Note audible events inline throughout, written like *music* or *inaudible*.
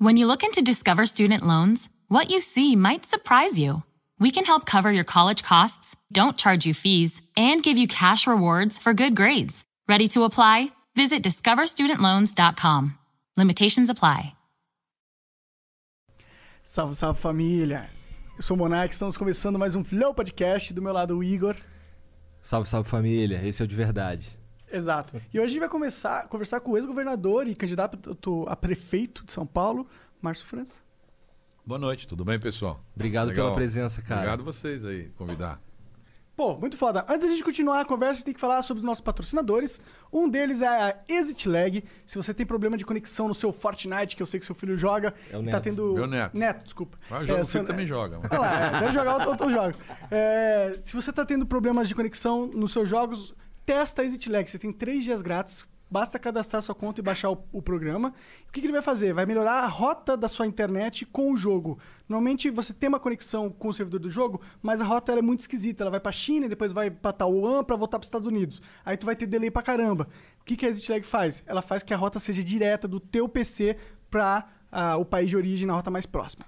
When you look into Discover Student Loans, what you see might surprise you. We can help cover your college costs, don't charge you fees, and give you cash rewards for good grades. Ready to apply? Visit discoverstudentloans.com. Limitations apply. Salve, salve família! Eu sou o Monark, estamos começando mais um Flow Podcast. Do meu lado, o Igor. Salve, salve família, esse é o de verdade. Exato. E hoje a gente vai começar a conversar com o ex-governador e candidato a prefeito de São Paulo, Márcio França. Boa noite, tudo bem, pessoal? Obrigado Legal. pela presença, cara. Obrigado vocês aí, convidar. Pô, muito foda. Antes da gente continuar a conversa, a gente tem que falar sobre os nossos patrocinadores. Um deles é a Exit Lag. Se você tem problema de conexão no seu Fortnite, que eu sei que seu filho joga, É o e tá Neto. tendo. Meu neto. Neto, desculpa. Mas jogo, É, o seu- filho também joga. Olha lá, é, deve jogar outro, outro jogo. É, se você tá tendo problemas de conexão nos seus jogos, testa a ExitLag. Você tem três dias grátis. Basta cadastrar sua conta e baixar o, o programa. O que, que ele vai fazer? Vai melhorar a rota da sua internet com o jogo. Normalmente você tem uma conexão com o servidor do jogo, mas a rota é muito esquisita. Ela vai pra China e depois vai pra Taiwan pra voltar pros Estados Unidos. Aí tu vai ter delay pra caramba. O que, que a ExitLag faz? Ela faz que a rota seja direta do teu PC pra ah, o país de origem na rota mais próxima.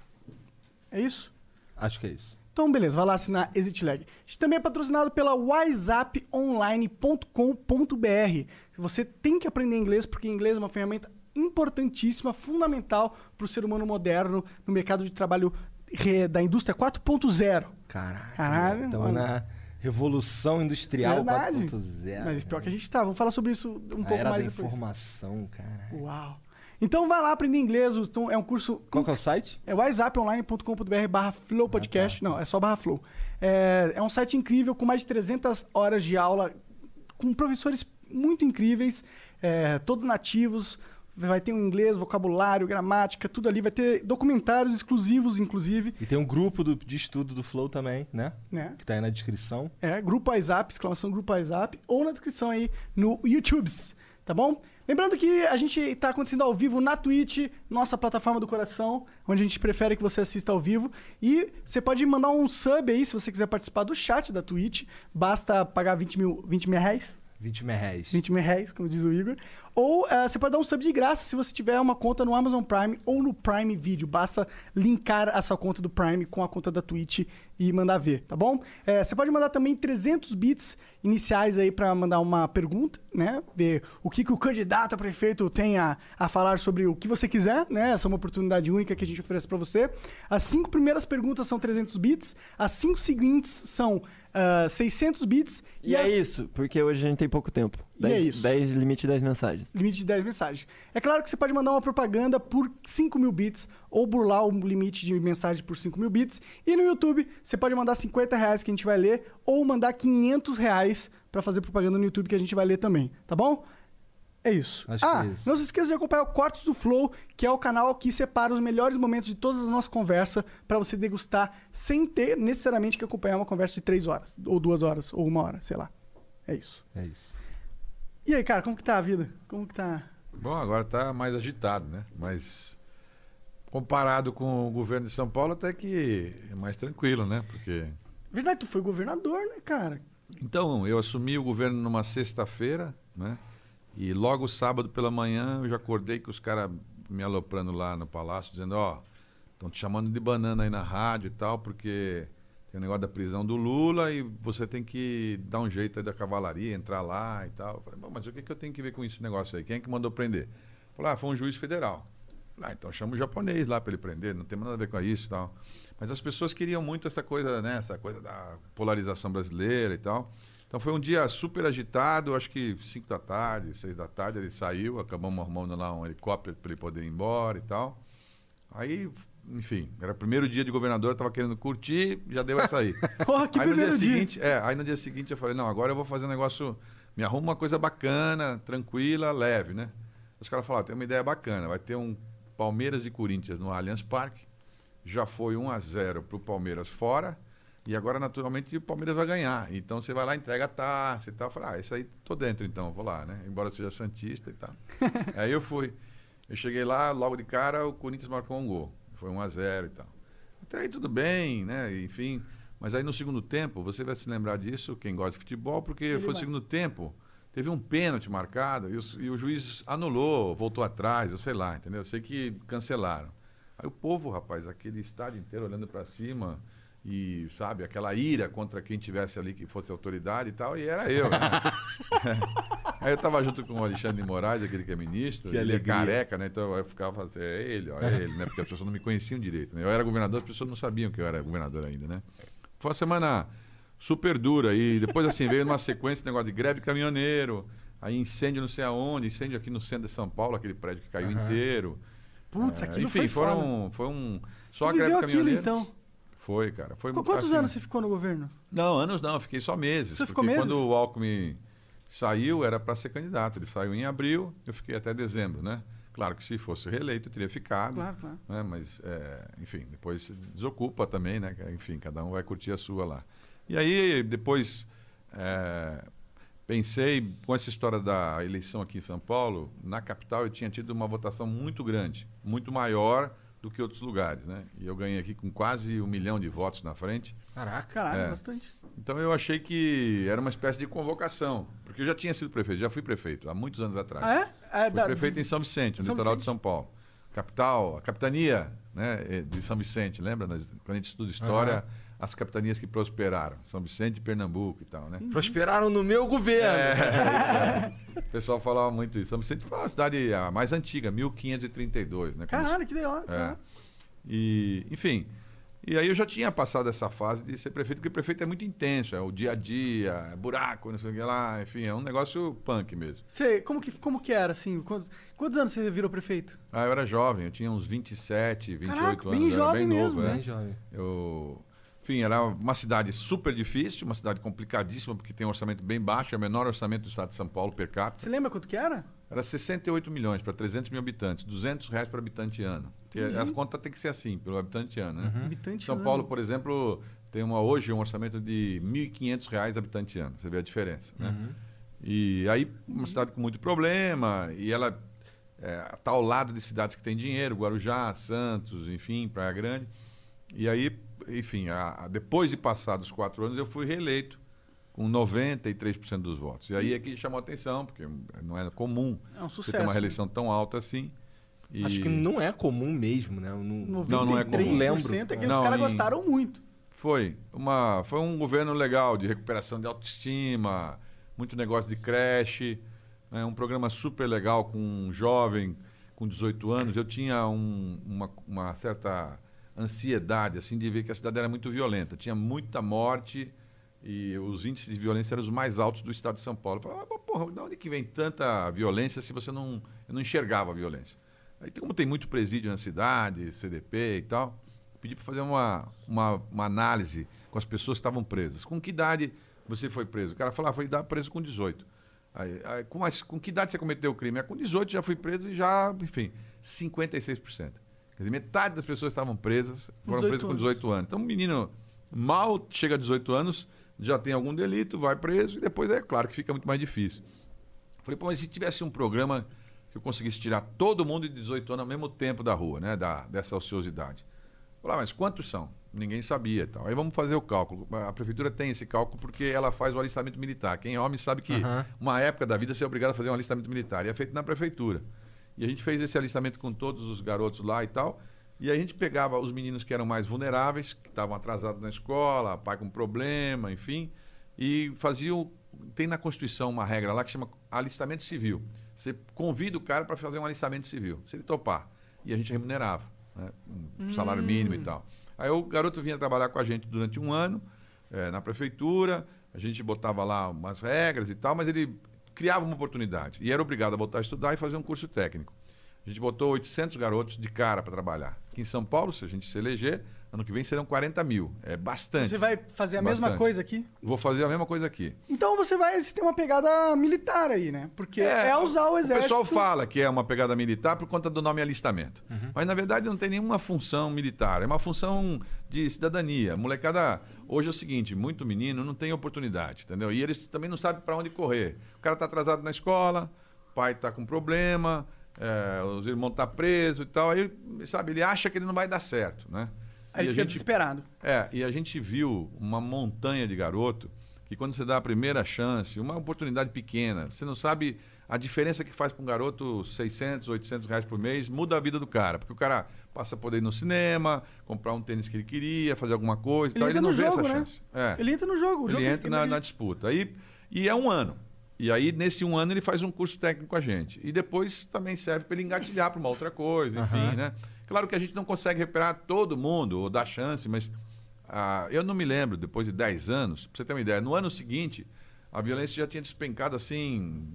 É isso? Acho que é isso. Então, beleza, vai lá assinar ExitLag. A gente também é patrocinado pela WhatsApponline.com.br. Você tem que aprender inglês, porque inglês é uma ferramenta importantíssima, fundamental para o ser humano moderno no mercado de trabalho da indústria 4.0. Caralho. Caralho, Estamos mano. na Revolução Industrial Verdade. 4.0. Mas pior que a gente tá. Vamos falar sobre isso um A pouco era mais da depois. informação, cara. Uau. Então vai lá aprender inglês. Então, é um curso Qual que é o site? É whatsapponline.com.br barra flow podcast. Não, é só barra flow. É, é um site incrível com mais de 300 horas de aula com professores muito incríveis, é, todos nativos. Vai ter um inglês, vocabulário, gramática, tudo ali. Vai ter documentários exclusivos, inclusive. E tem um grupo do- de estudo do Flow também, né? Né? Que tá aí na descrição. É, Grupo WhatsApp, exclamação Grupo WhatsApp, ou na descrição aí no YouTube, tá bom? Lembrando que a gente está acontecendo ao vivo na Twitch, nossa plataforma do coração, onde a gente prefere que você assista ao vivo. E você pode mandar um sub aí, se você quiser participar do chat da Twitch. Basta pagar 20 mil, 20 mil reais. 20 mil reais. 20 mil reais, como diz o Igor. Ou eh, você pode dar um sub de graça se você tiver uma conta no Amazon Prime ou no Prime Video. Basta linkar a sua conta do Prime com a conta da Twitch e mandar ver, tá bom? Eh, você pode mandar também 300 bits iniciais aí para mandar uma pergunta, né? Ver o que, que o candidato a prefeito tem a, a falar sobre o que você quiser, né? Essa é uma oportunidade única que a gente oferece para você. As cinco primeiras perguntas são 300 bits, as cinco seguintes são ah, 600 bits E, é as- isso, porque hoje a gente tem pouco tempo. E é 10, isso. 10 limite de 10 mensagens. Limite de 10 mensagens. É claro que você pode mandar uma propaganda por 5 mil bits ou burlar o limite de mensagens por 5 mil bits. E no YouTube, você pode mandar 50 reais que a gente vai ler ou mandar 500 reais pra fazer propaganda no YouTube que a gente vai ler também, tá bom? É isso. Acho que ah, é isso. não se esqueça de acompanhar o Cortes do Flow, que é o canal que separa os melhores momentos de todas as nossas conversas pra você degustar sem ter necessariamente que acompanhar uma conversa de 3 horas, ou 2 horas, ou uma hora, sei lá. É isso. É isso. E aí, cara, como que tá a vida? Como que tá... Bom, agora tá mais agitado, né? Mas comparado com o governo de São Paulo, até que é mais tranquilo, né? Porque. Verdade, tu foi governador, né, cara? Então, eu assumi o governo numa sexta-feira, né? E logo sábado pela manhã eu já acordei com os caras me aloprando lá no palácio, dizendo, ó, estão te chamando de banana aí na rádio e tal, porque tem o negócio da prisão do Lula e você tem que dar um jeito aí da cavalaria, entrar lá e tal. Eu falei, "Bom, mas o que, que eu tenho que ver com esse negócio aí? Quem é que mandou prender? Falei, ah, foi um juiz federal. Ah, então chama o japonês lá para ele prender, não tem nada a ver com isso e tal. Mas as pessoas queriam muito essa coisa, né? Essa coisa da polarização brasileira e tal. Então foi um dia super agitado, acho que 5 da tarde, 6 da tarde ele saiu, acabamos arrumando lá um helicóptero para ele poder ir embora e tal. Aí, enfim, era o primeiro dia de governador, estava querendo curtir, já deu essa aí. *laughs* Porra, que aí no dia dia. seguinte, é, aí no dia seguinte eu falei, não, agora eu vou fazer um negócio, me arruma uma coisa bacana, tranquila, leve, né? Os caras falaram, tem uma ideia bacana, vai ter um Palmeiras e Corinthians no Allianz Parque. Já foi 1 a 0 pro Palmeiras fora. E agora, naturalmente, o Palmeiras vai ganhar. Então você vai lá, entrega a taça e tal. Eu falei, ah, isso aí tô dentro então, vou lá, né? Embora eu seja Santista e tal. *laughs* aí eu fui. Eu cheguei lá, logo de cara, o Corinthians marcou um gol. Foi 1 a 0 e tal. Até aí tudo bem, né? Enfim. Mas aí no segundo tempo, você vai se lembrar disso, quem gosta de futebol, porque Ele foi no segundo tempo, teve um pênalti marcado e, os- e o juiz anulou, voltou atrás, eu sei lá, entendeu? Eu sei que cancelaram. Aí o povo, rapaz, aquele estádio inteiro olhando para cima e, sabe, aquela ira contra quem tivesse ali que fosse autoridade e tal, e era eu, né? *laughs* Aí eu tava junto com o Alexandre de Moraes, aquele que é ministro, Que ele é careca, né? Então eu ficava assim, é ele, ó, é ele, né? Porque as pessoas não me conheciam direito, né? Eu era governador, as pessoas não sabiam que eu era governador ainda, né? Foi uma semana super dura e depois assim veio numa sequência de negócio de greve de caminhoneiro, aí incêndio não sei aonde, incêndio aqui no centro de São Paulo, aquele prédio que caiu inteiro. Putz, É, aquilo enfim, foi foram, foi um só a tu greve viveu de aquilo, caminhoneiro. então. Foi, cara. Foi Qu- Quantos assim, anos você ficou no governo? Não, anos não, fiquei só meses. Você ficou meses? quando o Alckmin saiu, era para ser candidato. Ele saiu em abril, eu fiquei até dezembro, né? Claro que se fosse reeleito, eu teria ficado. Claro, claro. né? Mas, é, enfim, depois se desocupa também, né? Enfim, cada um vai curtir a sua lá. E aí, depois, é, pensei, com essa história da eleição aqui em São Paulo, na capital eu tinha tido uma votação muito grande, muito maior do que outros lugares, né? E eu ganhei aqui com quase um milhão de votos na frente. Caraca. Caralho, É. bastante. Então eu achei que era uma espécie de convocação, porque eu já tinha sido prefeito, já fui prefeito há muitos anos atrás. Ah, é? é Fui prefeito em São Vicente, no São litoral de Vicente. São Paulo. Capital, a capitania né, de São Vicente, lembra? Quando a gente estuda história, as capitanias que prosperaram. São Vicente e Pernambuco e tal, né? Prosperaram no meu governo. É, *laughs* o pessoal falava muito isso. São Vicente foi uma cidade a mais antiga, 1532, né? Como Caralho, que da hora. é. cara. E, enfim. E aí eu já tinha passado essa fase de ser prefeito, porque prefeito é muito intenso, é o dia a dia, é buraco, não sei o que lá, enfim, é um negócio punk mesmo. Você, como que, como que era, assim? Quantos, quantos anos você virou prefeito? Ah, eu era jovem, eu tinha uns 27, 28 Caraca, anos, bem eu era jovem bem novo, mesmo, né? Bem jovem. Eu, enfim, era uma cidade super difícil, uma cidade complicadíssima, porque tem um orçamento bem baixo, é o menor orçamento do estado de São Paulo per capita. Você lembra quanto que era? Era 68 milhões para 300 mil habitantes, 200 reais por habitante ano. Porque a conta tem que ser assim, pelo habitante ano, né? Habitante São ano. Paulo, por exemplo, tem uma, hoje um orçamento de 1.500 reais habitante ano. Você vê a diferença, né? E aí, uma cidade com muito problema, e ela está ao lado de cidades que têm dinheiro, Guarujá, Santos, enfim, Praia Grande. E aí, enfim, a- a- depois de passados os quatro anos, eu fui reeleito com 93% dos votos. E aí é que chamou a atenção, porque não é comum É um você sucesso. ter uma reeleição tão alta assim. E- Acho que não é comum mesmo, né? Eu não- Não, não é comum. 93% é que Não, os caras em- gostaram muito. Foi. Uma, foi um governo legal de recuperação de autoestima, muito negócio de creche, né, um programa super legal com um jovem com 18 anos. Eu tinha um- uma, uma certa ansiedade assim de ver que a cidade era muito violenta. Tinha muita morte e os índices de violência eram os mais altos do estado de São Paulo. Eu falava, ah, porra, de onde que vem tanta violência se você não... Eu não enxergava a violência. Aí, como tem muito presídio na cidade, CDP e tal, pedi para fazer uma, uma, uma análise com as pessoas que estavam presas. Com que idade você foi preso? O cara falava, ah, foi preso com 18. Aí, aí, com, as- com que idade você cometeu o crime? Ah, com 18 já fui preso e já, enfim, 56%. Quer dizer, metade das pessoas estavam presas foram 18 presas com anos. 18 anos. Então, um menino mal chega a 18 anos, já tem algum delito, vai preso e depois é claro que fica muito mais difícil. Falei, pô, mas se tivesse um programa que eu conseguisse tirar todo mundo de 18 anos ao mesmo tempo da rua, né? Da, dessa ociosidade. Falei, ah, mas quantos são? Ninguém sabia tal. Aí vamos fazer o cálculo. A prefeitura tem esse cálculo porque ela faz o alistamento militar. Quem é homem sabe que Aham. uma época da vida você é obrigado a fazer um alistamento militar. E é feito na prefeitura. E a gente fez esse alistamento com todos os garotos lá e tal. E a gente pegava os meninos que eram mais vulneráveis, que estavam atrasados na escola, pai com problema, enfim, e fazia o- tem na Constituição uma regra lá que chama alistamento civil. Você convida o cara para fazer um alistamento civil, se ele topar. E a gente remunerava, né? um salário mínimo e tal. Aí o garoto vinha trabalhar com a gente durante um ano eh, na prefeitura, a gente botava lá umas regras e tal, mas ele criava uma oportunidade e era obrigado a voltar a estudar e fazer um curso técnico. A gente botou 800 garotos de cara para trabalhar. Aqui em São Paulo, se a gente se eleger, ano que vem serão 40 mil. É bastante. Você vai fazer a mesma Bastante. coisa aqui? Vou fazer a mesma coisa aqui. Então você vai você tem uma pegada militar aí, né? Porque é, usar o exército. O pessoal fala que é uma pegada militar por conta do nome alistamento. Uhum. Mas, na verdade, não tem nenhuma função militar. É uma função de cidadania. Molecada, hoje é o seguinte, muito menino não tem oportunidade, entendeu? E eles também não sabem para onde correr. O cara está atrasado na escola, o pai está com problema, é, os irmãos estão tá presos e tal. Aí, sabe, ele acha que ele não vai dar certo, né? Aí ele fica gente desesperado. é, e a gente viu uma montanha de garoto que quando você dá a primeira chance, uma oportunidade pequena, você não sabe a diferença que faz para um garoto 600, 800 reais por mês muda a vida do cara. Porque o cara passa a poder ir no cinema, comprar um tênis que ele queria, fazer alguma coisa. Ele tal. entra ele não no vê jogo, essa né? chance. É. Ele entra no jogo. o Ele jogo entra na, na disputa. Aí, e é um ano. E aí, nesse um ano, ele faz um curso técnico com a gente. E depois também serve para ele engatilhar para uma outra coisa, enfim, né? Claro que a gente não consegue recuperar todo mundo ou dar chance, mas ah, eu não me lembro, depois de 10 anos, para você ter uma ideia, no ano seguinte, a violência já tinha despencado assim,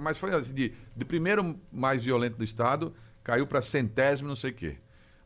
mas foi assim, de, de primeiro mais violento do Estado, caiu para centésimo, não sei o quê.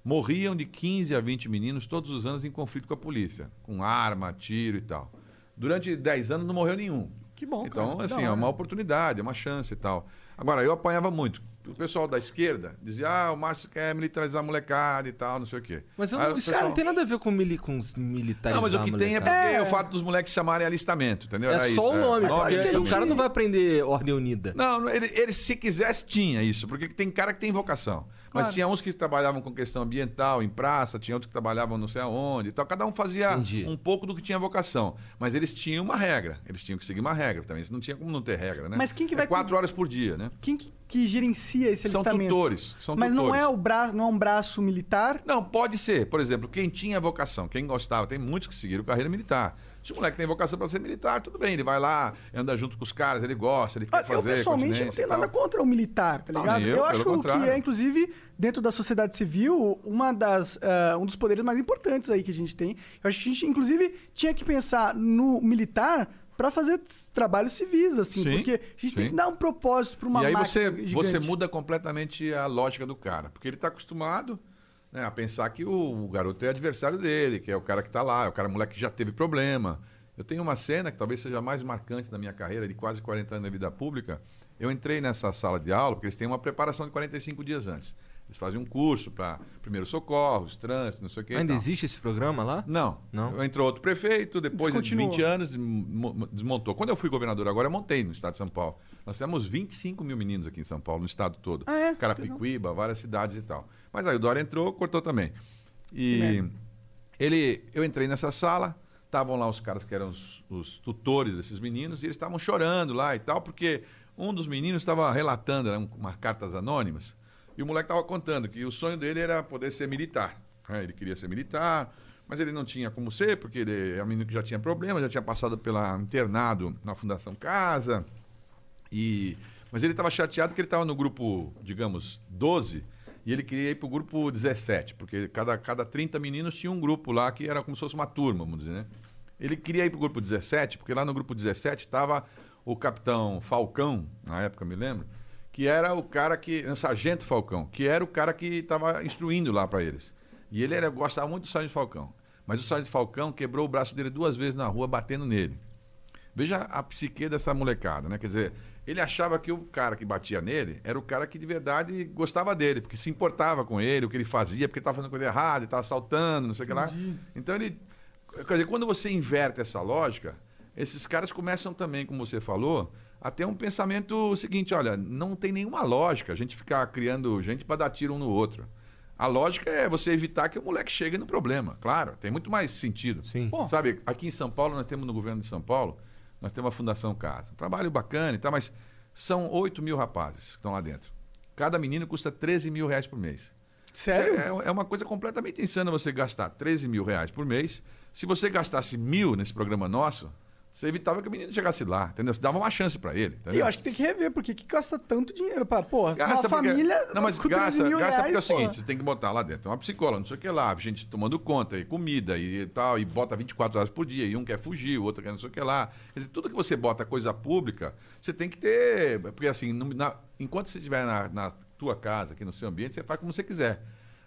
Morriam de 15 a 20 meninos todos os anos em conflito com a polícia, com arma, tiro e tal. Durante 10 anos não morreu nenhum. Que bom, Então, cara, assim, é uma oportunidade, é uma chance e tal. Agora, eu apanhava muito. O pessoal da esquerda dizia, ah, o Márcio quer militarizar a molecada e tal, não sei o quê. Mas eu não- isso pessoal- não tem nada a ver com, mili, com militares. Não, mas o que tem é porque É. o fato dos moleques chamarem alistamento, entendeu? Era É isso, só o nome, acho que a o cara não vai aprender Ordem Unida. Não, ele, ele, se quisesse tinha isso, porque tem cara que tem vocação. Mas Claro. tinha uns que trabalhavam com questão ambiental, em praça, tinha outros que trabalhavam não sei aonde e tal. Cada um fazia Entendi. um pouco do que tinha vocação. Mas eles tinham uma regra, eles tinham que seguir uma regra também. Não tinha como não ter regra, né? Mas quem que É vai quatro horas por dia, né? Quem que, que gerencia esse São alistamento? tutores. São Mas não tutores. é, o braço, não é um braço militar? Não, pode ser. Por exemplo, quem tinha vocação, quem gostava, tem muitos que seguiram carreira militar. Se o moleque tem vocação para ser militar, tudo bem, ele vai lá, anda junto com os caras, ele gosta, ele quer eu fazer. pessoalmente não tenho nada contra o militar, tá Não, ligado? nem eu, eu acho contrário. que é, inclusive, dentro da sociedade civil, uma das, ah, um dos poderes mais importantes aí que a gente tem. Eu acho que a gente, inclusive, tinha que pensar no militar para fazer trabalhos civis, assim, Sim, porque a gente tem sim. que dar um propósito para uma e aí você, gigante. você muda completamente a lógica do cara. Porque ele está acostumado né, a pensar que o, o garoto é adversário dele, que é o cara que está lá, é o cara moleque que já teve problema. Eu tenho uma cena que talvez seja a mais marcante da minha carreira, de quase 40 anos de vida pública. Eu entrei nessa sala de aula, porque eles têm uma preparação de 45 dias antes. Eles fazem um curso para primeiros socorros, trânsito, não sei o que. Ainda existe esse programa lá? Não. Não? Entrou outro prefeito, depois de Descontinuou. 20 anos, desmo- desmontou. Quando eu fui governador agora, eu montei no estado de São Paulo. Nós temos 25 mil meninos aqui em São Paulo, no estado todo. Ah, é? Carapicuíba, várias cidades e tal. Mas aí o Dória entrou, cortou também. E ele, eu entrei nessa sala, estavam lá os caras que eram os, os tutores desses meninos, e eles estavam chorando lá e tal, porque um dos meninos estava relatando eram umas cartas anônimas, e o moleque estava contando que o sonho dele era poder ser militar. né? Ele queria ser militar, mas ele não tinha como ser, porque ele é um menino que já tinha problema, já tinha passado pela internado na Fundação Casa. E, mas ele estava chateado que ele estava no grupo, digamos, 12, e ele queria ir para o grupo 17, porque cada, cada 30 meninos tinha um grupo lá que era como se fosse uma turma, vamos dizer, né? Ele queria ir para o grupo 17, porque lá no grupo 17 estava o capitão Falcão, na época, me lembro, que era o cara que. O sargento Falcão, que era o cara que estava instruindo lá para eles. E ele era, gostava muito do sargento Falcão. Mas o sargento Falcão quebrou o braço dele duas vezes na rua, batendo nele. Veja a psique dessa molecada, né? Quer dizer, ele achava que o cara que batia nele era o cara que de verdade gostava dele, porque se importava com ele, o que ele fazia, porque estava fazendo coisa errada, estava assaltando, não sei o que lá. Então ele. Quer dizer, quando você inverte essa lógica, esses caras começam também, como você falou, a ter um pensamento seguinte: olha, não tem nenhuma lógica a gente ficar criando gente para dar tiro um no outro. A lógica é você evitar que o moleque chegue no problema. Claro, tem muito mais sentido. Sim. Pô. Sabe, aqui em São Paulo, nós temos no governo de São Paulo, nós temos a Fundação Casa. Um trabalho bacana e tal, mas são 8 mil rapazes que estão lá dentro. Cada menino custa 13 mil reais por mês. Sério? É, é uma coisa completamente insana você gastar 13 mil reais por mês. Se você gastasse mil nesse programa nosso, você evitava que o menino chegasse lá, entendeu? Você dava uma chance para ele. E eu acho que tem que rever, porque que gasta tanto dinheiro? Pra, porra, Gasta uma porque- família. Não, mas com 13 gasta, mil gasta porque é o reais, porra. seguinte: você tem que botar lá dentro uma psicóloga, não sei o que lá, gente tomando conta, e comida e tal, e bota 24 horas por dia, e um quer fugir, o outro quer não sei o que lá. Quer dizer, tudo que você bota coisa pública, você tem que ter. Porque assim, na- enquanto você estiver na, na tua casa, aqui no seu ambiente, você faz como você quiser.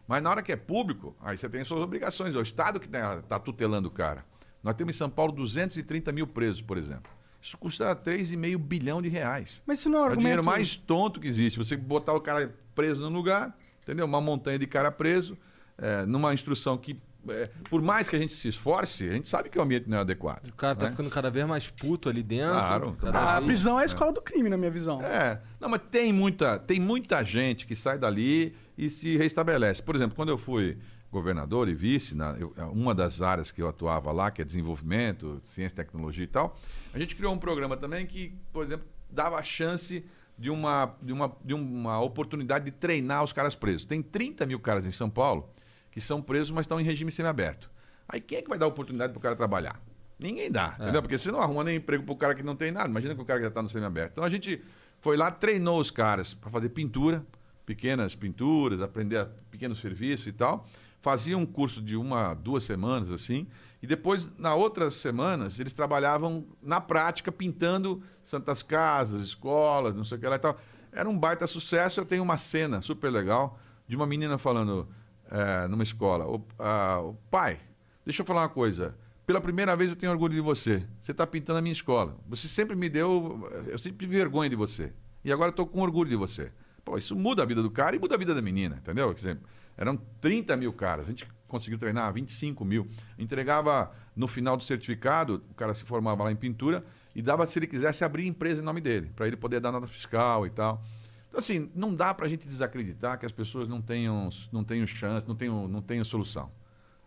Mas na hora que é público, aí você tem suas obrigações. É o Estado que está tutelando o cara. Nós temos em São Paulo 230 mil presos, por exemplo. Isso custa 3,5 bilhão de reais. Mas isso não é É o argumento. dinheiro mais tonto que existe. Você botar o cara preso num lugar, entendeu? Uma montanha de cara preso, é, numa instrução que, é, por mais que a gente se esforce, a gente sabe que o ambiente não é adequado. O cara tá né? cada cada vez mais puto ali dentro. Claro. cada A vez- prisão é a escola do crime, na minha visão. É, não, mas tem muita, tem muita gente que sai dali e se restabelece. Por exemplo, quando eu fui governador e vice, na, eu- uma das áreas que eu atuava lá, que é desenvolvimento, ciência, tecnologia e tal, a gente criou um programa também que, por exemplo, dava chance de uma, de, uma, de uma oportunidade de treinar os caras presos. Tem 30 mil caras em São Paulo que são presos, mas estão em regime semiaberto. Aí quem é que vai dar oportunidade para o cara trabalhar? Ninguém dá, entendeu? Porque você não arruma nem emprego para o cara que não tem nada. Imagina que o cara que já está no semiaberto. Então a gente foi lá, treinou os caras para fazer pintura, pequenas pinturas, aprender a- pequenos serviços e tal. Fazia um curso de uma, duas semanas, assim. E depois, na outras semanas, eles trabalhavam na prática, pintando santas casas, escolas, não sei o que lá e tal. Era um baita sucesso. Eu tenho uma cena super legal de uma menina falando eh, numa escola: o, ah, o pai, deixa eu falar uma coisa. Pela primeira vez eu tenho orgulho de você. Você está pintando a minha escola. Você sempre me deu. Eu sempre tive vergonha de você. E agora eu estou com orgulho de você. Pô, isso muda a vida do cara e muda a vida da menina, entendeu? Quer dizer, eram 30 mil caras. A gente conseguiu treinar 25 mil. Entregava no final do certificado, o cara se formava lá em pintura e dava, se ele quisesse, abrir empresa em nome dele, para ele poder dar nota fiscal e tal. Então, assim, não dá para a gente desacreditar que as pessoas não tenham, não tenham chance, não tenham, não tenham solução.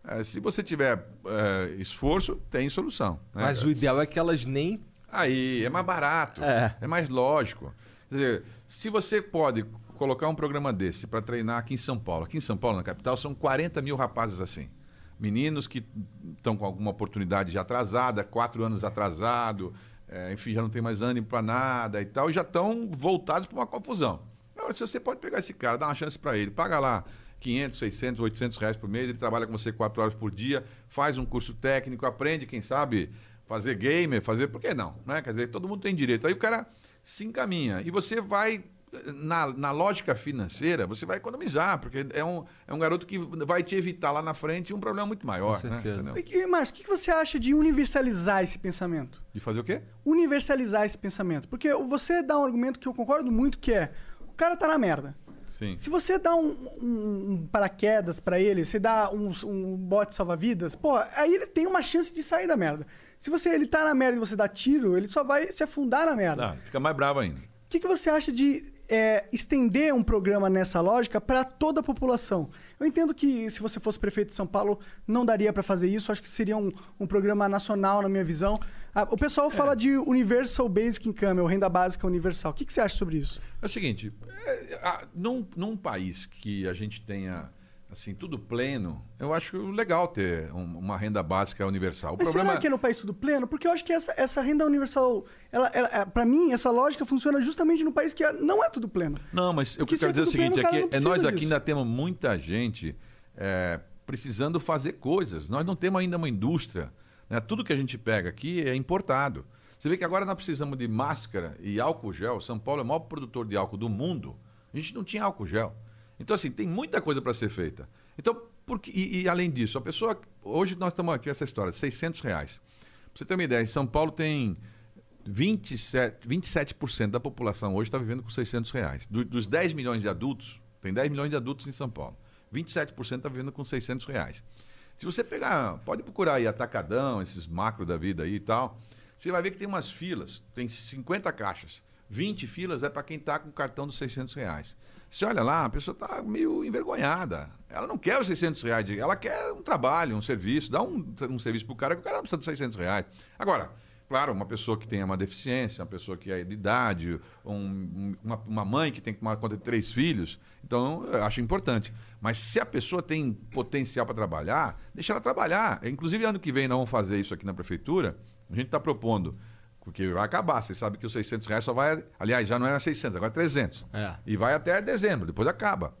É, se você tiver é, esforço, tem solução. né? Mas o ideal é que elas nem. Aí, é mais barato, É. é, mais lógico. Quer dizer, se você pode colocar um programa desse para treinar aqui em São Paulo, aqui em São Paulo, na capital, são 40 mil rapazes assim. Meninos que estão com alguma oportunidade já atrasada, quatro anos atrasado, é, enfim, já não tem mais ânimo para nada e tal, e já estão voltados para uma confusão. Agora, se você pode pegar esse cara, dar uma chance para ele, paga lá 500, 600, 800 reais por mês, ele trabalha com você quatro horas por dia, faz um curso técnico, aprende, quem sabe, fazer gamer, fazer. Por que não? Né? Quer dizer, todo mundo tem direito. Aí o cara se encaminha e você vai. Na, na lógica financeira, você vai economizar, porque é um, é um garoto que vai te evitar lá na frente um problema muito maior. Com né? certeza. Entendeu? E, que- Márcio, o que você acha de universalizar esse pensamento? De fazer o quê? Universalizar esse pensamento. Porque você dá um argumento que eu concordo muito, que é... O cara tá na merda. Sim. Se você dá um, um- um paraquedas pra ele, você dá um, um bote salva-vidas, pô, aí ele tem uma chance de sair da merda. Se você ele tá na merda e você dá tiro, ele só vai se afundar na merda. Ah, fica mais bravo ainda. O que, que você acha de é, estender um programa nessa lógica para toda a população? Eu entendo que se você fosse prefeito de São Paulo, não daria para fazer isso. Acho que seria um, um programa nacional, na minha visão. Ah, o pessoal fala de Universal Basic Income, ou renda básica universal. O que, que você acha sobre isso? É o seguinte, é, a- num, num país que a gente tenha assim tudo pleno, eu acho legal ter um- uma renda básica universal. O Mas problema será que é no país tudo pleno? Porque eu acho que essa, essa renda universal, ela, ela, para mim, essa lógica funciona justamente no país que é- não é tudo pleno. Não, mas eu Porque quero se é dizer o tudo pleno, seguinte, o cara é que é, nós aqui disso. ainda temos muita gente é, precisando fazer coisas. Nós não temos ainda uma indústria. né? Tudo que a gente pega aqui é importado. Você vê que agora nós precisamos de máscara e álcool gel. São Paulo é o maior produtor de álcool do mundo. A gente não tinha álcool gel. Então, assim, tem muita coisa para ser feita. Então, por que- e, e além disso, a pessoa. Hoje nós estamos aqui essa história, 600 reais. Pra você ter uma ideia, em São Paulo tem 27%, 27% da população hoje está vivendo com 600 reais. Do- dos 10 milhões de adultos, tem 10 milhões de adultos em São Paulo. 27% está vivendo com 600 reais. Se você pegar, pode procurar aí Atacadão, esses macro da vida aí e tal, você vai ver que tem umas filas, tem 50 caixas. 20 filas é para quem está com o cartão dos 600 reais. Você olha lá, a pessoa está meio envergonhada. Ela não quer os 600 reais, de- ela quer um trabalho, um serviço. Dá um, um serviço para o cara que o cara não precisa dos 600 reais. Agora, Claro, uma pessoa que tenha uma deficiência, uma pessoa que é de idade, um- uma, uma mãe que tem que tomar conta de três filhos, então eu acho importante. Mas se a pessoa tem potencial para trabalhar, deixa ela trabalhar. Inclusive, ano que vem nós vamos fazer isso aqui na prefeitura. A gente está propondo, porque vai acabar. Você sabe que os 600 reais só vai. Aliás, já não era 600, agora é 300. É. E vai até dezembro, depois acaba.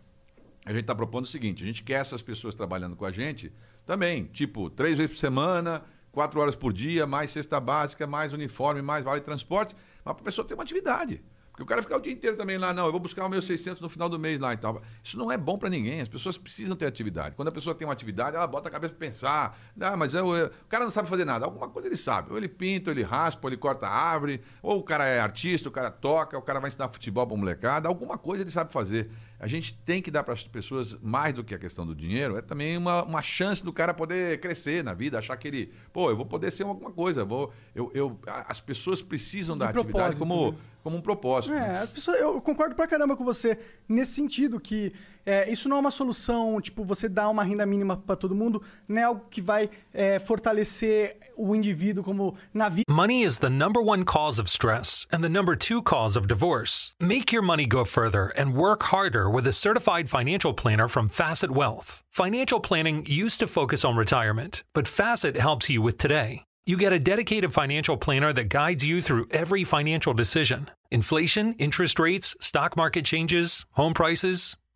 A gente está propondo o seguinte: a gente quer essas pessoas trabalhando com a gente também, tipo, três vezes por semana, quatro horas por dia, mais cesta básica, mais uniforme, mais vale transporte, mas para a pessoa ter uma atividade. Porque o cara ficar o dia inteiro também lá, não, eu vou buscar o meu 600 no final do mês lá e tal. Isso não é bom para ninguém, as pessoas precisam ter atividade. Quando a pessoa tem uma atividade, ela bota a cabeça para pensar, ah, mas eu, eu- o cara não sabe fazer nada, alguma coisa ele sabe. Ou ele pinta, ou ele raspa, ou ele corta a árvore, ou o cara é artista, o cara toca, o cara vai ensinar futebol para molecada, alguma coisa ele sabe fazer. A gente tem que dar para as pessoas, mais do que a questão do dinheiro, é também uma, uma chance do cara poder crescer na vida, achar que ele, pô, eu vou poder ser alguma coisa, vou, eu, eu, as pessoas precisam da De atividade propósito, como, né? como um propósito. É, as pessoas, eu concordo pra caramba com você nesse sentido, que é, isso não é uma solução, tipo, você dá uma renda mínima para todo mundo, não é algo que vai é, fortalecer o indivíduo como na vida. Money is the number one cause of stress and the number two cause of divorce. Make your money go further and work harder with a certified financial planner from Facet Wealth. Financial planning used to focus on retirement, but Facet helps you with today. You get a dedicated financial planner that guides you through every financial decision inflation, interest rates, stock market changes, home prices.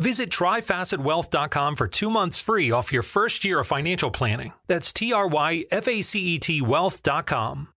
Visit tryfacetwealth.com for two months free off your first year of financial planning. That's T R Y F A C E T wealth.com.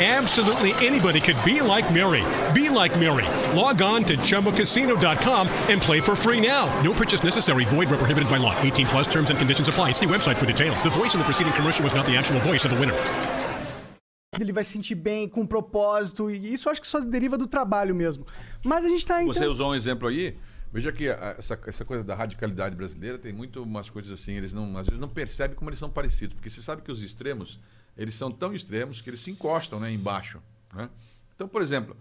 Absolutely anybody could be like Mary. Be like Mary. Log on to ChumboCasino.com and play for free now. No purchase necessary. Void where prohibited by law. 18 plus terms and conditions apply. See website for details. The voice in the preceding commercial was not the actual voice of the winner. Ele vai se sentir bem, com propósito, e isso acho que só deriva do trabalho mesmo. Mas a gente tá Você então- usou um exemplo aí. Veja que a- essa, essa coisa da radicalidade brasileira tem muito umas coisas assim, eles não, às vezes não percebem como eles são parecidos, porque você sabe que os extremos, eles são tão extremos que eles se encostam né, embaixo. né? Então, por exemplo,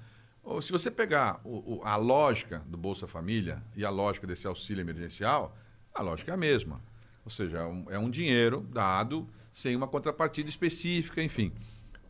se você pegar o- o- a lógica do Bolsa Família e a lógica desse auxílio emergencial, a lógica é a mesma. Ou seja, é um, é um dinheiro dado sem uma contrapartida específica, enfim.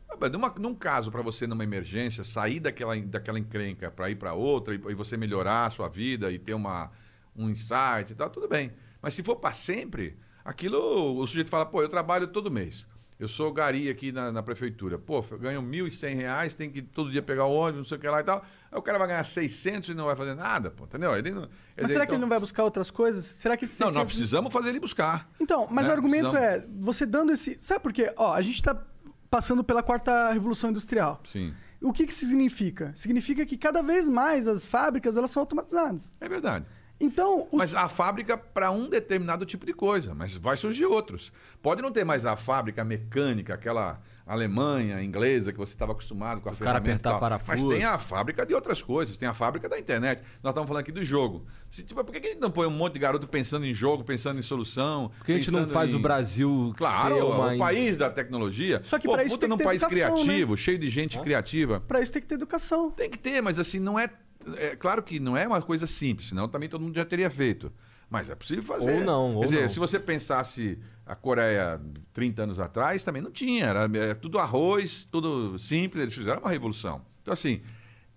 Ah, Numa, num caso, para você, numa emergência, sair daquela, daquela encrenca para ir para outra e, e você melhorar a sua vida e ter uma, um insight e tudo bem. Mas se for para sempre, aquilo o sujeito fala, pô, eu trabalho todo mês. Eu sou gari aqui na, na prefeitura. Pô, eu ganho 1.100 reais, tem que todo dia pegar o ônibus, não sei o que lá e tal. Aí o cara vai ganhar 600 e não vai fazer nada, pô, entendeu? Ele não, quer Mas será que então- ele não vai buscar outras coisas? Será que esses Não, nós 600 precisamos fazer ele buscar. Então, mas né? o argumento Precisamos- é, você dando esse. Sabe por quê? Ó, a gente tá passando pela quarta revolução industrial. Sim, O que que isso significa? Significa que cada vez mais as fábricas elas são automatizadas. é verdade. Então, os- Mas a fábrica para um determinado tipo de coisa, mas vai surgir outros. Pode não ter mais a fábrica mecânica, aquela Alemanha, inglesa, que você estava acostumado com a O cara ferramenta e apertar tal. parafuso. Mas tem a fábrica de outras coisas, tem a fábrica da internet. Nós estamos falando aqui do jogo. Se, tipo, por que a gente não põe um monte de garoto pensando em jogo, pensando em solução? Por que a gente não faz em- o Brasil Claro, ser uma... o país da tecnologia. Só que Pô, pra isso puta tem que num ter país educação, né? criativo, cheio de gente criativa. pra isso tem que ter educação. Tem que ter, mas assim, não é. É claro que não é uma coisa simples, senão também todo mundo já teria feito. Mas é possível fazer. Ou não, ou Quer dizer, não. se você pensasse a Coreia 30 anos atrás, também não tinha. Era, era tudo arroz, tudo simples, eles fizeram uma revolução. Então, assim,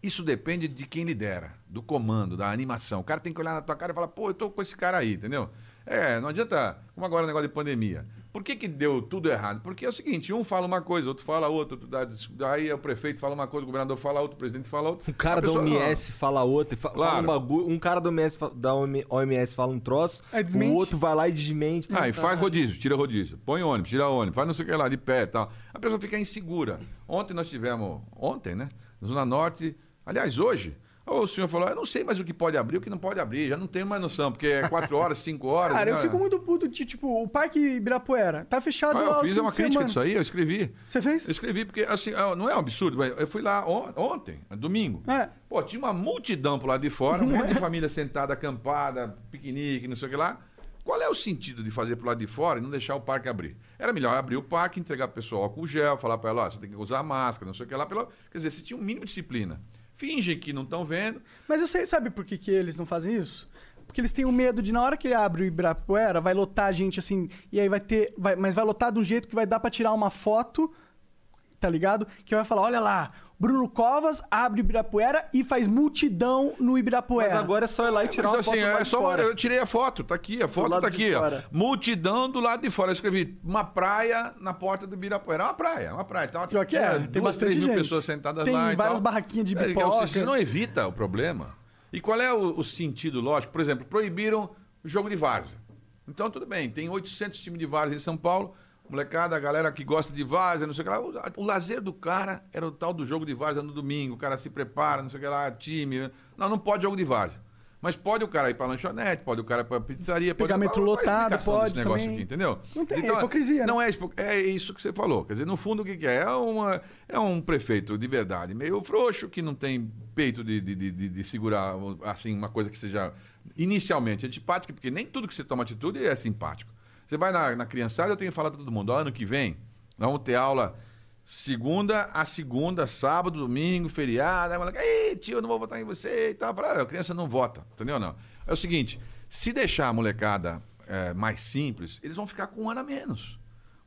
isso depende de quem lidera, do comando, da animação. O cara tem que olhar na tua cara e falar, pô, eu tô com esse cara aí, entendeu? É, não adianta. Como agora o negócio de pandemia. Por que, que deu tudo errado? Porque é o seguinte, um fala uma coisa, outro fala outra, outro dá, daí o prefeito fala uma coisa, o governador fala outra, o presidente fala outra. Um cara A da pessoa- OMS fala outra, e fa- fala Claro. um bagulho, um cara da OMS, da OMS fala um troço, Aí desmente. o outro vai lá e desmente. Ah, e faz rodízio, tira rodízio. Põe ônibus, tira ônibus, faz não sei o que lá, de pé e tal. A pessoa fica insegura. Ontem nós tivemos, ontem, né? Na Zona Norte, aliás, hoje, o senhor falou, eu não sei mais o que pode abrir, o que não pode abrir, já não tenho mais noção, porque é quatro horas, *laughs* cinco horas. Cara, eu né? fico muito puto de, tipo, o Parque Ibirapuera tá fechado Ah, eu fiz uma crítica semana. disso aí, eu escrevi. Você fez? Eu escrevi porque, assim, ah, não é um absurdo, mas eu fui lá on- ontem, domingo. É. Pô, tinha uma multidão pro lado de fora, um monte de família sentada, acampada, piquenique, não sei o que lá. Qual é o sentido de fazer pro lado de fora e não deixar o parque abrir? Era melhor abrir o parque, entregar pro pessoal álcool gel, falar para ela, ó, você tem que usar máscara, não sei o que lá. Pelo... Quer dizer, você tinha um mínimo de disciplina. Fingem que não estão vendo. Mas eu sei, sabe por que, que eles não fazem isso? Porque eles têm o medo de, na hora que ele abre o Ibirapuera, vai lotar a gente assim, e aí vai ter. Vai, mas vai lotar de um jeito que vai dar pra tirar uma foto, tá ligado? Que vai falar: olha lá, Bruno Covas abre o Ibirapuera e faz multidão no Ibirapuera. Mas agora é só ir lá e tirar Mas uma assim, foto do lado é de só uma- fora. eu tirei a foto, tá aqui, a foto tá aqui, ó. Multidão do lado de fora. Eu escrevi uma praia na porta do Ibirapuera. É uma praia, é uma praia. Então, Pior que é, tinha tem duas, bastante mil gente. pessoas sentadas Tem lá. e várias tal. barraquinhas de É, que pipoca. Você não evita o problema. E qual é o, o sentido lógico? Por exemplo, proibiram o jogo de várzea. Então, tudo bem, tem 800 times de várzea em São Paulo, molecada, a galera que gosta de várzea, não sei o que lá. O, o lazer do cara era o tal do jogo de várzea no domingo. O cara se prepara, não sei o que lá, time. Não, não pode jogo de várzea. Mas pode o cara ir pra lanchonete, pode o cara ir pra pizzaria, pode a lotado, pode desse negócio também. aqui, entendeu? Não tem, Então, é hipocrisia, né? Não é, hipo- é isso que você falou. Quer dizer, no fundo, o que, que é? É, uma, é um prefeito de verdade meio frouxo, que não tem peito de, de, de, de- de segurar assim, uma coisa que seja inicialmente antipática, porque nem tudo que você toma atitude é simpático. Você vai na, na criançada, eu tenho falado para todo mundo, ano que vem, vamos ter aula segunda a segunda, sábado, domingo, feriado. Aí, moleque, Ei, tio, eu não vou votar em você e tal. Fala, "Ah, a criança não vota, entendeu? Não. É o seguinte, se deixar a molecada é, mais simples, eles vão ficar com um ano a menos.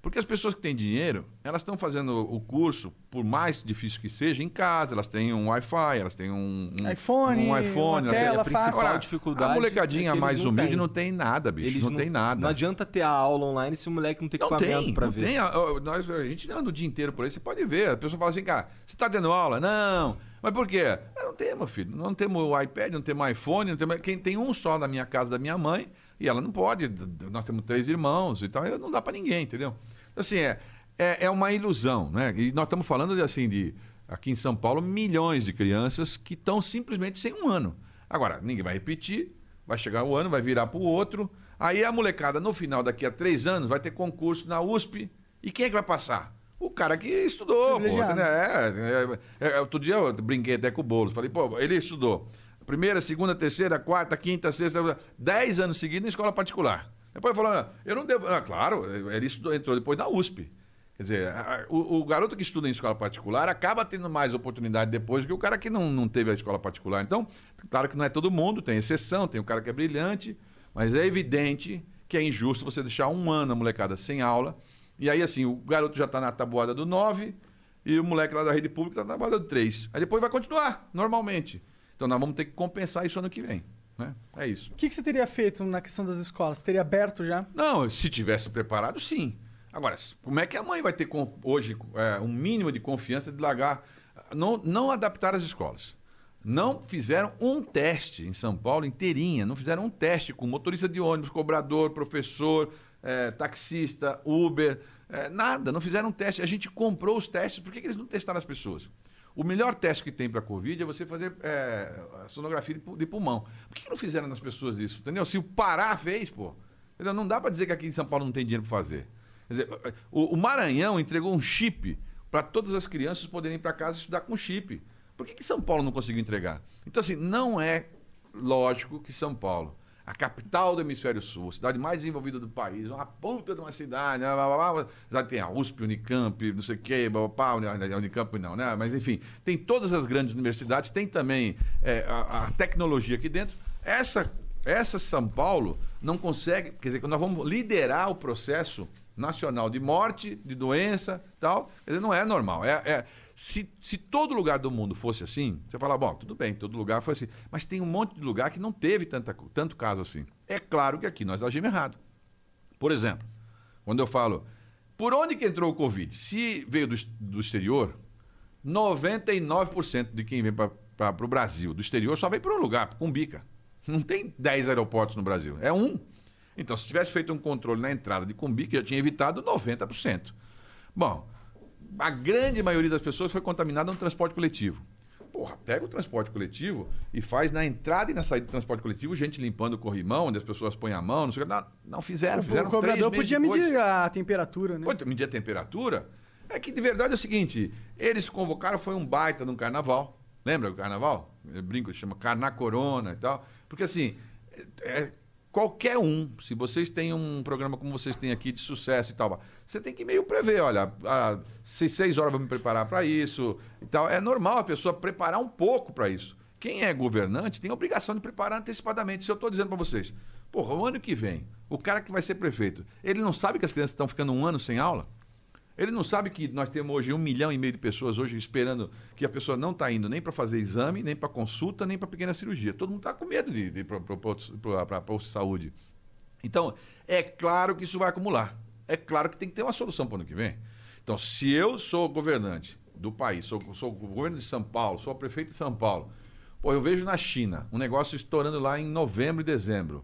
Porque as pessoas que têm dinheiro, elas estão fazendo o curso, por mais difícil que seja, em casa. Elas têm um Wi-Fi, elas têm um, um iPhone, um iPhone. uma elas têm- tela a principal. Agora, dificuldade a molecadinha é mais não humilde têm. não tem nada, bicho. Eles não, tem nada. Não adianta ter a aula online se o moleque não tem Não equipamento não ver. tem. Nós, a gente anda o dia inteiro por aí, você pode ver. A pessoa fala assim, cara, você está tendo aula? Não. Mas por quê? "Ah, não tem, meu filho. Não temos o iPad, não temos iPhone, não temos... Quem tem um só na minha casa da minha mãe, e ela não pode. Nós temos três irmãos e tal, e não dá para ninguém, entendeu? Assim, é, é, é uma ilusão, né? E nós estamos falando de, assim, de, aqui em São Paulo, milhões de crianças que estão simplesmente sem um ano. Agora, ninguém vai repetir, vai chegar o ano, vai virar para o outro. Aí a molecada, no final, daqui a três anos, vai ter concurso na USP. E quem é que vai passar? O cara que estudou, pô. Privilegiado. entendeu? É, é, é, outro dia eu brinquei até com o Boulos. Falei, pô, ele estudou primeira, segunda, terceira, quarta, quinta, sexta, dez anos seguidos em escola particular. Depois falou, "Ah, eu não devo. Ah, claro, ele estudou, entrou depois na USP. Quer dizer, a- o, o garoto que estuda em escola particular acaba tendo mais oportunidade depois que o cara que não, não teve a escola particular. Então, claro que não é todo mundo, tem exceção, tem o cara que é brilhante, mas é evidente que é injusto você deixar um ano a molecada sem aula. E aí, assim, o garoto já está na tabuada do 9 e o moleque lá da rede pública está na tabuada do 3. Aí depois vai continuar, normalmente. Então nós vamos ter que compensar isso ano que vem. Né? É isso. O que, que você teria feito na questão das escolas? Teria aberto já? Não, se tivesse preparado, sim. Agora, como é que a mãe vai ter hoje é, um mínimo de confiança de largar? Não, não adaptar as escolas. Não fizeram um teste em São Paulo inteirinha. Não fizeram um teste com motorista de ônibus, cobrador, professor, é, taxista, Uber, é, nada. Não fizeram um teste. A gente comprou os testes. Por que, que eles não testaram as pessoas? O melhor teste que tem para Covid é você fazer é, a sonografia de pu- de pulmão. Por que, que não fizeram nas pessoas isso? Entendeu? Se o Pará fez, pô. entendeu? Não dá para dizer que aqui em São Paulo não tem dinheiro para fazer. Quer dizer, o, o Maranhão entregou um chip para todas as crianças poderem ir para casa estudar com chip. Por que, que São Paulo não conseguiu entregar? Então, assim, não é lógico que São Paulo, a capital do hemisfério sul, a cidade mais desenvolvida do país, uma puta de uma cidade, né, blá, blá, blá, blá. tem a USP, Unicamp, não sei o quê, blá, blá, blá, Uni- Unicamp não, né? Mas enfim, tem todas as grandes universidades, tem também é, a, a tecnologia aqui dentro. Essa, essa São Paulo não consegue, quer dizer, nós vamos liderar o processo nacional de morte, de doença, tal. Quer dizer, não é normal. É, é- se, se todo lugar do mundo fosse assim, você fala, bom, tudo bem, todo lugar foi assim. Mas tem um monte de lugar que não teve tanta, tanto caso assim. É claro que aqui nós agimos errado. Por exemplo, quando eu falo, por onde que entrou o Covid? Se veio do, do exterior, 99% de quem vem para o Brasil do exterior só vem por um lugar, Cumbica. Não tem 10 aeroportos no Brasil, é um. Então, se tivesse feito um controle na entrada de Cumbica, já tinha evitado 90%. Bom, a grande maioria das pessoas foi contaminada no transporte coletivo. Porra, pega o transporte coletivo e faz na entrada e na saída do transporte coletivo gente limpando o corrimão, onde as pessoas põem a mão, não sei o que. Não, não fizeram, o fizeram cobrador três meses podia depois. medir a temperatura, né? Pode medir a temperatura. É que de verdade é o seguinte: eles convocaram, foi um baita no carnaval. Lembra do carnaval? Eu brinco, chama Carna Corona e tal. Porque assim, é- é- qualquer um, se vocês têm um programa como vocês têm aqui de sucesso e tal, você tem que meio prever, olha, às seis, seis horas eu vou me preparar para isso e tal. É normal a pessoa preparar um pouco para isso. Quem é governante tem a obrigação de preparar antecipadamente. Se eu estou dizendo para vocês, porra, o ano que vem, o cara que vai ser prefeito, ele não sabe que as crianças estão ficando um ano sem aula? Ele não sabe que nós temos hoje um milhão e meio de pessoas hoje esperando que a pessoa não está indo nem para fazer exame, nem para consulta, nem para pequena cirurgia. Todo mundo está com medo de, ir para de saúde. Então, é claro que isso vai acumular. É claro que tem que ter uma solução para o ano que vem. Então, se eu sou governante do país, sou, sou governo de São Paulo, sou prefeito de São Paulo, Pô, eu vejo na China um negócio estourando lá em novembro e dezembro.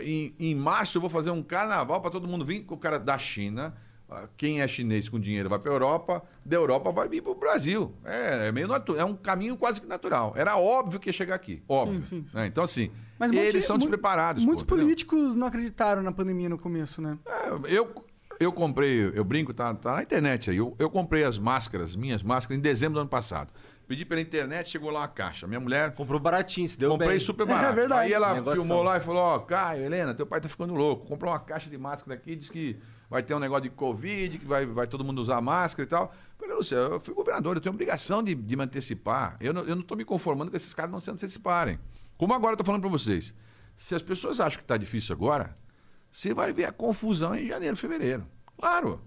Em, em março eu vou fazer um carnaval para todo mundo vir com o cara da China. Ah, Quem é chinês com dinheiro vai para Europa, da Europa vai vir para o Brasil. É, é meio natu- é um caminho quase que natural. Era óbvio que ia chegar aqui, óbvio. Sim, sim, sim. né? Então assim, Mas eles muitos- são despreparados. Muitos pô, entendeu? políticos não acreditaram na pandemia no começo, né? É, eu, eu comprei, eu brinco, tá, tá na internet aí. Eu, eu comprei as máscaras, minhas máscaras, em dezembro do ano passado. Pedi pela internet, chegou lá uma caixa. Minha mulher Comprou baratinho, se deu comprei bem. super *laughs* barato. É verdade. Aí ela Negoção. filmou lá e falou: Ó, Caio, Helena, teu pai tá ficando louco. Comprou uma caixa de máscara aqui, diz que vai ter um negócio de Covid, que vai, vai todo mundo usar máscara e tal. Falei, Luciano, eu fui governador, eu tenho obrigação de, de me antecipar. Eu não, eu não me conformando com esses caras não se anteciparem. Como agora eu tô falando para vocês. Se as pessoas acham que tá difícil agora, você vai ver a confusão em janeiro, fevereiro. Claro.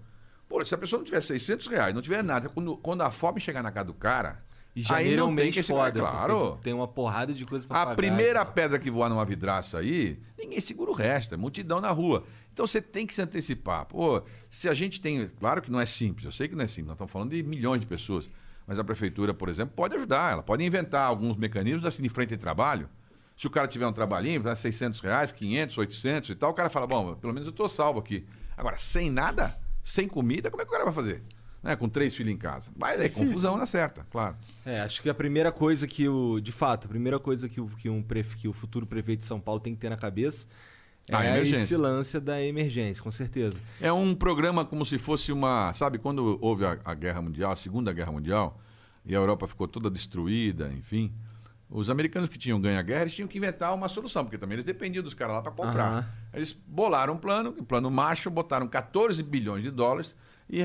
Pô, se a pessoa não tiver 600 reais, não tiver nada, quando, quando a fome chegar na casa do cara, E janeiro é não um tem mês que esse foda. Claro. Tem uma porrada de coisa pra A pagar. primeira então. pedra que voar numa vidraça aí, ninguém segura o resto, é multidão na rua. Então você tem que se antecipar. Pô, se a gente tem. Claro que não é simples, eu sei que não é simples, nós estamos falando de milhões de pessoas. Mas a prefeitura, por exemplo, pode ajudar, ela pode inventar alguns mecanismos assim de frente de trabalho. Se o cara tiver um trabalhinho, dá 600 reais, 500, 800 e tal, o cara fala, bom, pelo menos eu estou salvo aqui. Agora, sem nada, sem comida, como é que o cara vai fazer? Né? Com três filhos em casa. Vai daí, confusão na certa, claro. É, acho que a primeira coisa que o. De fato, a primeira coisa que o, que um prefe- que o futuro prefeito de São Paulo tem que ter na cabeça A é emergência. esse lance da emergência, com certeza. É um programa como se fosse uma. Sabe, quando houve a, a Guerra Mundial, a Segunda Guerra Mundial, e a Europa ficou toda destruída, enfim. Os americanos que tinham ganho a guerra, eles tinham que inventar uma solução, porque também eles dependiam dos caras lá para comprar. Aham. Eles bolaram um plano, um plano Marshall, botaram 14 bilhões de dólares e,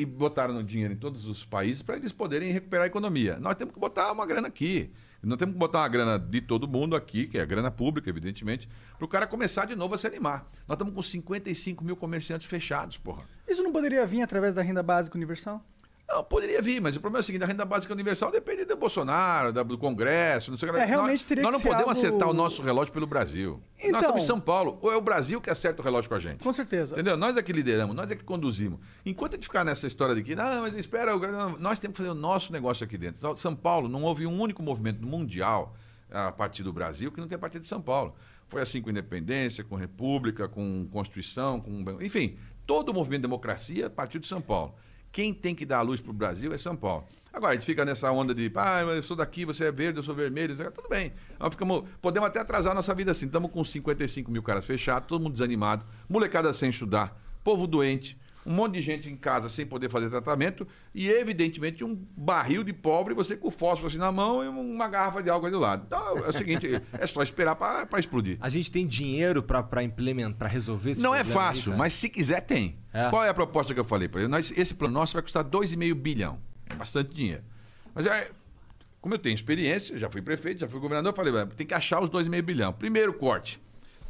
e botaram dinheiro em todos os países para eles poderem recuperar a economia. Nós temos que botar uma grana aqui. Nós temos que botar uma grana de todo mundo aqui, que é a grana pública, evidentemente, para o cara começar de novo a se animar. Nós estamos com 55 mil comerciantes fechados, porra. Isso não poderia vir através da renda básica universal? Não, poderia vir, mas o problema é o seguinte: a renda básica universal depende do Bolsonaro, do Congresso, não sei o que. É, realmente nós, teria Nós não podemos algo- acertar o nosso relógio pelo Brasil. nós Então- estamos em São Paulo. Ou é o Brasil que acerta o relógio com a gente. Com certeza. Entendeu? Nós é que lideramos, nós é que conduzimos. Enquanto a gente ficar nessa história de que, não, mas espera, nós temos que fazer o nosso negócio aqui dentro. Então, São Paulo, não houve um único movimento mundial a partir do Brasil que não tenha partido de São Paulo. Foi assim com independência, com república, com constituição, com. Enfim, todo o movimento de democracia partiu de São Paulo. Quem tem que dar a luz para o Brasil é São Paulo. Agora, a gente fica nessa onda de, ah, eu sou daqui, você é verde, eu sou vermelho, isso aqui", tudo bem. Nós ficamos, podemos até atrasar a nossa vida assim. Estamos com 55 mil caras fechados, todo mundo desanimado, molecada sem estudar, povo doente, um monte de gente em casa sem poder fazer tratamento e, evidentemente, um barril de pobre, você com fósforo assim na mão e uma garrafa de álcool aí do lado. Então, é o seguinte, *laughs* é só esperar para explodir. A gente tem dinheiro pra implementar, pra resolver esse Não é aí, fácil, cara? mas se quiser, tem. É. Qual é a proposta que eu falei para ele? Esse plano nosso vai custar 2,5 bilhão. É bastante dinheiro. Mas é, como eu tenho experiência, já fui prefeito, já fui governador, eu falei, "Ué, tem que achar os 2,5 bilhão. Primeiro corte.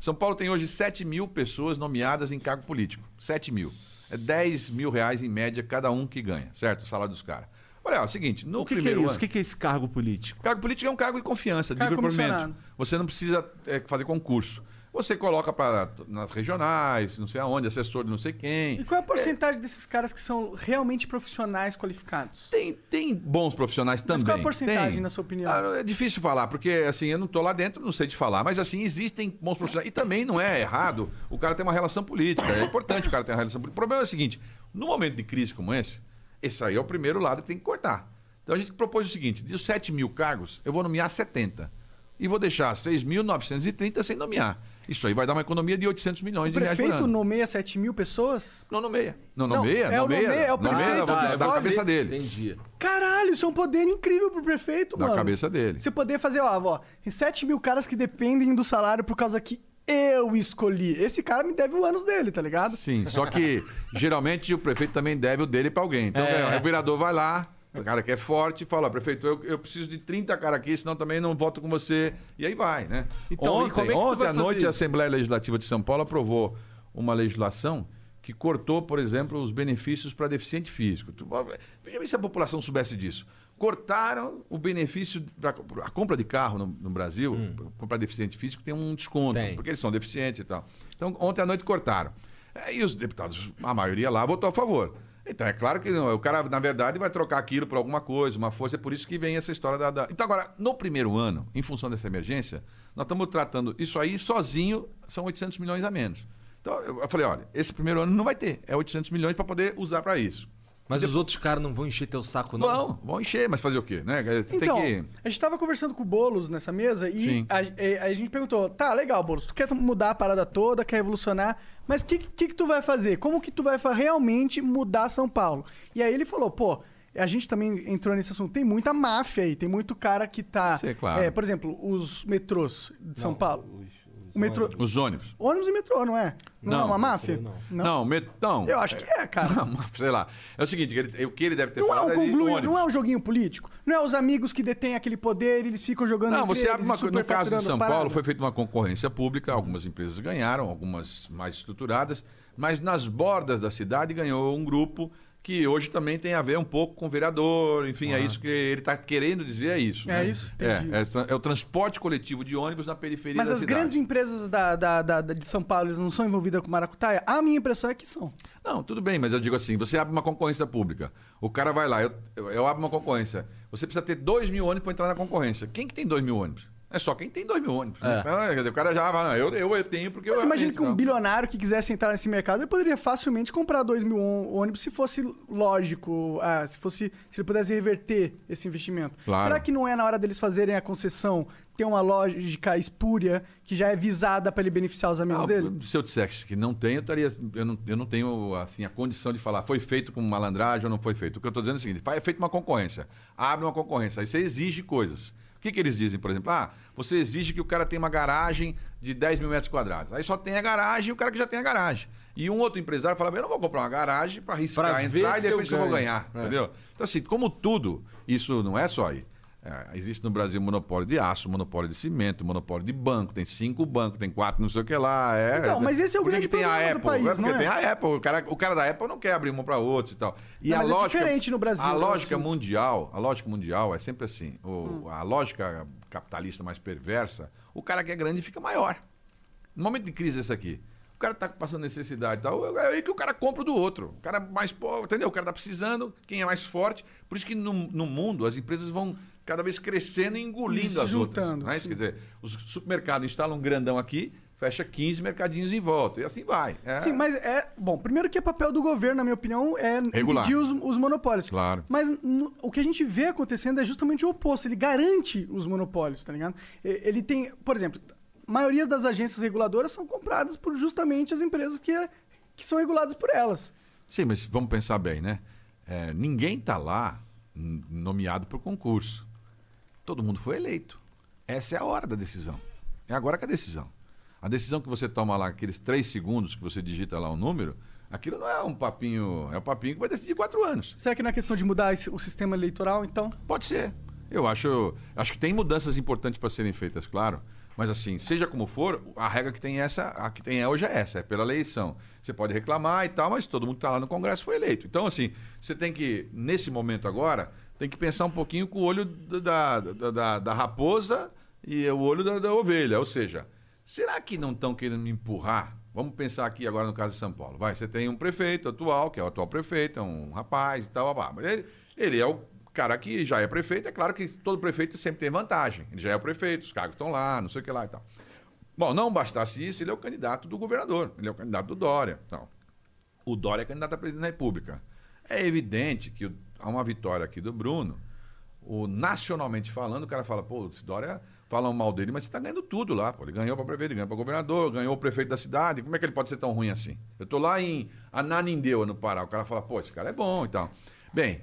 São Paulo tem hoje 7 mil pessoas nomeadas em cargo político. 7 mil. É 10 mil reais em média cada um que ganha, certo? O salário dos caras. Olha, é o seguinte, no O que, que é primeiro isso? ano... O que, é esse cargo político? Cargo político é um cargo de confiança, de Cargo livre provimento. comissionado. Você não precisa é, fazer concurso. Você coloca para nas regionais, não sei aonde, assessor de não sei quem. E qual é a porcentagem desses caras que são realmente profissionais qualificados? Tem, tem bons profissionais Mas também. qual é a porcentagem, tem. na sua opinião? Ah, é difícil falar, porque assim, eu não estou lá dentro, não sei te falar. Mas assim, existem bons profissionais. E também não é errado o cara ter uma relação política. É importante o cara ter uma relação política. O problema é o seguinte: no momento de crise como esse, esse aí é o primeiro lado que tem que cortar. Então a gente propôs o seguinte: de 7 mil cargos, eu vou nomear 70. E vou deixar 6.930 sem nomear. Isso aí vai dar uma economia de 800 milhões O de reais por prefeito nomeia 7 mil pessoas? Não nomeia. Não Não, nomeia? é o nomeia, nomeia, é o nomeia prefeito da, que da cabeça dele. Entendi. Caralho, isso é um poder incrível pro prefeito, Da mano. cabeça dele. Você poder fazer, ó, ó, tem 7 mil caras que dependem do salário por causa que eu escolhi. Esse cara me deve o ânus dele, tá ligado? Sim, só que geralmente o prefeito também deve o dele para alguém. Então É. o vereador vai lá, o cara que é forte, fala: prefeito, eu, eu preciso de 30 caras aqui, senão também não voto com você. E aí vai, né? Então, e ontem, é ontem à noite, isso? a Assembleia Legislativa de São Paulo aprovou uma legislação que cortou, por exemplo, os benefícios para deficiente físico. Veja bem se a população soubesse disso. Cortaram o benefício da a compra de carro no, no Brasil, para deficiente físico, tem um desconto, Tem. porque eles são deficientes e tal. Então, ontem à noite cortaram. É, E os deputados, a maioria lá, votou a favor. Então, é claro que não, o cara, na verdade, vai trocar aquilo por alguma coisa, uma força. É por isso que vem essa história da, da- Então, agora, no primeiro ano, em função dessa emergência, nós estamos tratando isso aí sozinho, são 800 milhões a menos. Então, eu falei, olha, esse primeiro ano não vai ter, é 800 milhões para poder usar para isso. Mas os outros caras não vão encher teu saco, não? Vão, vão encher, mas fazer o quê? Né? Tem Então, que... a gente tava conversando com o Boulos nessa mesa e a, e- a gente perguntou, tá, legal, Boulos, tu quer mudar a parada toda, quer revolucionar, mas o que, que, que tu vai fazer? Como que tu vai realmente mudar São Paulo? E aí ele falou, pô, a gente também entrou nesse assunto, tem muita máfia aí, tem muito cara que tá... Sim, claro. é, por exemplo, os metrôs de São Paulo. O metrô... Os ônibus. Ônibus e metrô, não é? Não, é Não, uma máfia? Não, met... não. Eu acho que é, cara. Não, *laughs* sei lá. É o seguinte, ele- o que ele deve ter Não é, falado um é de conglúrio, ônibus. não é um joguinho político? Não é os amigos que detêm aquele poder e eles ficam jogando Não, você abre uma coisa. No caso de São Paulo, foi feita uma concorrência pública, algumas empresas ganharam, algumas mais estruturadas, mas nas bordas da cidade ganhou um grupo que hoje também tem a ver um pouco com o vereador, enfim, é isso que ele está querendo dizer, é isso. É né? isso, É, entendi. é, é o transporte coletivo de ônibus na periferia Mas da as cidade. grandes empresas da, da- da- de São Paulo, eles não são envolvidas com maracutaia? A minha impressão é que são. Não, tudo bem, mas eu digo assim: você abre uma concorrência pública. O cara vai lá, eu, eu, eu abro uma concorrência. Você precisa ter 2 mil ônibus para entrar na concorrência. Quem que tem 2 mil ônibus? É só quem tem 2 mil ônibus. né? Então, quer dizer, o cara já vai, não, eu, eu, eu tenho porque Mas eu. imagina que um então. bilionário que quisesse entrar nesse mercado, ele poderia facilmente comprar 2 mil ôn- ônibus se fosse lógico, ah, se fosse se ele pudesse reverter esse investimento. Claro. Será que não é na hora deles fazerem a concessão ter uma lógica espúria que já é visada para ele beneficiar os amigos Ah, dele? Se eu dissesse que não tem, eu, estaria, eu, não, eu não tenho assim, a condição de falar foi feito com malandragem ou não foi feito. O que eu estou dizendo é o seguinte: é feita uma concorrência, abre uma concorrência, aí você exige coisas. O que, que eles dizem, por exemplo? Ah, você exige que o cara tenha uma garagem de 10 mil metros quadrados. Aí só tem a garagem e o cara que já tem a garagem. E um outro empresário fala, eu não vou comprar uma garagem para arriscar Pra entrar e se eu depois eu vou ganhar. É. Entendeu? Então, assim, como tudo, isso não é só aí. É, existe no Brasil monopólio de aço, monopólio de cimento, monopólio de banco. Tem cinco bancos, tem quatro não sei o que lá. É, Então, mas esse é o Por grande que tem a problema do Apple? país, é porque não é? tem a Apple. O cara, o cara da Apple não quer abrir mão para outros e tal. E Não, a mas é lógica, diferente no Brasil, A né, lógica assim. mundial, a lógica mundial é sempre assim. O- Hum. A lógica capitalista mais perversa, o cara que é grande fica maior. No momento de crise esse aqui, o cara tá passando necessidade e tal, é aí que o cara compra do outro. O cara mais pobre, entendeu? O cara tá precisando, quem é mais forte. Por isso que no, no mundo as empresas vão cada vez crescendo e engolindo Se as outras. juntando, é isso? sim. Quer dizer, os supermercados instalam um grandão aqui, fecha 15 mercadinhos em volta. E assim vai. É. Sim, mas é. Bom, primeiro que é papel do governo, na minha opinião, é Regular. impedir os, os monopólios. Claro. Mas no- o que a gente vê acontecendo é justamente o oposto. Ele garante os monopólios, tá ligado? Ele tem, por exemplo, a maioria das agências reguladoras são compradas por justamente as empresas que, é- que são reguladas por elas. Sim, mas vamos pensar bem, né? É, ninguém está lá nomeado por concurso. Todo mundo foi eleito. Essa é a hora da decisão. É agora que é a decisão. A decisão que você toma lá, aqueles três segundos que você digita lá o número, aquilo não é um papinho. É um papinho que vai decidir quatro anos. Será que não é questão de mudar o sistema eleitoral, então? Pode ser. Eu acho, acho que tem mudanças importantes para serem feitas, claro. Mas assim, seja como for, a regra que tem essa, a que tem hoje é essa, é pela eleição. Você pode reclamar e tal, mas todo mundo que está lá no Congresso foi eleito. Então, assim, você tem que, nesse momento agora, tem que pensar um pouquinho com o olho da, da, da, da raposa e o olho da, da ovelha. Ou seja, será que não estão querendo me empurrar? Vamos pensar aqui agora no caso de São Paulo. Vai, você tem um prefeito atual, que é o atual prefeito, é um rapaz e tal, babá. mas ele, ele é o cara que já é prefeito. É claro que todo prefeito sempre tem vantagem. Ele já é o prefeito, os cargos estão lá, não sei o que lá e tal. Bom, não bastasse isso, ele é o candidato do governador, ele é o candidato do Dória. Então, o Dória é candidato a presidente da República. É evidente que o- há uma vitória aqui do Bruno, o, nacionalmente falando, o cara fala, pô, esse Dória falam mal dele, mas você está ganhando tudo lá. Pô. Ele ganhou para prefeito, ganhou para governador, ganhou o prefeito da cidade. Como é que ele pode ser tão ruim assim? Eu estou lá em Ananindeua, no Pará. O cara fala, pô, esse cara é bom e tal. Bem,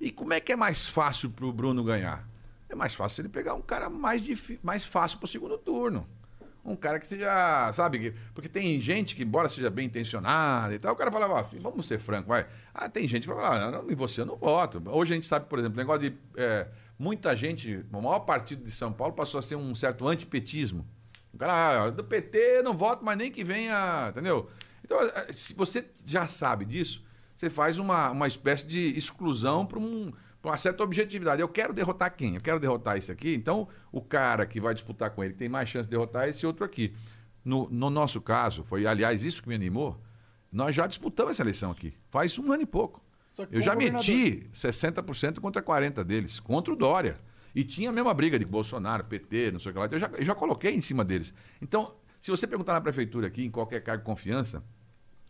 e como é que é mais fácil para o Bruno ganhar? É mais fácil ele pegar um cara mais, mais fácil para o segundo turno. Um cara que seja, sabe, que- porque tem gente que, embora seja bem intencionada e tal, o cara falava assim, vamos ser franco, vai. Ah, tem gente que vai falar, não, em você eu não voto. Hoje a gente sabe, por exemplo, o negócio de é, muita gente, o maior partido de São Paulo passou a ser um certo antipetismo. O cara, ah, do PT não voto, mas nem que venha, entendeu? Então, eh, se você já sabe disso, você faz uma, uma espécie de exclusão para um, uma certa objetividade. Eu quero derrotar quem? Eu quero derrotar esse aqui. Então, o cara que vai disputar com ele tem mais chance de derrotar esse outro aqui. No, no nosso caso, foi, aliás, isso que me animou. Nós já disputamos essa eleição aqui, faz um ano e pouco. Eu já meti 60% contra 40% deles, contra o Dória. E tinha a mesma briga de Bolsonaro, PT, não sei o que lá. Eu já, eu já coloquei em cima deles. Então, se você perguntar na prefeitura aqui, em qualquer cargo de confiança,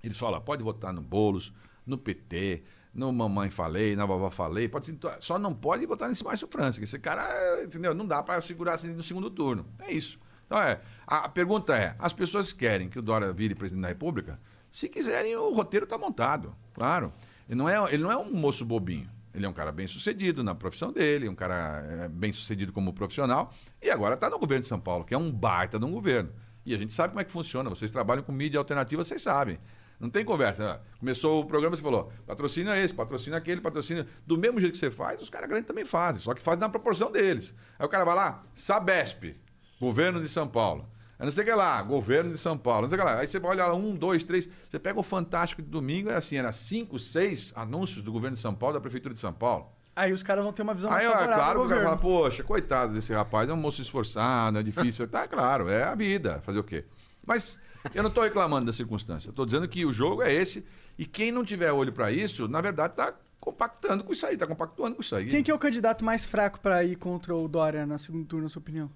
eles falam, pode votar no Boulos, no PT, no Mamãe Falei, na Vovó Falei, pode, só não pode votar nesse Márcio França, que esse cara, entendeu? Não dá para segurar assim no segundo turno. É isso. Então, é, a pergunta é, as pessoas querem que o Dória vire presidente da República? Se quiserem, o roteiro está montado, claro. Ele não, é, ele não é um moço bobinho. Ele é um cara bem sucedido na profissão dele, um cara é, bem sucedido como profissional, e agora está no governo de São Paulo, que é um baita de um governo. E a gente sabe como é que funciona. Vocês trabalham com mídia alternativa, vocês sabem. Não tem conversa. Ah, Começou o programa, você falou, patrocina esse, patrocina aquele, patrocina. Do mesmo jeito que você faz, os caras grandes também fazem, só que fazem na proporção deles. Aí o cara vai lá, Sabesp, governo de São Paulo. Aí não sei o que lá, governo de São Paulo. Não sei o que lá. Aí você vai olhar lá, um, dois, três. Você pega o Fantástico de domingo, é assim, era cinco, seis anúncios do governo de São Paulo, da Prefeitura de São Paulo. Aí os caras vão ter uma visão mais Aí, é claro que o cara fala, poxa, coitado desse rapaz, é um moço esforçado, é difícil. *laughs* tá, claro, é a vida, fazer o quê? Mas eu não estou reclamando da circunstância, estou dizendo que o jogo é esse, e quem não tiver olho para isso, na verdade, está compactando com isso aí, está compactuando com isso aí. Quem que é o candidato mais fraco pra ir contra o Dória na segunda turno, na sua opinião?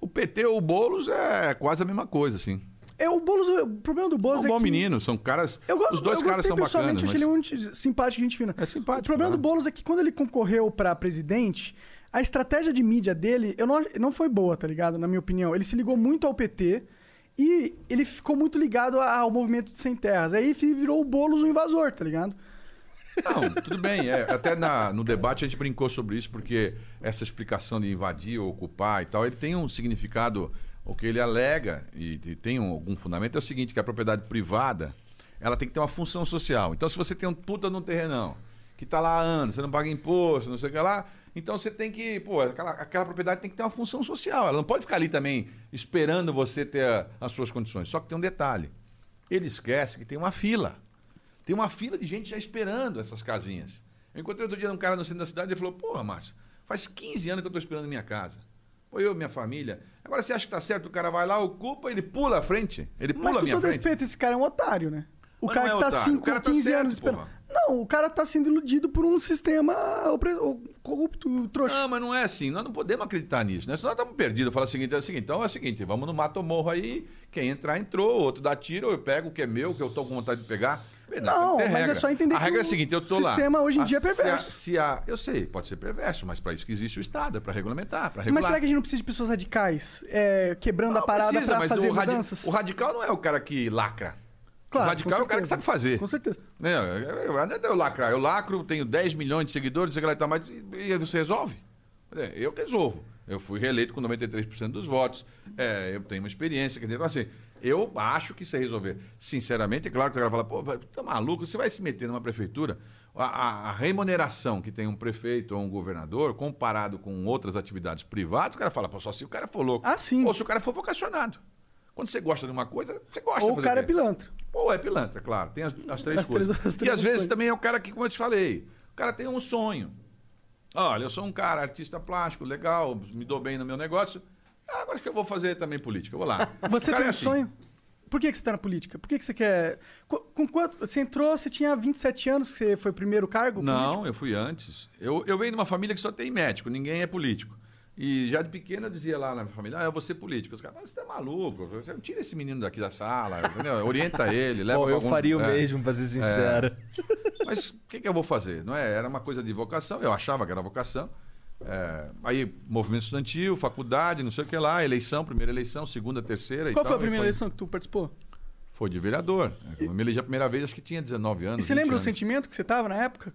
O PT ou o Boulos é quase a mesma coisa, assim. É, o Boulos, o problema do É Boulos um é bom que... menino, são caras. Eu gosto, os dois eu caras são bacanas. achei ele mas- muito simpático, gente fina. É simpático, O problema claro. do Boulos é que quando ele concorreu pra presidente, a estratégia de mídia dele eu não, não foi boa, tá ligado? Na minha opinião. Ele se ligou muito ao PT e ele ficou muito ligado ao movimento de sem terras. Aí virou o Boulos o invasor, tá ligado? Não, tudo bem. é, até na- no debate a gente brincou sobre isso, porque essa explicação de invadir ou ocupar e tal, ele tem um significado, o que ele alega, e, e tem um- algum fundamento, é o seguinte, que a propriedade privada, ela tem que ter uma função social. Então, se você tem um puta num terrenão, que está lá há anos, você não paga imposto, não sei o que lá, então você tem que, pô, aquela, aquela propriedade tem que ter uma função social. Ela não pode ficar ali também esperando você ter a- as suas condições. Só que tem um detalhe. Ele esquece que tem uma fila. Tem uma fila de gente já esperando essas casinhas. Eu encontrei outro dia um cara no centro da cidade e ele falou: Porra, Márcio, faz 15 anos que eu estou esperando a minha casa. Pô, eu minha família. Agora você acha que tá certo? O cara vai lá, ocupa, ele pula à frente. Ele Mas pula a com minha todo frente. respeito, esse cara é um otário, né? O Mas cara não que é tá otário, 5, o cara tá 15 certo, anos esperando. Não, o cara tá sendo iludido por um sistema corrupto, trouxa. Não, mas não é assim. Nós não podemos acreditar nisso, né? Senão nós estamos perdidos. Fala o seguinte, é o seguinte, então é o seguinte, vamos no mato morro aí, quem entrar, entrou, outro dá tiro, eu pego o que é meu, que eu tô com vontade de pegar. Não, mas é regra. só entender A que regra é o a seguinte, eu tô lá. sistema hoje em A- dia é se a- perverso. Se a, eu sei, pode ser perverso, mas para isso que existe o Estado, é para regulamentar, para Mas regular. será que a gente não precisa de pessoas radicais é, quebrando a Não, parada precisa, pra mas fazer o, radi- mudanças? o radical não é o cara que lacra. Claro, radical é o cara que sabe fazer. Com certeza. Né? Eu, eu, eu, eu lacrar. Eu lacro, tenho 10 milhões de seguidores, sei lá e tal, mas e, você resolve? É, eu resolvo. Eu fui reeleito com 93% dos votos. É, eu tenho uma experiência. Quer dizer, então, assim, eu acho que isso é resolver. Sinceramente, é claro que o cara fala, pô, tá maluco, você vai se meter numa prefeitura. A, a- a remuneração que tem um prefeito ou um governador, comparado com outras atividades privadas, o cara fala, pô, só se o cara for louco. Ah, sim. Ou se o cara for vocacionado. Quando você gosta de uma coisa, você gosta Ou o cara é pilantra. Ou é pilantra, claro. Tem as, as três As coisas. três- as e três às vezes também é o cara que, como eu te falei, o cara tem um sonho. Olha, eu sou um cara artista plástico, legal, me dou bem no meu negócio. Ah, agora que eu vou fazer também política, eu vou lá. *laughs* Você tem é um assim. sonho? Por que, que você tá na política? Por que, que você quer. Com, com quanto. Você entrou, você tinha 27 anos, você foi o primeiro cargo? Não, político? eu fui antes. Eu, eu venho de uma família que só tem médico, ninguém é político. E já de pequeno eu dizia lá na minha família, ah, eu vou ser político. Os caras, "Ah, você tá maluco, você tira esse menino daqui da sala, entendeu? orienta ele, leva Bom, eu algum- faria o é. mesmo, pra ser sincero. Mas o que, que eu vou fazer? Não é? Era uma coisa de vocação, eu achava que era vocação. É, aí, movimento estudantil, faculdade, não sei o que lá, eleição, primeira eleição, segunda, terceira e Qual tal, foi a e primeira eleição que tu participou? Foi de vereador. Eu me elegi a primeira vez, acho que tinha 19 anos. E você 20 lembra o anos. sentimento que você tava na época?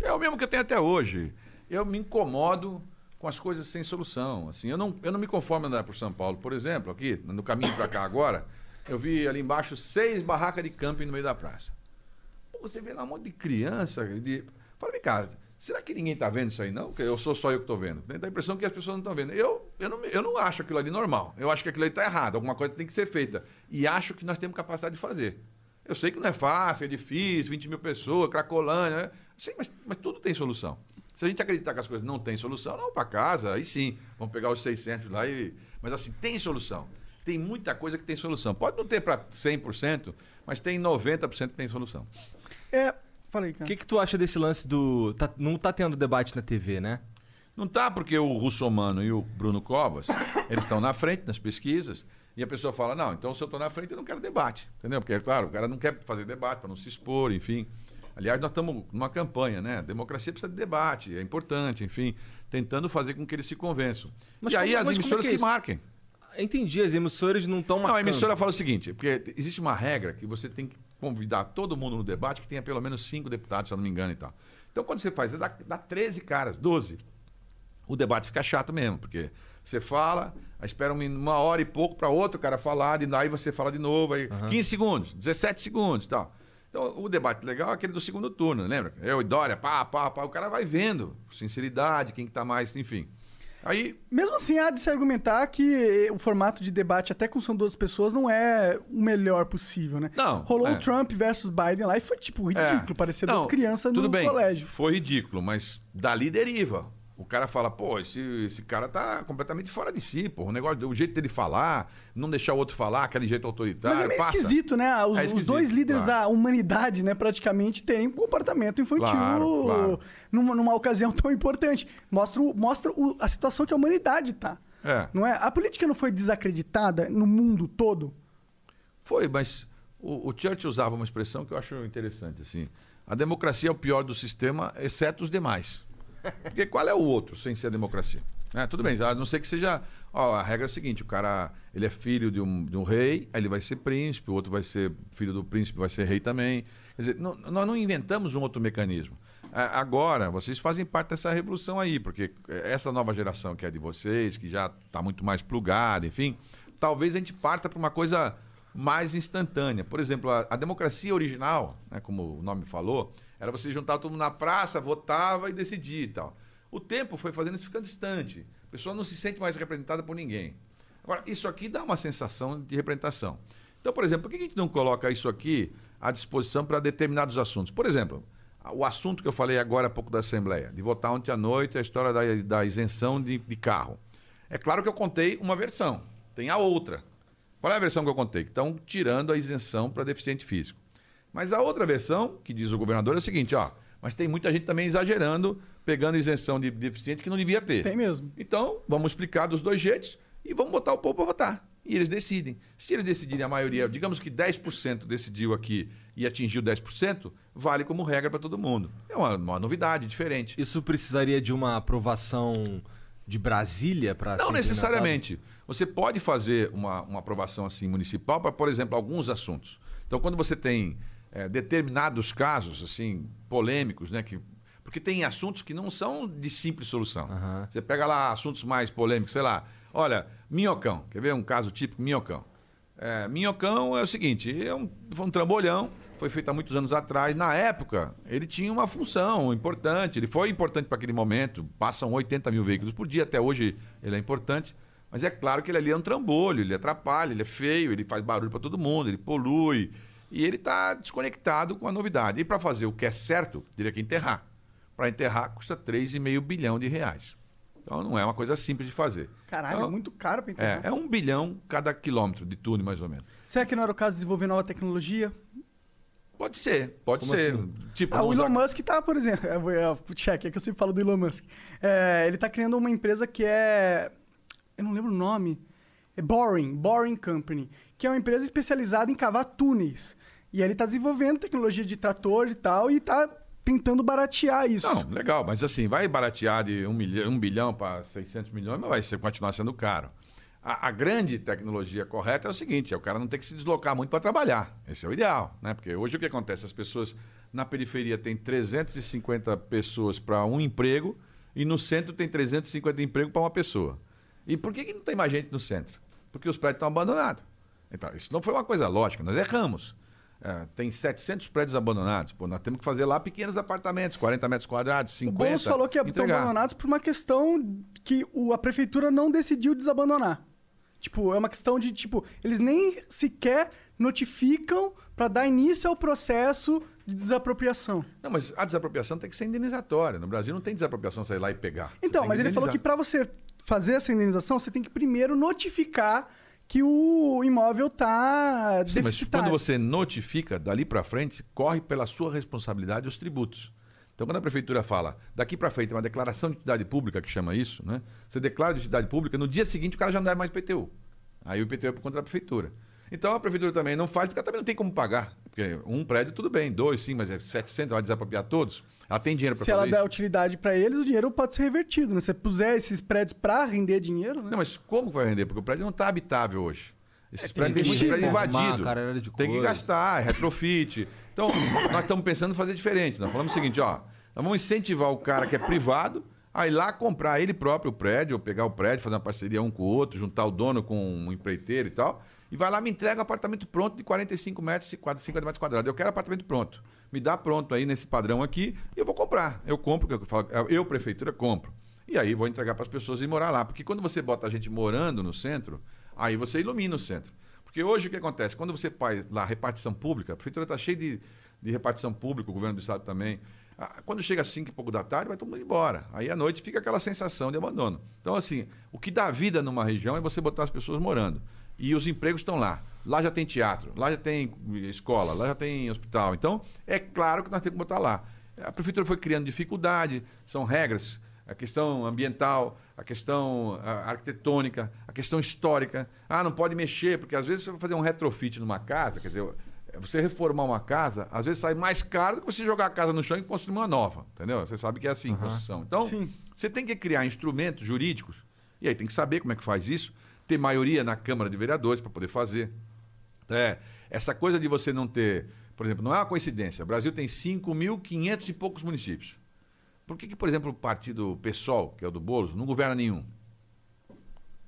É o mesmo que eu tenho até hoje. Eu me incomodo com as coisas sem solução. Assim, eu não, eu não me conformo andar por São Paulo. Por exemplo, aqui, no caminho para cá agora, eu vi ali embaixo seis barracas de camping no meio da praça. Pô, você vê lá um monte de criança. De... Fala, vem cá, será que ninguém está vendo isso aí, não? Porque eu sou só eu que estou vendo. Dá a impressão que as pessoas não estão vendo. Eu, eu, não, me- eu não acho aquilo ali normal. Eu acho que aquilo ali está errado. Alguma coisa tem que ser feita. E acho que nós temos capacidade de fazer. Eu sei que não é fácil, é difícil, 20 mil pessoas, Cracolândia, né? Sei, mas, mas tudo tem solução. Se a gente acreditar que as coisas não têm solução, não para casa, aí sim, vamos pegar os 600 lá e... Mas assim, tem solução. tem muita coisa que tem solução. Pode não ter para 100%, mas tem 90% que tem solução. É. Falei, O cara. que, que tu acha desse lance do. tá- não tá tendo debate na TV, né? Não tá porque o Russomano e o Bruno Covas, eles estão na frente nas pesquisas, e a pessoa fala, não, então se eu estou na frente eu não quero debate. Entendeu? Porque, claro, o cara não quer fazer debate para não se expor, enfim. Aliás, nós estamos numa campanha, né? A democracia precisa de debate, é importante, enfim, tentando fazer com que eles se convençam. Mas e aí como- as como é emissoras que é que, isso? marquem. Entendi, as emissoras não estão Não, marcando. a emissora fala o seguinte, porque existe uma regra que você tem que convidar todo mundo no debate que tenha pelo menos cinco deputados, se eu não me engano e tal. Então, quando você faz, dá, dá 13 caras, 12. O debate fica chato mesmo, porque você fala, aí espera um- uma hora e pouco para outro cara falar, e aí você fala de novo, aí 15 segundos, 17 segundos e tal. Então, o debate legal é aquele do segundo turno, lembra? Eu e Dória, pá, pá, pá, o cara vai vendo, sinceridade, quem que tá mais, enfim. Aí, Mesmo assim, há de se argumentar que o formato de debate, até com são duas pessoas, não é o melhor possível, né? Não, Rolou é. o Trump versus Biden lá e foi, tipo, ridículo. É. Parecia Não, duas crianças tudo no bem, colégio. Foi ridículo, mas dali deriva. O cara fala, pô, esse, esse cara tá completamente fora de si, pô. O negócio, o jeito dele falar, não deixar o outro falar, aquele jeito autoritário. Mas é meio passa. esquisito, né? Os, É os esquisito, dois líderes claro. da humanidade, né, praticamente, terem um comportamento infantil Claro, claro. Numa, numa ocasião tão importante. Mostra, mostra o- a situação que a humanidade tá. É. Não é? A política não foi desacreditada no mundo todo? Foi, mas o, o Churchill usava uma expressão que eu acho interessante, assim. A democracia é o pior do sistema, exceto os demais. Porque qual é o outro sem ser a democracia? né? tudo bem, a não ser que seja. Ó, a regra é a seguinte: o cara ele é filho de um, de um rei, aí ele vai ser príncipe, o outro vai ser filho do príncipe, vai ser rei também. Quer dizer, não- nós não inventamos um outro mecanismo. Agora, vocês fazem parte dessa revolução aí, porque essa nova geração que é de vocês, que já está muito mais plugada, enfim, talvez a gente parta para uma coisa mais instantânea. Por exemplo, a, a democracia original, né, como o nome falou, era você juntar todo mundo na praça, votava e decidia e tal. O tempo foi fazendo isso ficando distante. A pessoa não se sente mais representada por ninguém. Agora, isso aqui dá uma sensação de representação. Então, por exemplo, por que a gente não coloca isso aqui à disposição para determinados assuntos? Por exemplo, o assunto que eu falei agora há pouco da Assembleia, de votar ontem à noite a história da, da isenção de, de carro. É claro que eu contei uma versão, tem a outra. Qual é a versão que eu contei? Que estão tirando a isenção para deficiente físico. Mas a outra versão, que diz o governador, é o seguinte, ó, mas tem muita gente também exagerando, pegando isenção de deficiente que não devia ter. Tem mesmo. Então, vamos explicar dos dois jeitos e vamos botar o povo para votar. E eles decidem. Se eles decidirem a maioria, digamos que 10% decidiu aqui e atingiu 10%, vale como regra para todo mundo. É uma, uma novidade, diferente. Isso precisaria de uma aprovação de Brasília para Não necessariamente. Você pode fazer uma, uma aprovação assim municipal para, por exemplo, alguns assuntos. Então, quando você tem eh, determinados casos assim polêmicos, né, que porque tem assuntos que não são de simples solução. Você pega lá assuntos mais polêmicos, sei lá. Olha, minhocão. Quer ver um caso típico? Minhocão. É, minhocão é o seguinte: é um, foi um trambolhão, foi feito há muitos anos atrás. Na época, ele tinha uma função importante, ele foi importante para aquele momento. Passam 80 mil veículos por dia, até hoje ele é importante. Mas é claro que ele ali é um trambolho, ele atrapalha, ele é feio, ele faz barulho para todo mundo, ele polui. E ele está desconectado com a novidade. E para fazer o que é certo, teria que enterrar. Para enterrar custa 3,5 bilhão de reais. Então não é uma coisa simples de fazer. Caralho, Então, é muito caro pra enterrar. é, é um bilhão cada quilômetro de túnel, mais ou menos. Será que não era o caso de desenvolver nova tecnologia? Pode ser, pode Como ser. assim? Tipo, Ah, o Elon usar- Musk tá, por exemplo. *laughs* É, é, o check, é que eu sempre falo do Elon Musk. É, ele tá criando uma empresa que é. Eu não lembro o nome. É Boring, Boring Company, que é uma empresa especializada em cavar túneis. E ele tá desenvolvendo tecnologia de trator e tal, e tá tentando baratear isso. Não, legal, mas assim, vai baratear de um, milhão, um bilhão para 600 milhões, mas vai ser, continuar sendo caro. A, a grande tecnologia correta é o seguinte: é o cara não ter que se deslocar muito para trabalhar. Esse é o ideal, né? Porque hoje o que acontece? As pessoas na periferia têm 350 pessoas para um emprego e no centro tem 350 empregos para uma pessoa. E por que, que não tem mais gente no centro? Porque os prédios estão abandonados. Então, isso não foi uma coisa lógica, nós erramos. É, tem 700 prédios abandonados. Pô, nós temos que fazer lá pequenos apartamentos, 40 metros quadrados, o 50. Boulos falou que estão abandonados por uma questão que o- a prefeitura não decidiu desabandonar. Tipo, é uma questão de, tipo, eles nem sequer notificam para dar início ao processo de desapropriação. Não, mas a desapropriação tem que ser indenizatória. No Brasil não tem desapropriação sair lá e pegar. Então, mas ele falou que para você fazer essa indenização, você tem que primeiro notificar que o imóvel tá Sim, mas quando você notifica, dali para frente, corre pela sua responsabilidade os tributos. Então, quando a prefeitura fala, daqui para frente, é uma declaração de utilidade pública, que chama isso, né? Você declara de utilidade pública, no dia seguinte o cara já não deve mais IPTU. Aí o IPTU é por conta da prefeitura. Então, a prefeitura também não faz, porque ela também não tem como pagar. Porque um prédio, tudo bem, dois sim, mas é 700, vai desapropriar todos. Ela tem dinheiro para Se fazer ela der isso? utilidade pra eles, o dinheiro pode ser revertido, né? Se você puser esses prédios pra render dinheiro, né? Não, mas como vai render? Porque o prédio não está habitável hoje. Esses prédios que tem muito mexer, prédio invadido. tem que gastar, é retrofit. Então, nós estamos pensando em fazer diferente. Nós falamos o seguinte, ó. Nós vamos incentivar o cara que é privado a ir lá comprar ele próprio o prédio, ou pegar o prédio, fazer uma parceria um com o outro, juntar o dono com um empreiteiro e tal. E vai lá, me entrega um apartamento pronto de 45 metros, 50 metros quadrados. Eu quero apartamento pronto. Me dá pronto aí nesse padrão aqui e eu vou comprar. Eu compro, eu, falo, eu prefeitura, compro. E aí vou entregar para as pessoas e morar lá. Porque quando você bota a gente morando no centro, aí você ilumina o centro. Porque hoje o que acontece? Quando você faz lá repartição pública, a prefeitura está cheia de, de repartição pública, o governo do estado também. Ah, Quando chega às 5 e pouco da tarde, vai todo mundo embora. Aí à noite fica aquela sensação de abandono. Então, assim, o que dá vida numa região é você botar as pessoas morando. E os empregos estão lá. Lá já tem teatro, lá já tem escola, lá já tem hospital. Então, é claro que nós temos que botar lá. A prefeitura foi criando dificuldade, são regras, a questão ambiental, a questão arquitetônica, a questão histórica. Ah, não pode mexer, porque às vezes você vai fazer um retrofit numa casa, quer dizer, você reformar uma casa, às vezes sai mais caro do que você jogar a casa no chão e construir uma nova, entendeu? Você sabe que é assim, construção. Então, Sim. você tem que criar instrumentos jurídicos, e aí tem que saber como é que faz isso, ter maioria na Câmara de Vereadores para poder fazer. É, essa coisa de você não ter, por exemplo, não é uma coincidência. O Brasil tem 5.500 e poucos municípios. Por que, que, por exemplo, o partido PSOL, que é o do Boulos, não governa nenhum?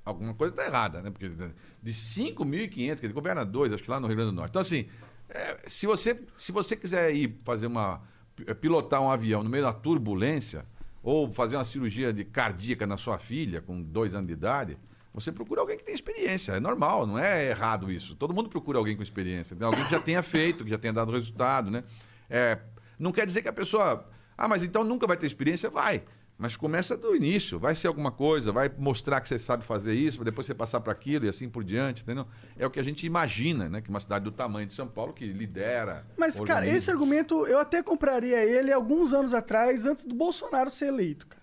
Alguma coisa está errada, né? Porque de 5.500, quer dizer, governa dois, acho que lá no Rio Grande do Norte. Então, assim, é, se, você, se você quiser ir fazer uma. pi- pilotar um avião no meio da turbulência, ou fazer uma cirurgia de cardíaca na sua filha com dois anos de idade, você procura alguém que tem experiência. É normal, não é errado isso. Todo mundo procura alguém com experiência. Tem alguém que já tenha feito, que já tenha dado resultado, né? É, não quer dizer que a pessoa. Ah, mas então nunca vai ter experiência? Vai. Mas começa do início, vai ser alguma coisa, vai mostrar que você sabe fazer isso, depois você passar para aquilo e assim por diante, entendeu? É o que a gente imagina, né? Que uma cidade do tamanho de São Paulo que lidera. Mas, cara, esse argumento eu até compraria ele alguns anos atrás, antes do Bolsonaro ser eleito, cara.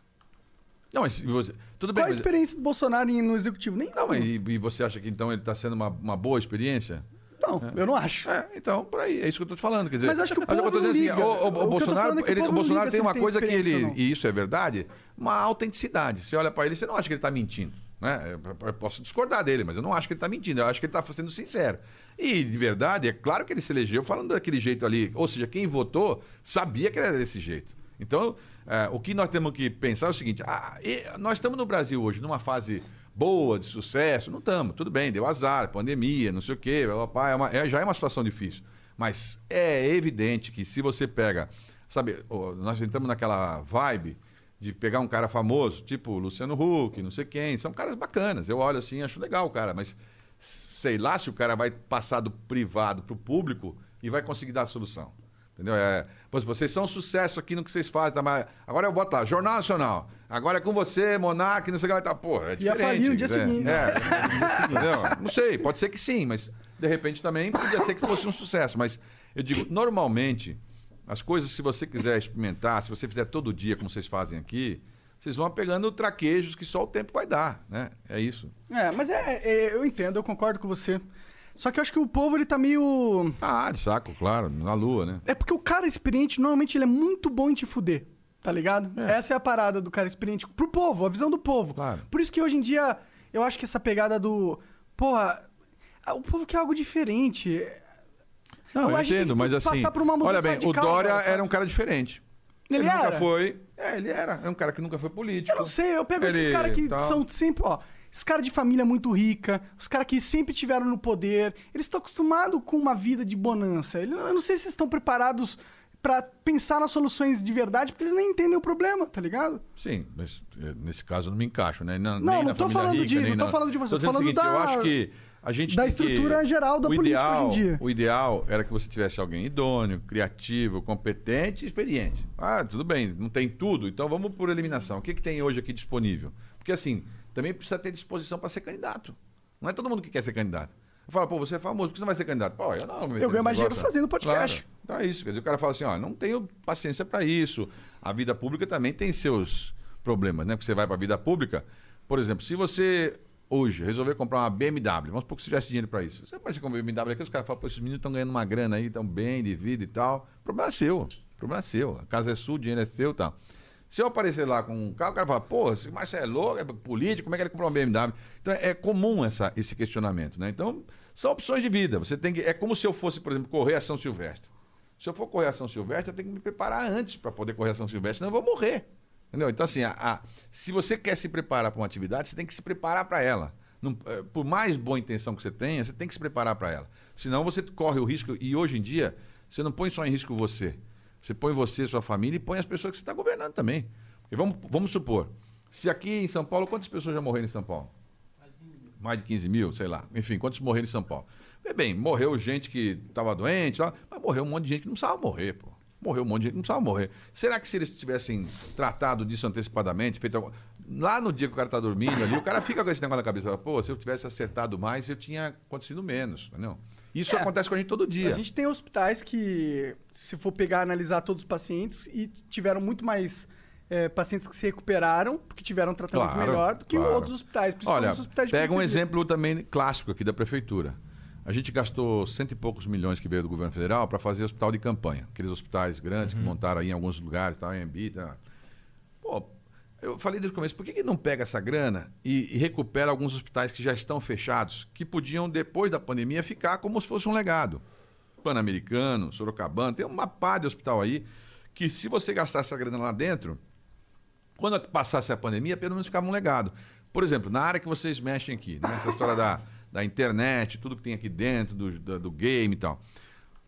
Não, mas você... tudo bem. Qual a mas- experiência do Bolsonaro no executivo? Nem Não, mas e, e você acha que então ele está sendo uma, uma boa experiência? Não, eu não acho. É, então, por aí, é isso que eu tô te falando. Quer dizer, Mas acho que o povo não dizendo liga. o, o- o O tô Bolsonaro, é ele- o Bolsonaro tem uma tem coisa que ele, e isso é verdade, uma autenticidade. Você olha para ele, você não acha que ele está mentindo. Né? Eu posso discordar dele, mas eu não acho que ele está mentindo. Eu acho que ele está sendo sincero. E, de verdade, é claro que ele se elegeu falando daquele jeito ali. Ou seja, quem votou sabia que ele era desse jeito. Então, é, o que nós temos que pensar é o seguinte: ah, nós estamos no Brasil hoje numa fase boa, de sucesso. Não estamos, tudo bem, deu azar, pandemia, não sei o quê, é uma- é- já é uma situação difícil. Mas é evidente que se você pega, sabe, nós entramos naquela vibe de pegar um cara famoso, tipo Luciano Huck, não sei quem, são caras bacanas. Eu olho assim, acho legal o cara, mas sei lá se o cara vai passar do privado para o público e vai conseguir dar a solução. Entendeu? É, pois vocês são um sucesso aqui no que vocês fazem. Tá? Mas agora eu boto lá, Jornal Nacional. Agora é com você, Monark, não sei o que lá. Tá. Pô, é Ia diferente. falir no dia é, seguinte. É, entendeu? Não sei, pode ser que sim, mas de repente também podia ser que fosse um sucesso. Mas eu digo, normalmente, as coisas, se você quiser experimentar, se você fizer todo dia, como vocês fazem aqui, vocês vão pegando traquejos que só o tempo vai dar, né? É isso. É, mas é, é, eu entendo, eu concordo com você. Só que eu acho que o povo, ele tá meio... Ah, de saco, claro, na lua, né? É porque o cara experiente, normalmente, ele é muito bom em te fuder. Tá ligado? Essa é a parada do cara experiente. Pro povo, a visão do povo. Claro. Por isso que hoje em dia, eu acho que essa pegada do... Porra, o povo quer algo diferente. Não, Eu eu, entendo, mas assim. passar por uma mudança olha bem, radical, o Dória cara, era um cara diferente. Ele nunca era? foi. É, ele era. É um cara que nunca foi político. Eu não sei, eu pego esses Ele caras que tal. são sempre, ó, esses caras de família muito rica, os caras que sempre tiveram no poder, eles estão acostumados com uma vida de bonança. Eu não sei se eles estão preparados pra pensar nas soluções de verdade, porque eles nem entendem o problema, tá ligado? Sim, mas eh, nesse caso eu não me encaixo, né? Não, Na, não tô falando rica, de- não tô na- falando de você, Tô tô falando seguinte, da- eu acho que a gente da tem que- estrutura geral da o política ideal, hoje em dia. O ideal era que você tivesse alguém idôneo, criativo, competente e experiente. Ah, tudo bem, não tem tudo, então vamos por eliminação. O que, que tem hoje aqui disponível? Porque assim, também precisa ter disposição para ser candidato. Não é todo mundo que quer ser candidato. Eu falo, pô, você é famoso, por que você não vai ser candidato? Pô, eu não. Eu ganho mais dinheiro fazendo podcast. Claro. Então é isso. Quer dizer, o cara fala assim, ó, não tenho paciência para isso. A vida pública também tem seus problemas, né? Porque você vai para a vida pública, por exemplo, se você hoje resolver comprar uma BMW, vamos supor que você tivesse dinheiro para isso. Você vai comprar uma BMW aqui, os caras falam, pô, esses meninos estão ganhando uma grana aí, estão bem de vida e tal. O problema é seu. O problema é seu. A casa é sua, o dinheiro é seu e tal. Se eu aparecer lá com um carro, o cara fala, pô, esse Marcelo é louco, é político, como é que ele comprou uma BMW? Então é comum essa, esse questionamento, né? Então, são opções de vida. Você tem que. É como se eu fosse, por exemplo, correr a São Silvestre. Se eu for correr a São Silvestre, eu tenho que me preparar antes para poder correr a São Silvestre, senão eu vou morrer. Entendeu? Então, assim, a, a- se você quer se preparar para uma atividade, você tem que se preparar para ela. Não- eh, por mais boa intenção que você tenha, você tem que se preparar para ela. Senão você corre o risco, e hoje em dia, você não põe só em risco você. Você põe você, sua família e põe as pessoas que você está governando também. Porque vamos, vamos supor, se aqui em São Paulo, quantas pessoas já morreram em São Paulo? mais de 15 mil, sei lá. Enfim, quantos morreram em São Paulo? Bem, morreu gente que estava doente, mas morreu um monte de gente que não precisava morrer, pô. Morreu um monte de gente que não precisava morrer. Será que se eles tivessem tratado disso antecipadamente, feito alguma... Lá no dia que o cara está dormindo ali, o cara fica com esse negócio na cabeça. Pô, se eu tivesse acertado mais, eu tinha acontecido menos, entendeu? Isso É. acontece com a gente todo dia. A gente tem hospitais que, se for pegar analisar todos os pacientes, e tiveram muito mais é, pacientes que se recuperaram, porque tiveram um tratamento Claro, melhor do que claro. outros hospitais, principalmente Olha, os hospitais de pega um exemplo também clássico aqui da prefeitura. A gente gastou cento e poucos milhões que veio do governo federal para fazer hospital de campanha. Aqueles hospitais grandes que montaram aí em alguns lugares, tal, em Embi, tá. Eu falei desde o começo, por que, que não pega essa grana e, e recupera alguns hospitais que já estão fechados, que podiam, depois da pandemia, ficar como se fosse um legado? Pan-Americano, Sorocabana, tem uma pá de hospital aí que se você gastar essa grana lá dentro, quando passasse a pandemia, pelo menos ficava um legado. Por exemplo, na área que vocês mexem aqui, né? história da, da internet, tudo que tem aqui dentro, do, do, do game e tal.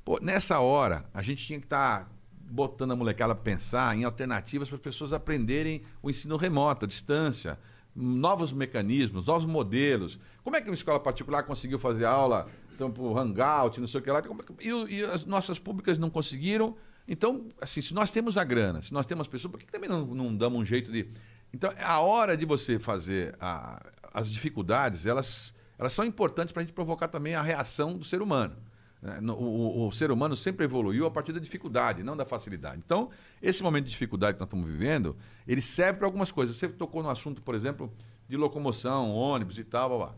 Pô, nessa hora, a gente tinha que estar botando a molecada a pensar em alternativas para as pessoas aprenderem o ensino remoto, a distância, novos mecanismos, novos modelos. Como é que uma escola particular conseguiu fazer aula então, por Hangout, não sei o que lá, é e, e as nossas públicas não conseguiram? Então, assim, se nós temos a grana, se nós temos pessoas, por que também não, não damos um jeito de. Então, a hora de você fazer a- as dificuldades, elas, elas são importantes para a gente provocar também a reação do ser humano. Né? O, o- o ser humano sempre evoluiu a partir da dificuldade, não da facilidade. Então, esse momento de dificuldade que nós estamos vivendo, ele serve para algumas coisas. Você tocou no assunto, por exemplo, de locomoção, ônibus e tal, blá, blá.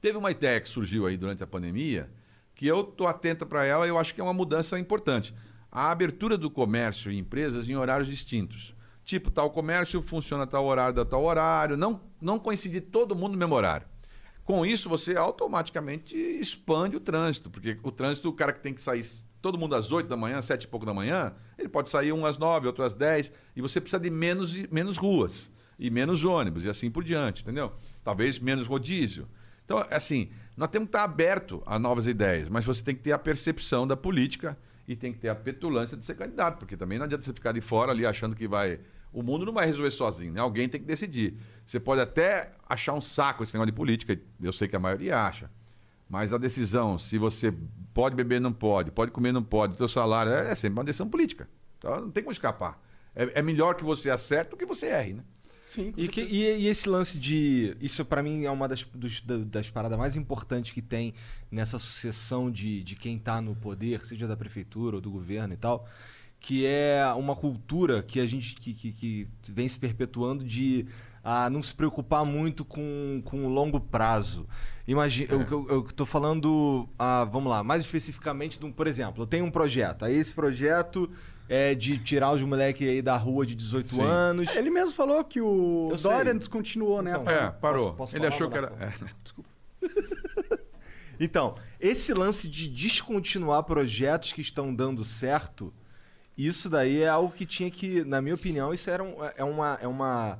Teve uma ideia que surgiu aí durante a pandemia, que eu estou atento para ela e eu acho que é uma mudança importante. A abertura do comércio e empresas em horários distintos. Tipo, tal comércio funciona tal horário, da tal horário, não, não coincidir todo mundo no mesmo horário. Com isso, você automaticamente expande o trânsito, porque o trânsito, o cara que tem que sair todo mundo às 8 da manhã, 7 e pouco da manhã, ele pode sair um às 9, outro às 10, e você precisa de menos, menos ruas, e menos ônibus, e assim por diante, entendeu? Talvez menos rodízio. Então, assim, nós temos que estar aberto a novas ideias, mas você tem que ter a percepção da política e tem que ter a petulância de ser candidato, porque também não adianta você ficar de fora ali achando que vai. O mundo não vai resolver sozinho, né? Alguém tem que decidir. Você pode até achar um saco esse negócio de política, eu sei que a maioria acha. Mas a decisão, se você pode beber, não pode, pode comer, não pode, o teu salário, é, é sempre uma decisão política. Então não tem como escapar. É, é melhor que você acerte do que você erre, né? Sim. E, que- e- e esse lance de. Isso pra mim é uma das, dos- da- das paradas mais importantes que tem nessa sucessão de, de quem tá no poder, seja da prefeitura ou do governo e tal, que é uma cultura que a gente que, que, que vem se perpetuando de ah, não se preocupar muito com, com o longo prazo. Imagina, eu, eu, tô falando, ah, vamos lá, mais especificamente de um, por exemplo, eu tenho um projeto. Aí esse projeto é de tirar os moleques aí da rua de 18 Sim. anos. Ele mesmo falou que o Eu sei. Descontinuou, né? Então, É, parou. Posso- posso Ele achou que era. É, *laughs* desculpa. Então, esse lance de descontinuar projetos que estão dando certo, isso daí é algo que tinha que, na minha opinião, isso era um- é uma. É uma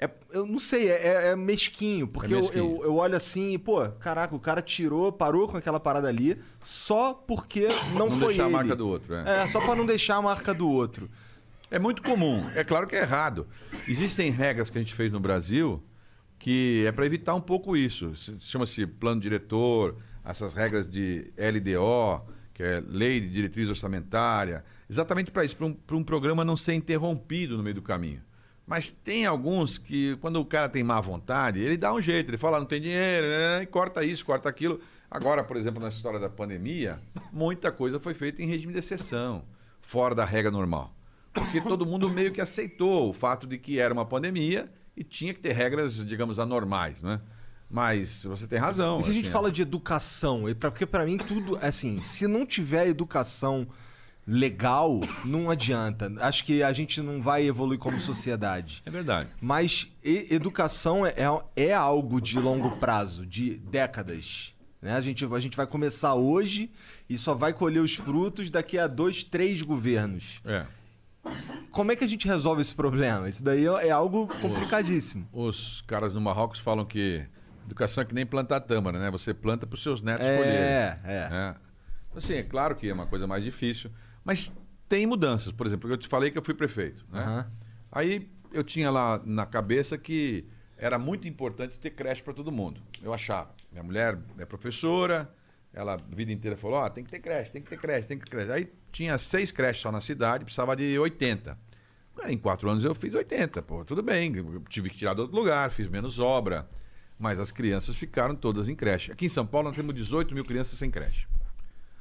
é- eu não sei, é, é mesquinho, porque É eu- mesquinho. Eu, eu olho assim e, pô, caraca, o cara tirou, parou com aquela parada ali, só porque não, Não foi deixar a ele. marca do outro, é. É, só pra não deixar a marca do outro. É muito comum. É claro que é errado. Existem regras que a gente fez no Brasil que é para evitar um pouco isso. Se- Chama-se plano diretor, essas regras de LDO, que é Lei de Diretriz Orçamentária, exatamente para isso, para um, pra um programa não ser interrompido no meio do caminho. Mas tem alguns que, quando o cara tem má vontade, ele dá um jeito, ele fala, não tem dinheiro, né? e corta isso, corta aquilo. Agora, por exemplo, na história da pandemia, muita coisa foi feita em regime de exceção, fora da regra normal. Porque todo mundo meio que aceitou o fato de que era uma pandemia e tinha que ter regras, digamos, anormais, né? Mas você tem razão. E se a gente assim, fala de educação, porque pra mim tudo, assim, se não tiver educação legal, não adianta. Acho que a gente não vai evoluir como sociedade. É verdade. Mas educação é, é, é algo de longo prazo, de décadas. Né? A, gente, a gente vai começar hoje e só vai colher os frutos daqui a dois, três governos. É. Como é que a gente resolve esse problema? Isso daí é é algo complicadíssimo. Os caras no Marrocos falam que educação é que nem plantar tâmara, né? Você planta para os seus netos É, colherem. é. né? Assim, é claro que é uma coisa mais difícil, mas tem mudanças. Por exemplo, eu te falei que eu fui prefeito, né? Aham. Aí eu tinha lá na cabeça que era muito importante ter creche para todo mundo. Eu achava. Minha mulher é professora, ela a vida inteira falou: ó, tem que ter creche, tem que ter creche, tem que ter creche. Aí tinha seis creches só na cidade, precisava de 80. Aí, Em quatro anos eu fiz 80, pô, tudo bem. Tive que tirar de outro lugar, fiz menos obra. Mas as crianças ficaram todas em creche. Aqui em São Paulo nós temos 18 mil crianças sem creche.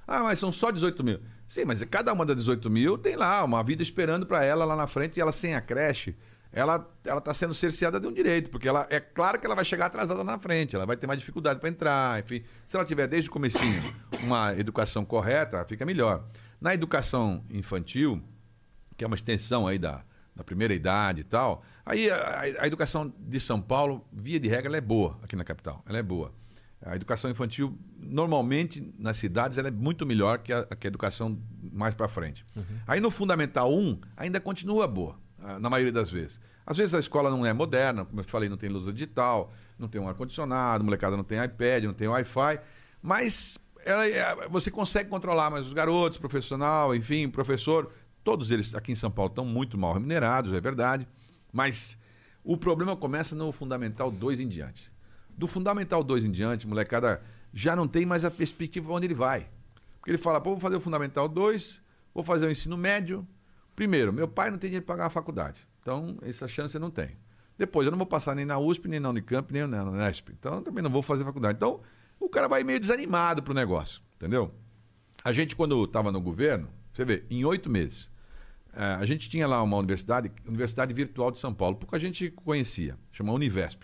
Ah, mas são só 18 mil. Sim, mas cada uma das 18 mil tem lá uma vida esperando para ela lá na frente e ela sem a creche, ela está sendo cerceada de um direito, porque ela é claro que ela vai chegar atrasada na frente, ela vai ter mais dificuldade para entrar, enfim. Se ela tiver desde o comecinho uma educação correta, fica melhor. Na educação infantil, que é uma extensão aí da, da primeira idade e tal. Aí a, a educação de São Paulo, via de regra, ela é boa aqui na capital. Ela é boa. A educação infantil, normalmente, nas cidades, ela é muito melhor que a, que a educação mais para frente. Aí no Fundamental 1, ainda continua boa, na maioria das vezes. Às vezes a escola não é moderna, como eu te falei, não tem luz digital, não tem um ar-condicionado, a molecada não tem iPad, não tem Wi-Fi, mas ela- é, você consegue controlar mais os garotos, profissional, enfim, professor. Todos eles aqui em São Paulo estão muito mal remunerados, é verdade. Mas o problema começa no Fundamental 2 em diante. Do Fundamental 2 em diante, molecada já não tem mais a perspectiva onde ele vai. Porque ele fala, pô, vou fazer o Fundamental 2, vou fazer o ensino médio. Primeiro, meu pai não tem dinheiro para pagar a faculdade. Então, essa chance eu não tenho. Depois, eu não vou passar nem na USP, nem na Unicamp, nem na Unesp. Então, também não vou fazer faculdade. Então, o cara vai meio desanimado pro negócio, entendeu? A gente, quando estava no governo, você vê, em oito meses, a gente tinha lá uma universidade, Universidade Virtual de São Paulo, pouca gente conhecia, chama Univesp.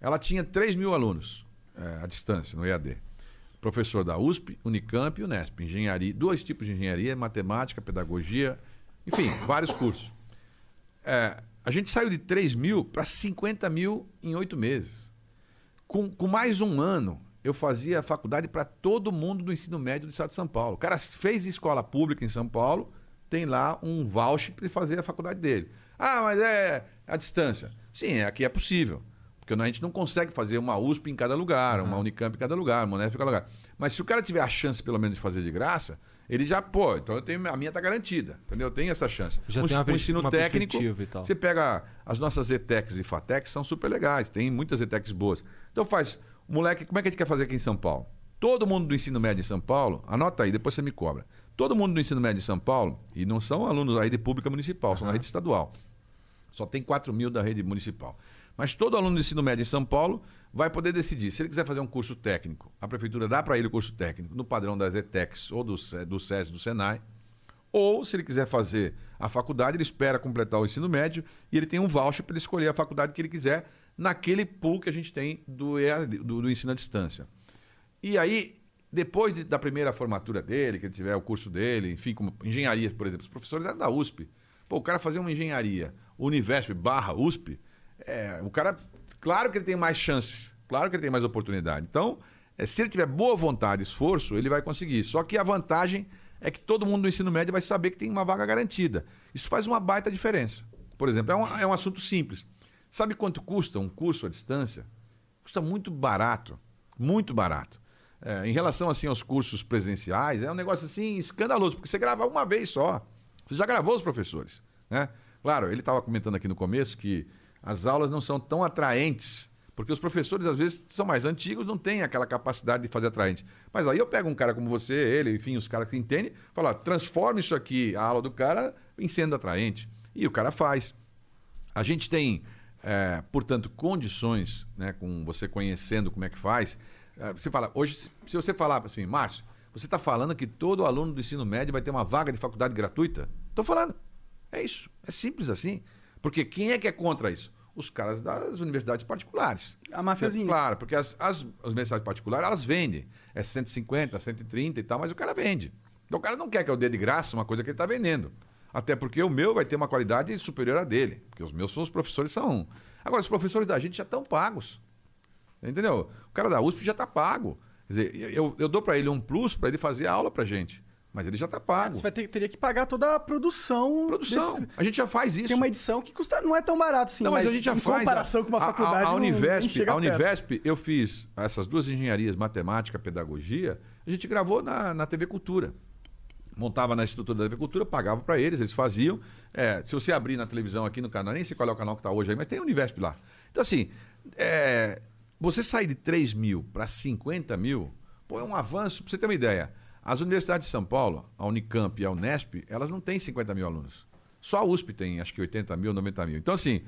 Ela tinha 3 mil alunos eh, à distância, no EAD. Professor da USP, Unicamp e Unesp. Engenharia, dois tipos de engenharia, matemática, pedagogia, enfim, vários cursos. Eh, a gente saiu de 3 mil para 50 mil em oito meses. Com, com mais um ano, eu fazia faculdade para todo mundo do ensino médio do estado de São Paulo. O cara fez escola pública em São Paulo, tem lá um voucher para fazer a faculdade dele. Ah, mas é a distância. Sim, aqui é possível. Porque a gente não consegue fazer uma USP em cada lugar, uma Unicamp em cada lugar, uma Unesp em cada lugar. Mas se o cara tiver a chance, pelo menos, de fazer de graça, ele já, pô, então eu tenho, a minha tá garantida. Entendeu? Eu tenho essa chance. Já um, tem uma um ensino uma técnico. Você pega as nossas ETECs e FATECs, são super legais, tem muitas ETECs boas. Então faz, moleque, como é que a gente quer fazer aqui em São Paulo? Todo mundo do ensino médio em São Paulo, anota aí, depois você me cobra. Todo mundo do ensino médio em São Paulo, e não são alunos aí de pública municipal, são da rede estadual. Só tem 4 mil da rede municipal. Mas todo aluno do ensino médio em São Paulo vai poder decidir. Se ele quiser fazer um curso técnico, a prefeitura dá para ele o curso técnico no padrão das ETECs ou do, do SES, do SENAI. Ou, se ele quiser fazer a faculdade, ele espera completar o ensino médio e ele tem um voucher para ele escolher a faculdade que ele quiser naquele pool que a gente tem do, do, do ensino à distância. E aí, depois de- da primeira formatura dele, que ele tiver o curso dele, enfim, como engenharia, por exemplo, os professores eram da USP. Pô, o cara fazer uma engenharia, Univesp barra USP, é, o cara, claro que ele tem mais chances, claro que ele tem mais oportunidade. Então, é, se ele tiver boa vontade e esforço, ele vai conseguir. Só que a vantagem é que todo mundo do ensino médio vai saber que tem uma vaga garantida. Isso faz uma baita diferença. Por exemplo, é um, é um assunto simples. Sabe quanto custa um curso à distância? Custa muito barato, muito barato. É, em relação assim aos cursos presenciais, é um negócio assim escandaloso, porque você grava uma vez só. Você já gravou os professores, né? Claro, ele estava comentando aqui no começo que as aulas não são tão atraentes, porque os professores às vezes são mais antigos, não têm aquela capacidade de fazer atraente. Mas aí eu pego um cara como você, ele, enfim, os caras que entendem, fala, transforma isso aqui, a aula do cara, em sendo atraente. E o cara faz. A gente tem, é, portanto, condições, né, com você conhecendo como é que faz. É, você fala, hoje, se- você falar assim, Márcio, você está falando que todo aluno do ensino médio vai ter uma vaga de faculdade gratuita? Estou falando. É isso. É simples assim. Porque quem é que é contra isso? Os caras das universidades particulares. A mafiazinha. Claro, porque as, as, as universidades particulares, elas vendem. É 150, 130 e tal, mas o cara vende. Então o cara não quer que eu dê de graça uma coisa que ele está vendendo. Até porque o meu vai ter uma qualidade superior à dele. Porque os meus são os professores são. Agora, os professores da gente já estão pagos. Entendeu? O cara da USP já está pago. Quer dizer, eu, eu dou para ele um plus para ele fazer a aula para gente. Mas ele já está pago. Você vai ter, teria que pagar toda a produção. Produção. desse- A gente já faz isso. Tem uma edição que custa, não é tão barato assim, Não, mas, a gente já em faz. comparação com uma A- a- faculdade. A, não- nem Univesp, chega a. Univesp, eu fiz essas duas engenharias, matemática, pedagogia, a gente gravou na, na TV Cultura. Montava na estrutura da TV Cultura, pagava para eles, eles faziam. É, se você abrir na televisão aqui no canal, nem sei qual é o canal que está hoje aí, mas tem a Univesp lá. Então, assim, é, você sair de 3 mil para 50 mil, pô, é um avanço. Para você ter uma ideia, as universidades de São Paulo, a Unicamp e a Unesp, elas não têm 50 mil alunos. Só a USP tem, acho que 80 mil, 90 mil. Então, assim,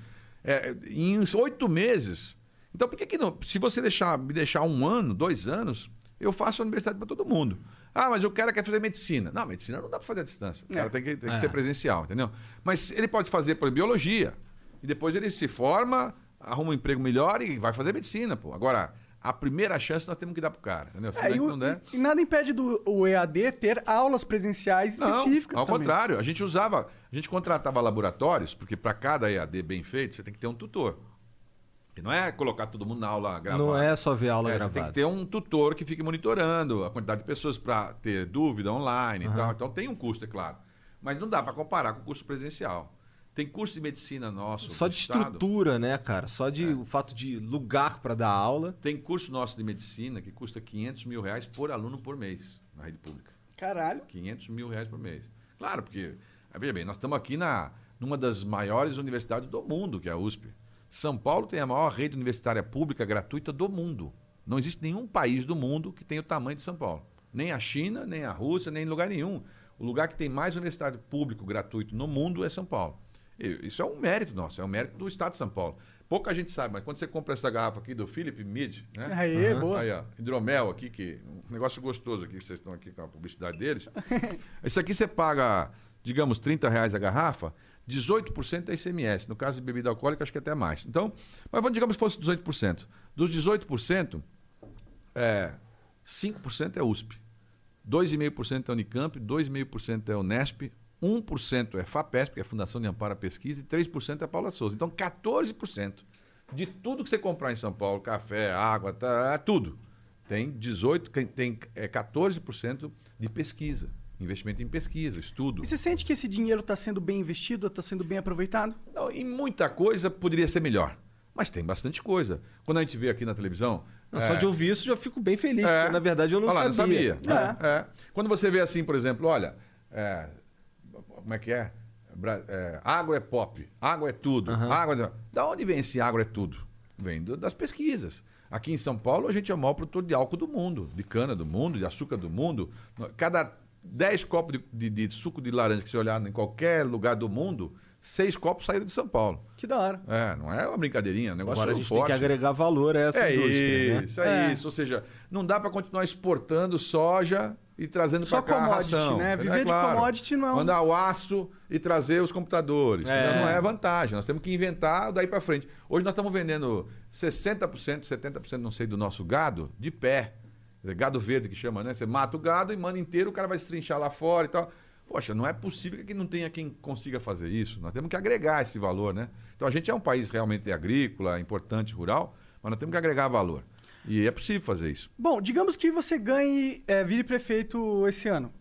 é, em oito meses. Então, por que, que não? Se você deixar, me deixar um ano, dois anos, eu faço a universidade para todo mundo. Ah, mas o cara quer fazer medicina. Não, medicina não dá para fazer à distância. O cara tem que, tem que É. ser presencial, entendeu? Mas ele pode fazer, por biologia. E depois ele se forma, arruma um emprego melhor e vai fazer medicina, pô. Agora, a primeira chance nós temos que dar pro cara, entendeu? Se É, e, o- não der. e nada impede do o EAD ter aulas presenciais Não, específicas ao também. contrário, a gente usava, a gente contratava laboratórios, porque para cada EAD bem feito, você tem que ter um tutor. E não é colocar todo mundo na aula gravada. Não é só ver aula É, Você gravada. tem que ter um tutor que fique monitorando a quantidade de pessoas para ter dúvida online e tal. Então tem um custo, é claro. Mas não dá para comparar com o curso presencial. Tem curso de medicina nosso. Só de Estado. estrutura, né, cara? Só É. de o fato de lugar para dar aula. Tem curso nosso de medicina que custa 500 mil reais por aluno por mês na rede pública. Caralho. 500 mil reais por mês. Claro, porque, ah, veja bem, nós estamos aqui na, numa das maiores universidades do mundo, que é a USP. São Paulo tem a maior rede universitária pública gratuita do mundo. Não existe nenhum país do mundo que tenha o tamanho de São Paulo. Nem a China, nem a Rússia, nem lugar nenhum. O lugar que tem mais universidade público gratuito no mundo é São Paulo. Isso é um mérito nosso, é um mérito do Estado de São Paulo. Pouca gente sabe, mas quando você compra essa garrafa aqui do Philip Mid, né? Aê, boa. Aí, ó, hidromel aqui, que um negócio gostoso aqui, que vocês estão aqui com a publicidade deles. *laughs* Isso aqui você paga, digamos, 30 reais a garrafa, 18% é ICMS. No caso de bebida alcoólica, acho que até mais. Então, mas vamos, digamos que fosse 18%. Dos 18%, é, 5% é USP, 2,5% é Unicamp, 2,5% é Unesp, 1% é FAPESP, que é a Fundação de Amparo à Pesquisa, e 3% é Paula Souza. Então, 14% de tudo que você comprar em São Paulo, café, água, tá, tudo, tem 18, tem- é, 14% de pesquisa, investimento em pesquisa, estudo. E você sente que esse dinheiro está sendo bem investido, está sendo bem aproveitado? Não, em muita coisa poderia ser melhor. Mas tem bastante coisa. Quando a gente vê aqui na televisão. Não, Só é, de ouvir isso já fico bem feliz, É. porque na verdade eu não Olha lá, sabia. Não sabia. É, é. Quando você vê assim, por exemplo, olha, é, como é que é? É, agro é pop, água é tudo. Água é... Da onde vem esse agro é tudo? Vem do- das pesquisas. Aqui em São Paulo, a gente é o maior produtor de álcool do mundo, de cana do mundo, de açúcar do mundo. Cada 10 copos de, de- de suco de laranja que você olhar em qualquer lugar do mundo, seis copos saíram de São Paulo. Que da hora. É, não é uma brincadeirinha, é um negócio Agora a gente forte. tem que agregar valor a essa É indústria, isso, né? é, isso. Ou seja, não dá para continuar exportando soja e trazendo para cá a ração. né? É Viver de claro. commodity não é um- Mandar o aço e trazer os computadores. É. Não é vantagem. Nós temos que inventar daí para frente. Hoje nós estamos vendendo 60%, 70%, não sei, do nosso gado de pé. Dizer, Gado verde que chama, né? Você mata o gado e manda inteiro, o cara vai se trinchar lá fora e tal. Poxa, não é possível que não tenha quem consiga fazer isso. Nós temos que agregar esse valor, né? Então a gente é um país realmente agrícola, importante, rural, mas nós temos que agregar valor. E é possível fazer isso. Bom, digamos que você ganhe, é, vire prefeito esse ano.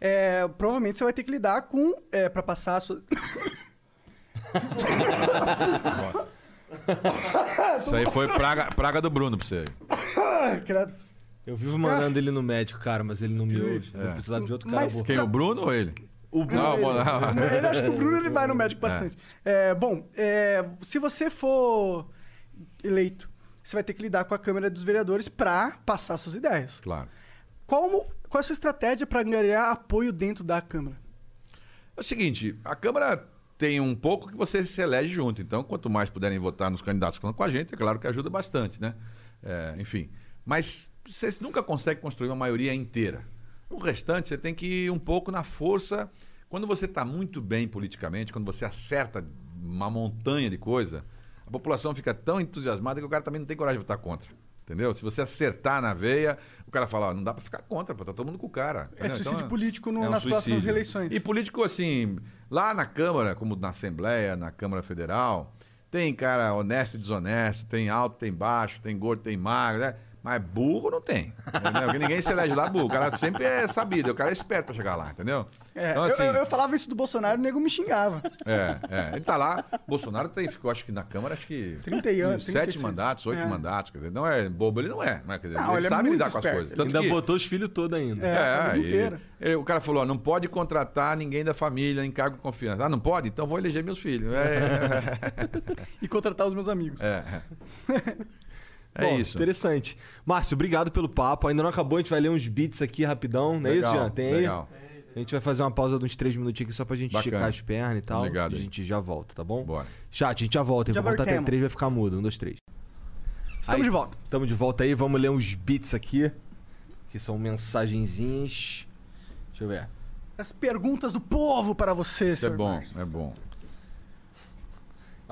É, provavelmente você vai ter que lidar com, é, para passar a sua... *laughs* Isso aí foi praga, praga do Bruno pra você. *coughs* Credo. Eu vivo mandando ele no médico, cara, mas ele não me ouve. É. Vou precisar de outro cara Mas-. Quem, o Bruno ou ele? O Bruno. Não, ele- não, Ele acho que o Bruno ele vai no médico bastante. É, bom, é, se você for eleito, você vai ter que lidar com a Câmara dos Vereadores para passar suas ideias. Claro. Qual, qual é a sua estratégia para ganhar apoio dentro da Câmara? É o seguinte, a Câmara tem um pouco que você se elege junto. Então, quanto mais puderem votar nos candidatos que estão com a gente, é claro que ajuda bastante, né? É, enfim. Mas você nunca consegue construir uma maioria inteira. O restante, você tem que ir um pouco na força. Quando você está muito bem politicamente, quando você acerta uma montanha de coisa, a população fica tão entusiasmada que o cara também não tem coragem de votar contra. Entendeu? Se você acertar na veia, o cara fala, não dá pra ficar contra, pô, tá todo mundo com o cara. É entendeu? suicídio Então, político no- é um nas próximas suicídio. eleições. E político, assim, lá na Câmara, como na Assembleia, na Câmara Federal, tem cara honesto e desonesto, tem alto, tem baixo, tem gordo, tem magro, né? Mas burro não tem. Entendeu? Porque ninguém se elege lá burro. O cara sempre é sabido, o cara é esperto pra chegar lá, entendeu? É, Então, eu- assim, eu, eu falava isso do Bolsonaro e o nego me xingava. é, é. Ele tá lá. Bolsonaro tem, ficou, acho que na Câmara, acho que. 30 anos, Sete 36. mandatos, oito É. mandatos. Quer dizer, não é bobo, ele não é. Né? Quer dizer, Não, ele, ele é sabe lidar com as esperto. coisas. Ele Tanto Ainda que, botou os filhos todos ainda. É, a é, vida e- inteira. e o cara falou: ó, não pode contratar ninguém da família em cargo de confiança. Ah, não pode? Então vou eleger meus filhos. É, *laughs* E contratar os meus amigos. é, é. *laughs* É Bom, isso. Interessante. Márcio, obrigado pelo papo. Ainda não acabou, a gente vai ler uns beats aqui rapidão, não é isso, Legal, Jean? Tem aí? legal. A gente vai fazer uma pausa de uns três minutinhos aqui só pra gente Bacana. esticar as pernas e tal. Ligado e a gente já volta, tá bom? Bora. Chat, a gente já volta. hein? Já Vou contar até três, vai ficar mudo. Um, dois, três. Estamos Aí, de volta. Estamos de volta aí, vamos ler uns beats aqui. Que são mensagenzinhas. Deixa eu ver. As perguntas do povo para você, Isso é bom, Márcio. é bom.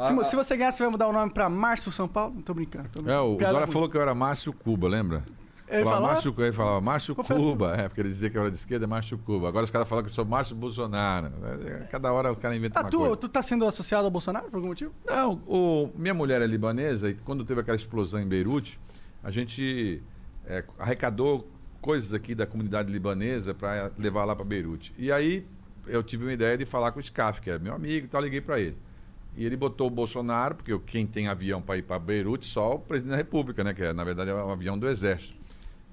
Se, mo- se você ganhar, você vai mudar o nome pra Márcio São Paulo? Não tô brincando. tô É, brincando. o Dora ruim. falou que eu era Márcio Cuba, lembra? Ele falava? Márcio, ele falava Márcio Cuba, é, porque ele dizia que eu era de esquerda, é Márcio Cuba. Agora os caras falam que eu sou Márcio Bolsonaro. É, Cada hora os caras inventam Ah, uma tu, coisa. tu tá sendo associado ao Bolsonaro por algum motivo? Não, o, minha mulher é libanesa e quando teve aquela explosão em Beirute, a gente é, arrecadou coisas aqui da comunidade libanesa para levar lá para Beirute. E aí eu tive uma ideia de falar com o SCAF, que é meu amigo e tal, liguei para ele. E ele botou o Bolsonaro, porque quem tem avião para ir para Beirute só o presidente da República, né? Que é, na verdade é um avião do Exército.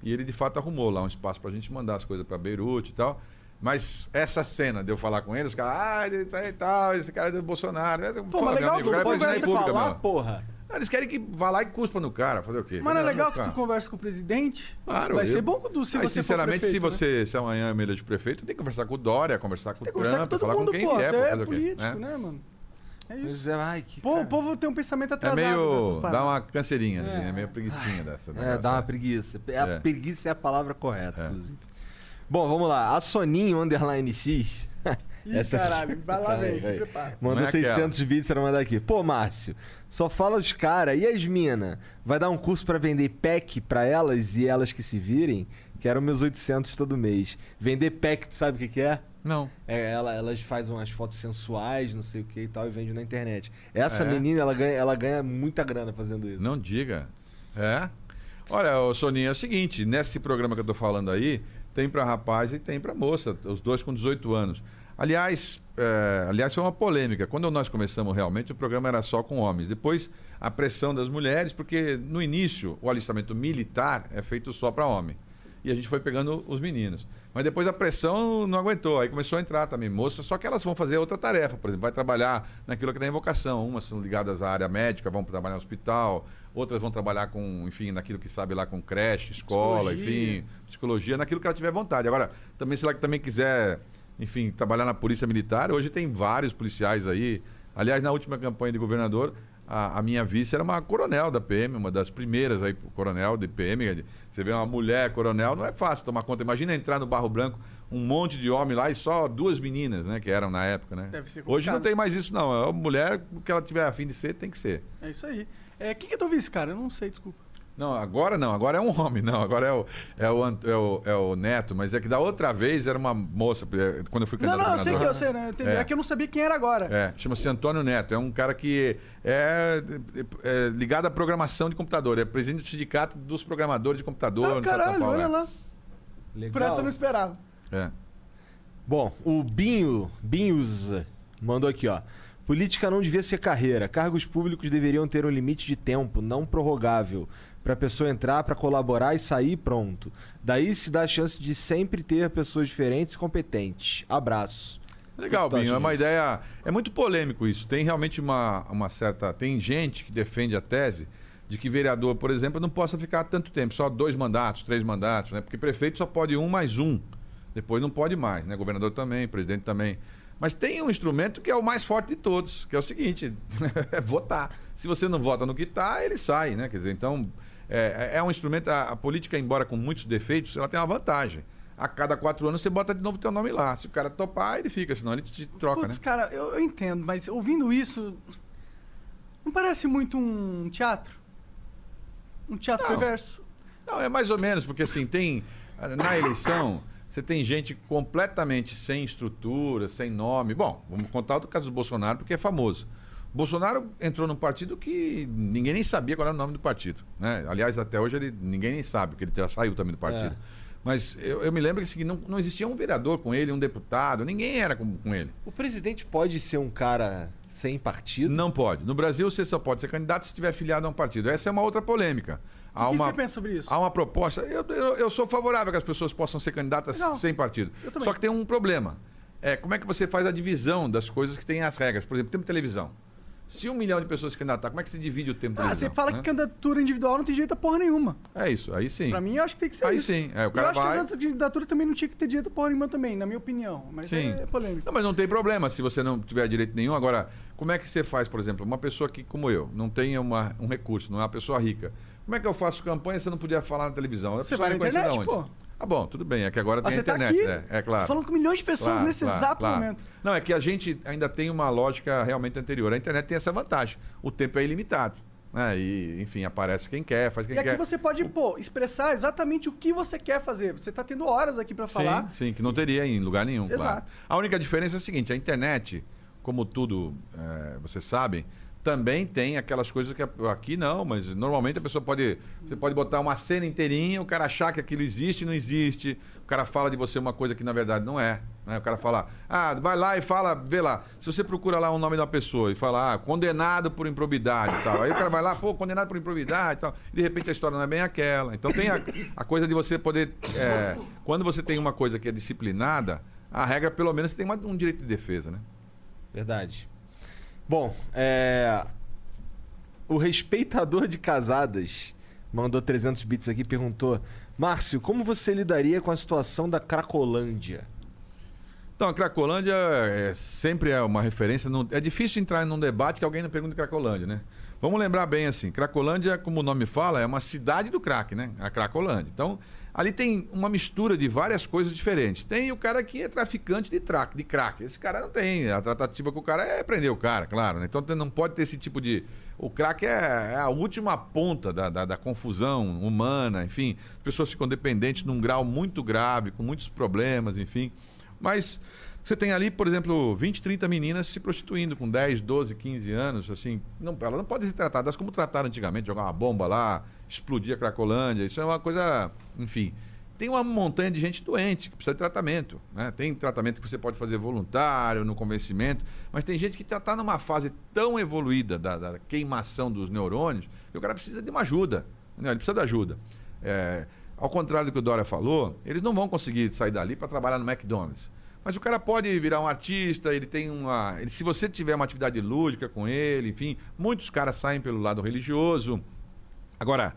E ele de fato arrumou lá um espaço para a gente mandar as coisas para Beirute e tal. Mas essa cena de eu falar com ele, os caras, ah, ele tá e tal, esse cara é do Bolsonaro. Pô, mas legal que tu cara é República, falar, meu. porra. Eles querem que vá lá e cuspa no cara, fazer o quê? Mas não é legal que tu conversa com o presidente? Claro, Vai eu- ser bom do, se Aí, você sinceramente, se prefeito, né? você, se amanhã eu me eleger prefeito, tem que conversar com o Dória, conversar com Tem o que conversar com Trump, todo falar mundo, com quem pô. o quê? político, É. né, mano? É isso. É, ai, que. O povo, cara. o povo tem um pensamento É atrasado dessas meio. dá uma canseirinha, assim, é meio preguicinha dessa. É, dá uma né? preguiça. É, A É. preguiça é a palavra correta, É. inclusive. Bom, vamos lá. A Soninho Underline X. Ih, caralho, *laughs* vai lá, vem, se prepara. Mandou é 600 bits pra mandar aqui. Pô, Márcio, só fala os cara e as mina? Vai dar um curso pra vender pack pra elas e elas que se virem? Quero meus 800 todo mês. Vender pack, tu sabe o que, que é? Não. É, ela, elas fazem umas fotos sensuais, não sei o que e tal, e vendem na internet. Essa É? menina, ela ganha, ela ganha muita grana fazendo isso. Não diga. É? Olha, ô Soninha, é o seguinte, nesse programa que eu tô falando aí, tem pra rapaz e tem pra moça, os dois com 18 anos. Aliás, é, aliás, foi uma polêmica. Quando nós começamos realmente, o programa era só com homens. Depois, a pressão das mulheres, porque no início o alistamento militar é feito só para homem. E a gente foi pegando os meninos. Mas depois a pressão não aguentou. Aí começou a entrar também moças, só que elas vão fazer outra tarefa. Por exemplo, vai trabalhar naquilo que tem vocação. Umas são ligadas à área médica, vão trabalhar no hospital. Outras vão trabalhar com, enfim, naquilo que sabe lá com creche, escola, Psicologia. enfim, psicologia, naquilo que ela tiver vontade. Agora, também se ela também quiser, enfim, trabalhar na polícia militar, hoje tem vários policiais aí. Aliás, na última campanha de governador, a, a minha vice era uma coronel da PM, uma das primeiras aí, coronel de PM. Você vê uma mulher coronel, não é fácil tomar conta. Imagina entrar no Barro Branco, um monte de homem lá e só duas meninas, né, que eram na época, né? Deve ser Hoje não tem mais isso, não. É uma mulher, o que ela tiver afim de ser, tem que ser. É isso aí. É, quem que é teu vice, cara? Eu não sei, desculpa. Não, agora não, agora é um homem, não, agora é o, é o, é o, é o Neto, mas é que da outra vez era uma moça, é, quando eu fui Não, candidato não, a eu sei que eu sei, né? É. É. que eu não sabia quem era agora. É, chama-se Antônio Neto, é um cara que é, é- é ligado à programação de computador, é presidente do sindicato dos programadores de computador Ah, caralho, Paulo. olha é. lá. Por essa eu não esperava. É. Bom, o Binho, Binhos, mandou aqui, ó. Política não devia ser carreira. Cargos públicos deveriam ter um limite de tempo, não prorrogável, para a pessoa entrar, para colaborar e sair pronto. Daí se dá a chance de sempre ter pessoas diferentes e competentes. Abraço. Legal, Binho. É uma ideia. É muito polêmico isso. Tem realmente uma, uma certa. Tem gente que defende a tese de que vereador, por exemplo, não possa ficar tanto tempo, só dois mandatos, três mandatos, né? Porque prefeito só pode um mais um. Depois não pode mais, né? Governador também, presidente também. Mas tem um instrumento que é o mais forte de todos, que é o seguinte: *laughs* é votar. Se você não vota no que está, ele sai, né? Quer dizer, então é, é um instrumento. A, a, política, embora com muitos defeitos, ela tem uma vantagem. A cada quatro anos você bota de novo teu nome lá. Se o cara topar, ele fica, senão ele te troca, Putz, né? cara, eu, eu entendo, mas ouvindo isso. Não parece muito um teatro? Um teatro Não. perverso? Não, é mais ou menos, porque assim, tem. Na eleição, você tem gente completamente sem estrutura, sem nome. Bom, vamos contar do caso do Bolsonaro, porque é famoso. Bolsonaro entrou num partido que ninguém nem sabia qual era o nome do partido. Né? Aliás, até hoje ele, ninguém nem sabe, porque ele já saiu também do partido. É. Mas eu, eu me lembro que assim, não, não existia um vereador com ele, um deputado, ninguém era com, com ele. O presidente pode ser um cara sem partido? Não pode. No Brasil, você só pode ser candidato se estiver afiliado a um partido. Essa é uma outra polêmica. O que, que você pensa sobre isso? Há uma proposta. Eu, eu, eu sou favorável que as pessoas possam ser candidatas Não, sem partido. Só que tem um problema. É, como é que você faz a divisão das coisas que têm as regras? Por exemplo, tempo de televisão. Se um milhão de pessoas se candidatar, como é que se divide o tempo Ah, você fala né? que candidatura individual não tem direito a porra nenhuma. É isso, aí sim. Pra mim, eu acho que tem que ser Aí isso. sim. É, o eu cara acho que vai. as outras candidaturas também não tinha que ter direito a porra nenhuma também, na minha opinião. Mas Sim. é polêmico. Não, mas não tem problema se você não tiver direito nenhum. Agora, como é que você faz, por exemplo, uma pessoa que, como eu, não tem uma, um recurso, não é uma pessoa rica. Como é que eu faço campanha se eu não podia falar na televisão? A Você vai na internet, pô. Ah, bom, tudo bem. É que agora tem a você tá internet. aqui, é, é claro. falando com milhões de pessoas Claro, nesse claro, exato claro. momento. Não, é que a gente ainda tem uma lógica realmente anterior. A internet tem essa vantagem. O tempo é ilimitado. Né? E, enfim, aparece quem quer, faz quem E aqui quer. você pode, pô, expressar exatamente o que você quer fazer. Você tá tendo horas aqui pra falar. Sim, sim, que não teria em lugar nenhum. claro. Exato. A única diferença é a seguinte: a internet, como tudo é, vocês sabem, também tem aquelas coisas que aqui não, mas normalmente a pessoa pode. Você pode botar uma cena inteirinha, o cara achar que aquilo existe e não existe. O cara fala de você uma coisa que na verdade não é. Né? O cara fala, ah, vai lá e fala, vê lá. Se você procura lá o nome da pessoa e fala, ah, condenado por improbidade e tal. Aí o cara vai lá, pô, condenado por improbidade e tal. E de repente a história não é bem aquela. Então tem a, a coisa de você poder. é, quando você tem uma coisa que é disciplinada, a regra, pelo menos, tem uma- um direito de defesa, né? Verdade. Bom, é... o respeitador de casadas mandou 300 bits aqui e perguntou: Márcio, como você lidaria com a situação da Cracolândia? Então, a Cracolândia é, sempre é uma referência. é difícil entrar num debate que alguém não pergunte Cracolândia, né? Vamos lembrar bem assim: Cracolândia, como o nome fala, é uma cidade do crack, né? A Cracolândia. Então, ali tem uma mistura de várias coisas diferentes. Tem o cara que é traficante de, track, de crack. Esse cara não tem. A tratativa com o cara é prender o cara, claro. Né? Então, não pode ter esse tipo de. O crack é, é a última ponta da, da, da confusão humana, enfim. As pessoas ficam dependentes num grau muito grave, com muitos problemas, enfim. Mas você tem ali, por exemplo, 20, 30 meninas se prostituindo com 10, 12, 15 anos, assim, não, elas não podem ser tratadas como trataram antigamente, jogar uma bomba lá, explodir a Cracolândia, isso é uma coisa, enfim. Tem uma montanha de gente doente que precisa de tratamento, né? Tem tratamento que você pode fazer voluntário, no convencimento, mas tem gente que está numa fase tão evoluída da, da queimação dos neurônios que o cara precisa de uma ajuda, né? ele precisa de ajuda. É, ao contrário do que o Dória falou, eles não vão conseguir sair dali para trabalhar no McDonald's. Mas o cara pode virar um artista, ele tem uma. Ele, se você tiver uma atividade lúdica com ele, enfim, muitos caras saem pelo lado religioso. Agora,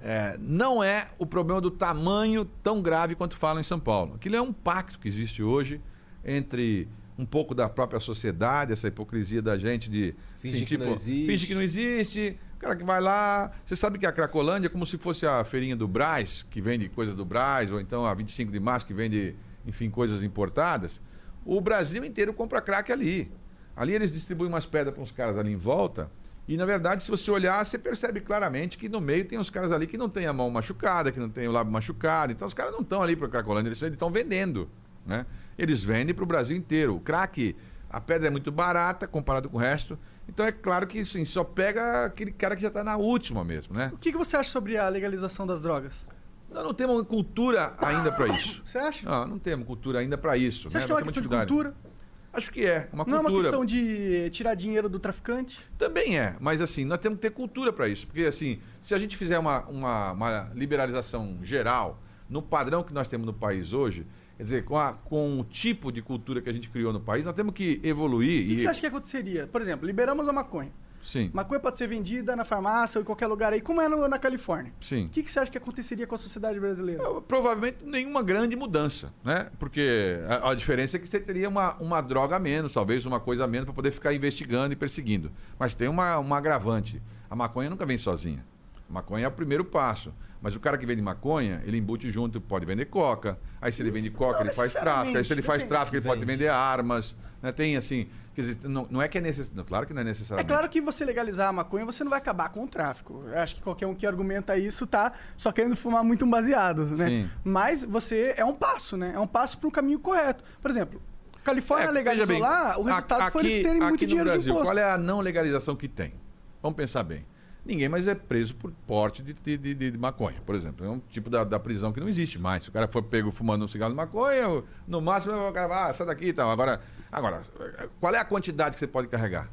é, não é o problema do tamanho tão grave quanto falam em São Paulo. Aquilo é um pacto que existe hoje entre um pouco da própria sociedade, essa hipocrisia da gente de Finge que não existe. finge que não existe. O cara que vai lá. Você sabe que a Cracolândia é como se fosse a feirinha do Brás, que vende coisas do Brás, ou então a 25 de março, que vende, enfim, coisas importadas. O Brasil inteiro compra crack ali. Ali eles distribuem umas pedras para uns caras ali em volta. E, na verdade, se você olhar, você percebe claramente que no meio tem uns caras ali que não tem a mão machucada, que não tem o lábio machucado. Então, os caras não estão ali para Cracolândia, eles estão vendendo. Né? Eles vendem para o Brasil inteiro. O crack, a pedra é muito barata comparado com o resto. Então, é claro que sim, só pega aquele cara que já está na última mesmo. Né? O que, que você acha sobre a legalização das drogas? Nós não temos cultura ainda para *coughs* isso. Você acha? Não, não temos cultura ainda para isso. Você né? acha que é uma questão de cultura? Acho que é. Uma Não é cultura. uma questão de tirar dinheiro do traficante? Também é, mas assim, nós temos que ter cultura para isso. Porque assim, se a gente fizer uma, uma, uma liberalização geral, no padrão que nós temos no país hoje, quer dizer, com, a- com o tipo de cultura que a gente criou no país, nós temos que evoluir. O que, e... que você acha que aconteceria? Por exemplo, liberamos a maconha. Sim. Maconha pode ser vendida na farmácia ou em qualquer lugar aí, como é no- na Califórnia. Sim. O que, que você acha que aconteceria com a sociedade brasileira? Provavelmente nenhuma grande mudança, né? Porque a, a diferença é que você teria uma, uma droga a menos, talvez uma coisa a menos, para poder ficar investigando e perseguindo. Mas tem uma, uma agravante. A maconha nunca vem sozinha. A maconha é o primeiro passo. Mas o cara que vende maconha, ele embute junto, pode vender coca. Aí se ele vende coca, Não ele faz tráfico. Aí se ele faz tráfico, ele pode vender armas. Né? Tem assim. Quer dizer, não, não é que é necessário. Claro que não é É necessariamente. claro que você legalizar a maconha, você não vai acabar com o tráfico. Eu acho que qualquer um que argumenta isso tá só querendo fumar muito um baseado, né? Sim. Mas você é um passo, né? É um passo para um caminho correto. Por exemplo, Califórnia É, legalizou bem, lá, o resultado a- foi eles aqui- terem muito aqui dinheiro no de Brasil, imposto. Qual é a não legalização que tem? Vamos pensar bem. Ninguém mais é preso por porte de, de, de- de maconha, por exemplo. É um tipo da, da prisão que não existe mais. Se o cara for pego fumando um cigarro de maconha, no máximo o cara vai, ah, sai daqui e tal. Agora, agora, qual é a quantidade que você pode carregar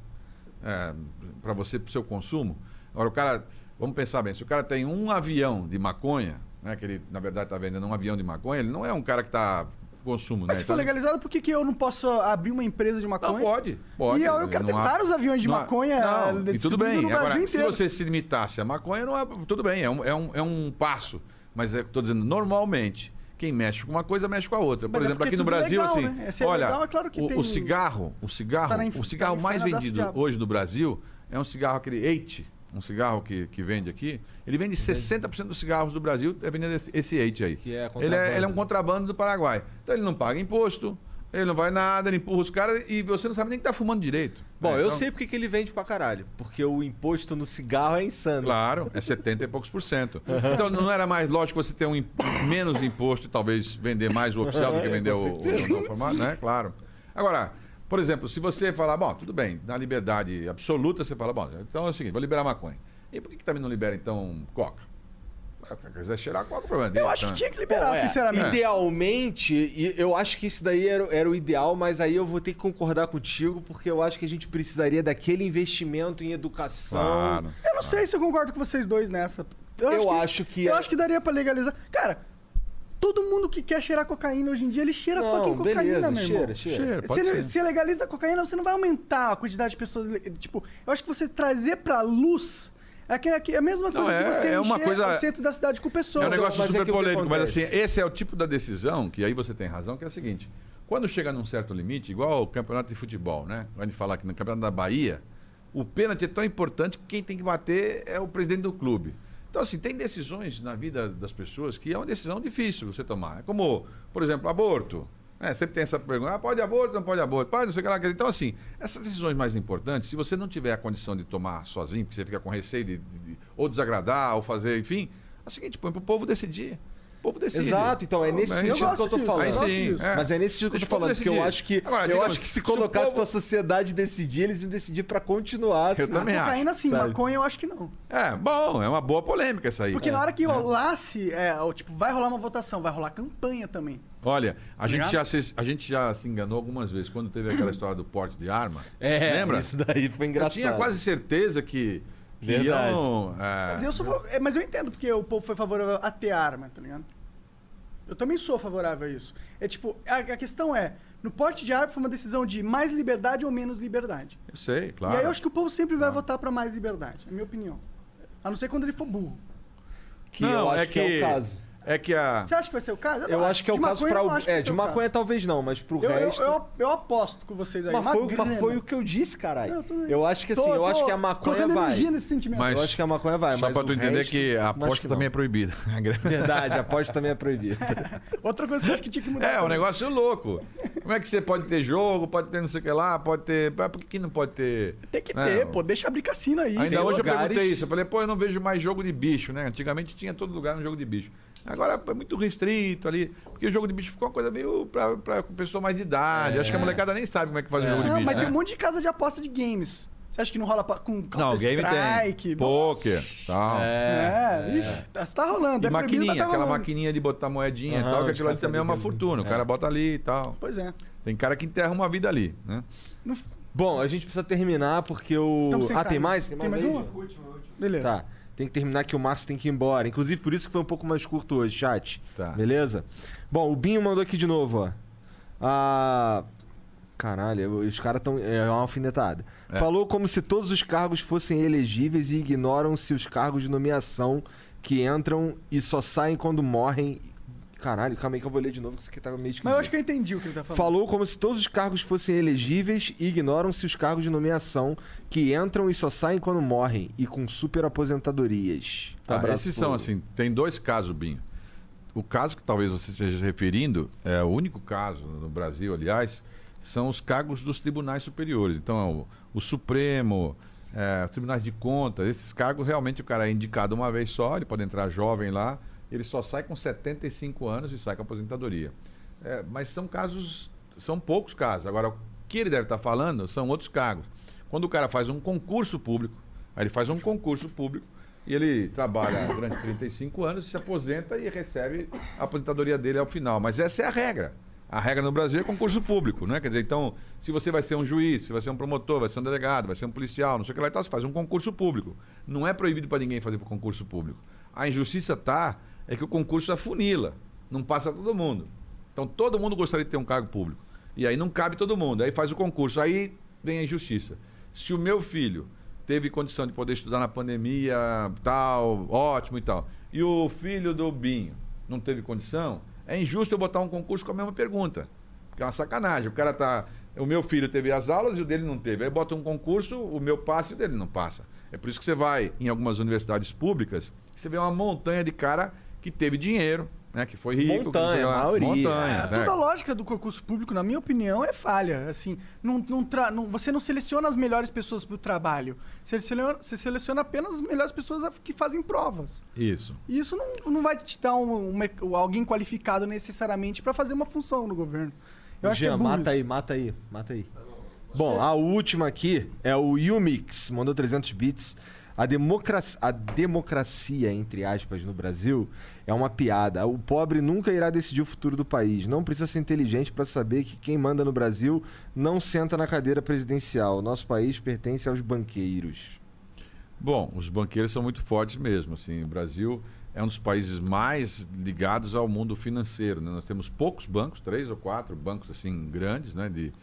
para você, para o seu consumo? Agora, o cara, vamos pensar bem, se o cara tem um avião de maconha, né, que ele, na verdade, está vendendo um avião de maconha, ele não é um cara que está consumo, Mas né? se for legalizado, por que, que eu não posso abrir uma empresa de maconha? não, pode, pode. E eu, eu quero ter Não há- vários aviões de não há- maconha Não, eh, e tudo bem. Agora, se você se limitasse a maconha, não é, tudo bem, é um, é, um, é um passo. Mas é, estou dizendo, normalmente, quem mexe com uma coisa, mexe com a outra. Por Mas é exemplo, porque aqui no é Brasil, legal, assim, né? É olha, legal, é claro o, tem- o cigarro, o cigarro, Tá na o cigarro tá mais vendido hoje no Brasil é um cigarro aquele um cigarro que, que vende aqui. Ele vende 60% dos cigarros do Brasil é vendendo esse, esse Eight aí. Que é ele, é, ele é um contrabando. contrabando do Paraguai. Então ele não paga imposto, ele não vai nada, ele empurra os caras e você não sabe nem que tá fumando direito. Bom, né? eu Então- sei porque que ele vende pra caralho. Porque o imposto no cigarro é insano. Claro, é 70 e poucos por cento. *laughs* Então não era mais lógico você ter um menos imposto e talvez vender mais o oficial do que vender o, o não formado, né? Claro. Agora, por exemplo, se você falar, bom, tudo bem, na liberdade absoluta, você fala, bom, então é o seguinte, vou liberar maconha. E por que, que também não libera, então, coca? Se quiser cheirar coca, o problema é dele. Eu acho que né? tinha que liberar, Bom, é, sinceramente. Idealmente, e eu acho que isso daí era, era o ideal, mas aí eu vou ter que concordar contigo, porque eu acho que a gente precisaria daquele investimento em educação. Claro. Eu não sei se eu concordo com vocês dois nessa. Eu, Eu acho, acho que, que Eu é- acho que daria pra legalizar. Cara, todo mundo que quer cheirar cocaína hoje em dia, ele cheira Não, fucking cocaína, beleza, meu cheira, irmão. cheira. Cheira, Se, pode ele- ser. se legaliza a cocaína, você não vai aumentar a quantidade de pessoas. Tipo, eu acho que você trazer pra luz. É, que, é que- é a mesma coisa Não, que é- você é uma encher coisa- o centro da cidade com pessoas. É um negócio mas é super que o que polêmico, mas assim, esse é o tipo da decisão, que aí você tem razão, que é o seguinte: quando chega num certo limite, igual o campeonato de futebol, né? Quando a gente fala que no campeonato da Bahia, o pênalti é tão importante que quem tem que bater é o presidente do clube. Então, assim, tem decisões na vida das pessoas que é uma decisão difícil você tomar. É como, por exemplo, aborto. É, sempre tem essa pergunta, ah, pode aborto, não pode aborto, pode, não sei o que lá. Então, assim, essas decisões mais importantes, se você não tiver a condição de tomar sozinho, porque você fica com receio de, de- de- ou desagradar, ou fazer, enfim, é o seguinte, põe pro povo decidir. O povo decide. Exato, então é nesse sentido que eu tô disso, falando. Eu sim, é. Mas é nesse sentido que eu tô falando, porque eu acho que Agora, eu digamos, acho que se colocasse povo- pra sociedade decidir, eles iam decidir pra continuar. Eu assim. também acho. Cocaína sim, sabe? maconha eu acho que não. É, bom, é uma boa polêmica essa aí. Porque na hora que É. rolasse, é, o tipo, vai rolar uma votação, vai rolar campanha também. Olha, a gente, ligado? já se, a gente já se enganou algumas vezes quando teve aquela história do porte de arma. É, Lembra? isso daí foi Eu engraçado. tinha quase certeza que Verdade. iam. é, Mas eu, sou, é, mas eu entendo porque o povo foi favorável a ter arma, tá ligado? Eu também sou favorável a isso. É tipo, a, a questão é, no porte de arma foi uma decisão de mais liberdade ou menos liberdade. Eu sei, claro. E aí eu acho que o povo sempre vai votar pra mais liberdade, é a minha opinião. A não ser quando ele for burro. Que Não, eu acho é que... é o caso. É que a. Você acha que vai ser o caso? Eu não acho que é o De caso eu não o... acho É, de o maconha caso. talvez não, mas pro Eu, eu, resto... eu, eu aposto com vocês aí. Mas foi, mas foi o que eu disse, caralho. Eu Eu acho que assim, Tô- eu acho tô que a maconha vai. nesse sentimento. Mas- Eu acho que a maconha vai, Só mas pra o tu entender resto, que a acho aposta que também é proibida. *laughs* Verdade, a aposta também é proibida. *laughs* Outra coisa que eu acho que tinha que mudar. É, um também. negócio louco. Como é que você pode ter jogo, pode ter não sei o que lá, pode ter. Por que, não pode ter. Tem que né? ter, pô. Deixa abrir cassino aí. Ainda hoje eu perguntei isso. Eu falei, pô, eu não vejo mais jogo de bicho, né? Antigamente tinha todo lugar um jogo de bicho. Agora é muito restrito ali. Porque o jogo de bicho ficou uma coisa meio pra, pra pessoa mais de idade. Acho que a molecada nem sabe como é que faz o jogo de Não, bicho. mas né? tem um monte de casa de aposta de games. Você acha que não rola com Não, game Counter-Strike? tem. Poker, tal. É, ixi, tá, tá rolando. E é maquininha, tá aquela rolando. maquininha de botar moedinha e tal, que aquilo ali também é uma fortuna. O cara bota ali e tal. Pois é. Tem cara que enterra uma vida ali, né? Bom, a gente precisa terminar porque o. Ah, carne. tem mais? Tem mais, Tem mais aí, uma? Jean? Beleza. Tá. Tem que terminar que o Márcio tem que ir embora. Inclusive, por isso que foi um pouco mais curto hoje, chat. Tá. Beleza? Bom, o Binho mandou aqui de novo, ó. Ah, Caralho, os caras estão. É uma alfinetada. É. Falou como se todos os cargos fossem elegíveis e ignoram-se os cargos de nomeação que entram e só saem quando morrem. Caralho, calma aí que eu vou ler de novo, que isso aqui tá meio esquisito. Mas eu acho que eu entendi o que ele tá falando. Falou como se todos os cargos fossem elegíveis e ignoram-se os cargos de nomeação que entram e só saem quando morrem e com super aposentadorias. Tá, Abraço esses são assim, tem dois casos, Binho. O caso que talvez você esteja se referindo, é o único caso no Brasil, aliás, são os cargos dos tribunais superiores. Então, o, o Supremo, é, os tribunais de contas, esses cargos realmente o cara é indicado uma vez só, ele pode entrar jovem lá, ele só sai com 75 anos e sai com aposentadoria. É, mas são casos, são poucos casos. Agora, o que ele deve estar falando são outros cargos. Quando o cara faz um concurso público, aí ele faz um concurso público e ele trabalha durante 35 anos, se aposenta e recebe a aposentadoria dele ao final. Mas essa é a regra. A regra no Brasil é concurso público, não é? Quer dizer, então, se você vai ser um juiz, se vai ser um promotor, vai ser um delegado, vai ser um policial, não sei o que lá e tal, você faz um concurso público. Não é proibido para ninguém fazer concurso público. A injustiça tá é que o concurso afunila, não passa todo mundo. Então, todo mundo gostaria de ter um cargo público. E aí não cabe todo mundo. Aí faz o concurso. Aí vem a injustiça. Se o meu filho teve condição de poder estudar na pandemia, tal, ótimo e tal, e o filho do Binho não teve condição, é injusto eu botar um concurso com a mesma pergunta. Porque é uma sacanagem. O cara tá. O meu filho teve as aulas e o dele não teve. Aí bota um concurso, o meu passa e o dele não passa. É por isso que você vai em algumas universidades públicas, você vê uma montanha de cara que teve dinheiro, né? Que foi rico. Montanha, lá. a maioria. Montanha, É, né? toda a lógica do concurso público, na minha opinião, é falha. Assim, não, não tra- não- você não seleciona as melhores pessoas para o trabalho. Você seleciona, você seleciona apenas as melhores pessoas que fazem provas. Isso. E isso não, não vai te dar um, um alguém qualificado necessariamente para fazer uma função no governo. Eu acho Jean, que é mata isso. aí, mata aí, mata aí. Bom, a última aqui é o Umix, mandou 300 bits. A democracia, a democracia, entre aspas, no Brasil é uma piada. O pobre nunca irá decidir o futuro do país. Não precisa ser inteligente para saber que quem manda no Brasil não senta na cadeira presidencial. Nosso país pertence aos banqueiros. Bom, os banqueiros são muito fortes mesmo. Assim, o Brasil é um dos países mais ligados ao mundo financeiro. né? Nós temos poucos bancos, três ou quatro bancos assim grandes, né? De,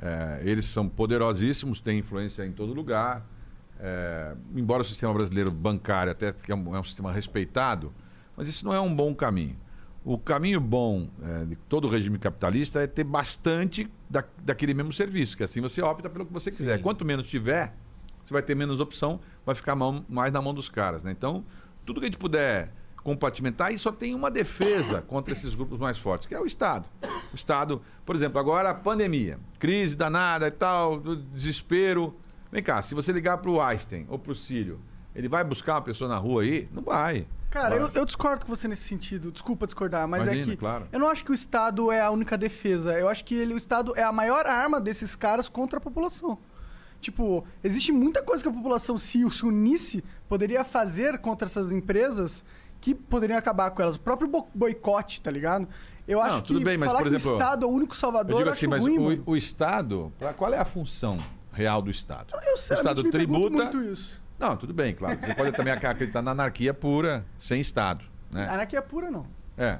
eh, eles são poderosíssimos, têm influência em todo lugar. Eh, embora o sistema brasileiro bancário até que é um, é um sistema respeitado, mas isso não é um bom caminho. O caminho bom eh, de todo regime capitalista é ter bastante da, daquele mesmo serviço, que assim você opta pelo que você quiser. Quanto menos tiver, você vai ter menos opção, vai ficar mão- mais na mão dos caras. Né? Então, tudo que a gente puder compartimentar, e só tem uma defesa *coughs* contra esses grupos mais fortes, que é o Estado. O Estado, por exemplo, agora a pandemia, crise danada e tal, desespero. Vem cá, se você ligar para o Einstein ou para o Cílio, ele vai buscar uma pessoa na rua aí? Não vai. Cara, eu, eu discordo com você nesse sentido. Desculpa discordar, mas é Imagina, que claro. eu não acho que o Estado é a única defesa. Eu acho que ele, o Estado é a maior arma desses caras contra a população. Tipo, existe muita coisa que a população, se se unisse, poderia fazer contra essas empresas que poderiam acabar com elas. O próprio bo- boicote, tá ligado? Eu Não, acho tudo que bem, mas, falar por que exemplo, o Estado é o único Eu salvador, digo eu assim, acho mas ruim, o, o Estado, pra- qual é a função real do Estado? Eu, o Estado tributa. muito isso. Não, tudo bem, claro. Você pode também *laughs* acreditar na anarquia pura, sem Estado. Né? Anarquia pura, não. É.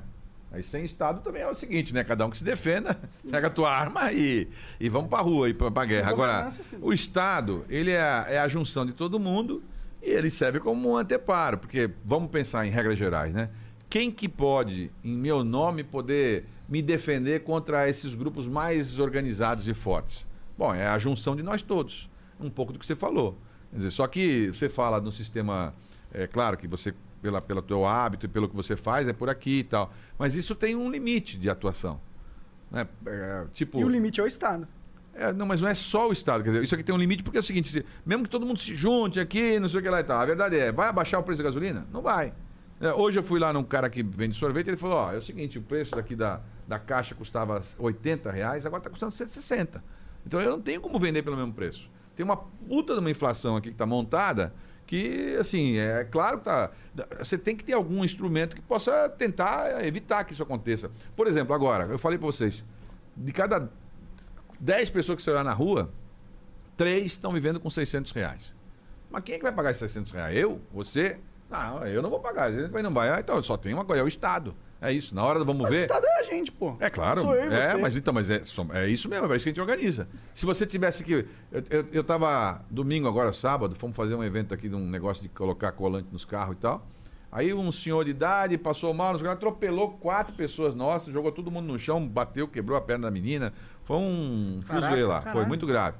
Aí sem Estado também é o seguinte, né? Cada um que se defenda, *laughs* pega a tua arma e, e vamos pra rua e pra, pra guerra. Agora, o Estado, ele é a, é a junção de todo mundo e ele serve como um anteparo, porque vamos pensar em regras gerais, né? Quem que pode, em meu nome, poder me defender contra esses grupos mais organizados e fortes? Bom, é a junção de nós todos. Um pouco do que você falou. Quer dizer, só que você fala no sistema, é claro que você, pela, pelo teu hábito e pelo que você faz, é por aqui e tal. Mas isso tem um limite de atuação. Né? É, tipo, E o limite é o Estado. é, não, mas não é só o Estado. Quer dizer, isso aqui tem um limite porque é o seguinte: se- mesmo que todo mundo se junte aqui, não sei o que lá e tal, a verdade é, vai abaixar o preço da gasolina? Não vai. É, hoje eu fui lá num cara que vende sorvete, ele falou: ó, é o seguinte, o preço daqui da, da caixa custava 80 reais, agora está custando 160. Então eu não tenho como vender pelo mesmo preço. Tem uma puta de uma inflação aqui que está montada que, assim, é claro que tá. Você tem que ter algum instrumento que possa tentar evitar que isso aconteça. Por exemplo, agora, eu falei para vocês, de cada 10 pessoas que você olhar na rua, três estão vivendo com 600 reais. Mas quem é que vai pagar esses 600 reais? Eu? Você? Não, eu não vou pagar. Ele não vai. Então, só tem uma coisa, é o Estado. É isso. Na hora do vamos Mas o ver. Estado é a gente, pô. É claro. Sou eu e é, você. mas então, mas é, é isso mesmo, é isso que a gente organiza. Se você tivesse que. Eu, eu, eu tava domingo agora, sábado, fomos fazer um evento aqui de um negócio de colocar colante nos carros e tal. Aí um senhor de idade passou mal, nos carros, atropelou quatro pessoas nossas, jogou todo mundo no chão, bateu, quebrou a perna da menina. Foi um Caraca, fuzuê lá, foi caralho. muito grave.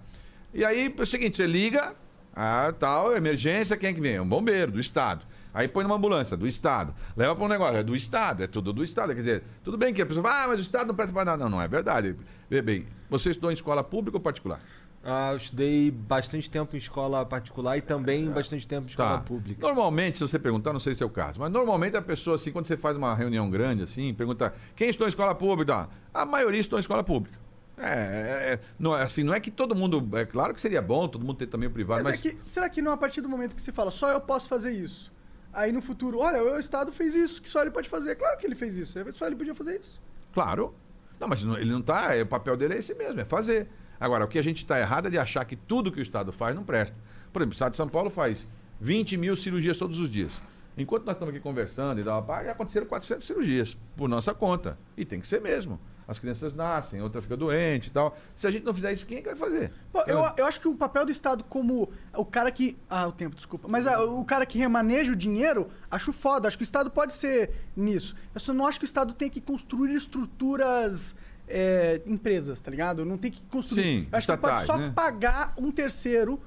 E aí, é o seguinte, você liga, ah, tal, emergência, quem é que vem? É um bombeiro do Estado. Aí põe numa ambulância, do Estado. Leva para um negócio, é do Estado, é tudo do Estado. Quer dizer, tudo bem que a pessoa fala, ah, mas o Estado não presta para nada. Não, não é verdade. Vê bem, você estudou em escola pública ou particular? Ah, eu estudei bastante tempo em escola particular e também bastante tempo em escola Tá. pública. Normalmente, se você perguntar, não sei se é o caso, mas normalmente a pessoa, assim, quando você faz uma reunião grande, assim, pergunta quem estudou em escola pública? A maioria estudou em escola pública. É, é, é, não, é assim, não é que todo mundo. É claro que seria bom todo mundo ter também o privado, Mas, mas. é que, será que não a partir do momento que você fala, só eu posso fazer isso? Aí no futuro, olha, o Estado fez isso, que só ele pode fazer. Claro que ele fez isso, só ele podia fazer isso. Claro. Não, mas ele não está. O papel dele é esse mesmo, é fazer. Agora, o que a gente está errado é de achar que tudo que o Estado faz não presta. Por exemplo, o Estado de São Paulo faz 20 mil cirurgias todos os dias. Enquanto nós estamos aqui conversando e dá uma já aconteceram 400 cirurgias, por nossa conta. E tem que ser mesmo. As crianças nascem, outra fica doente e tal. Se a gente não fizer isso, quem é que vai fazer? Pô, eu, eu acho que o papel do Estado como o cara que... Ah, o tempo, desculpa. Mas ah, o cara que remaneja o dinheiro, acho foda. Acho que o Estado pode ser nisso. Eu só não acho que o Estado tem que construir estruturas... é, empresas, tá ligado? Não tem que construir. Sim, acho que pode só né? pagar um terceiro.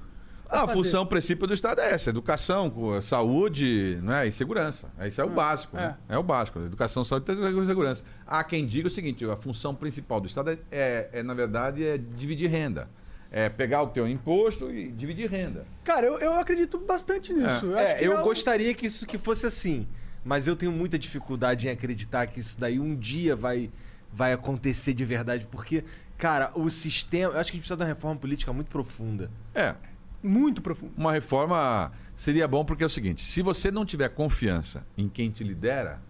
Ah, a fazer. função princípio do Estado é essa: educação, saúde né, e segurança. Isso é o básico. né? É. o básico. Educação, saúde e segurança. Há quem diga o seguinte: a função principal do Estado é, é- é, na verdade, é dividir renda. É pegar o teu imposto e dividir renda. Cara, eu, eu acredito bastante nisso. É, acho que eu é gostaria que isso que fosse assim, mas eu tenho muita dificuldade em acreditar que isso daí um dia vai, vai acontecer de verdade, porque, cara, o sistema. Eu acho que a gente precisa de uma reforma política muito profunda. É. Muito profundo. Uma reforma seria bom porque é o seguinte: se você não tiver confiança em quem te lidera,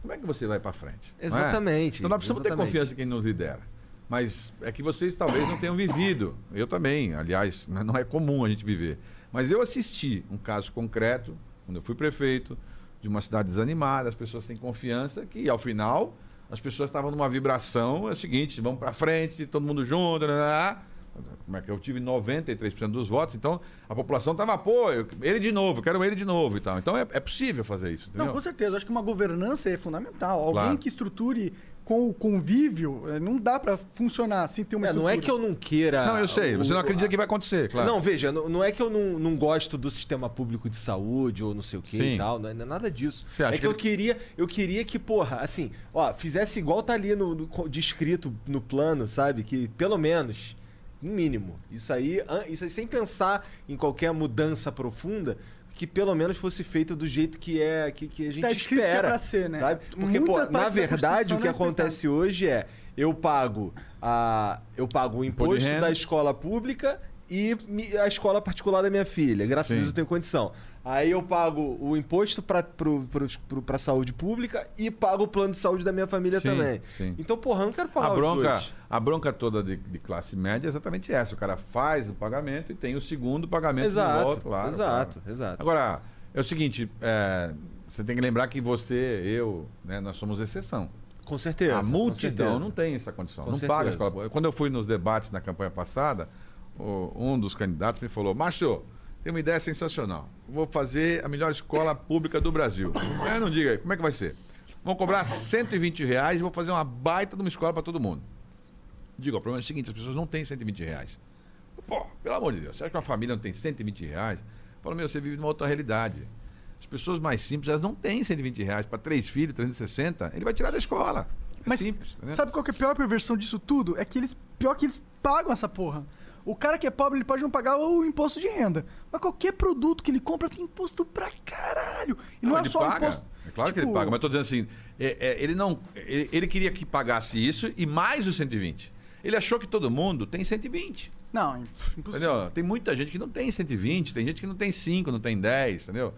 como é que você vai para frente? é? Exatamente, Então nós precisamos ter exatamente. confiança em quem nos lidera. Mas é que vocês talvez não tenham vivido. Eu também, aliás, não é comum a gente viver. Mas eu assisti um caso concreto, quando eu fui prefeito, de uma cidade desanimada, as pessoas têm confiança que, ao final, as pessoas estavam numa vibração, é o seguinte, vamos para frente, todo mundo junto, né, né, né. Como é que eu tive 93% dos votos, então a população estava, pô, eu- ele de novo, eu quero ele de novo e tal. Então é, é possível fazer isso, entendeu? Não, com certeza. Eu Acho que uma governança é fundamental. Alguém Claro. que estruture com o convívio, eh, não dá pra funcionar sem ter uma É, não é que eu não queira. Não, eu sei, você não acredita que vai acontecer, claro. Não, veja, não, não é que eu não, não gosto do sistema público de saúde ou não sei o que Sim. e tal, não é, não é nada disso. Você acha é que, que eu ele- queria, eu queria que, porra, assim, ó, fizesse igual tá ali no, no descrito no plano, sabe? Que pelo menos, no mínimo, isso aí, isso aí sem pensar em qualquer mudança profunda, que pelo menos fosse feito do jeito que é que, que a gente Tá escrito que é espera. pra ser, né? Sabe? Porque, Muita pô, na da verdade, o que é acontece hoje é eu pago a eu pago o Imposto da escola pública e a escola particular da minha filha. Graças Sim. a Deus eu tenho condição. Aí eu pago o imposto para a saúde pública e pago o plano de saúde da minha família Sim, também. sim. Então, porra, eu não quero pagar A bronca, dois. a bronca toda de, de classe média é exatamente essa. O cara faz o pagamento e tem o segundo pagamento Exato, volta, claro. exato, claro. exato. Agora, é o seguinte, é, você tem que lembrar que você, eu, né, nós somos exceção. Com certeza. a multidão certeza. não tem essa condição. Com não paga a certeza. escola pública. Quando eu fui nos debates na campanha passada, um dos candidatos me falou: Márcio, tem uma ideia sensacional. Vou fazer a melhor escola pública do Brasil. É, não diga aí, como é que vai ser? Vão cobrar 120 reais e vou fazer uma baita de uma escola para todo mundo. Digo, o problema é o seguinte: as pessoas não têm 120 reais. Pô, pelo amor de Deus, você acha que uma família não tem 120 reais? Fala, meu, você vive numa outra realidade. As pessoas mais simples, elas não têm 120 reais para três filhos, 360. Ele vai tirar da escola. É Mas simples. entendeu? sabe qual que é a pior perversão disso tudo? É que eles. Pior que eles pagam essa porra. O cara que é pobre, ele pode não pagar o imposto de renda. Mas qualquer produto que ele compra tem imposto pra caralho. E não, é ele só paga. imposto. É claro que ele tipo, paga, mas estou dizendo assim, é- é, ele não. Ele, ele queria que pagasse isso e mais os 120. Ele achou que todo mundo tem 120. Não, impossível. Entendeu? Tem muita gente que não tem 120, tem gente que não tem 5, não tem 10, entendeu?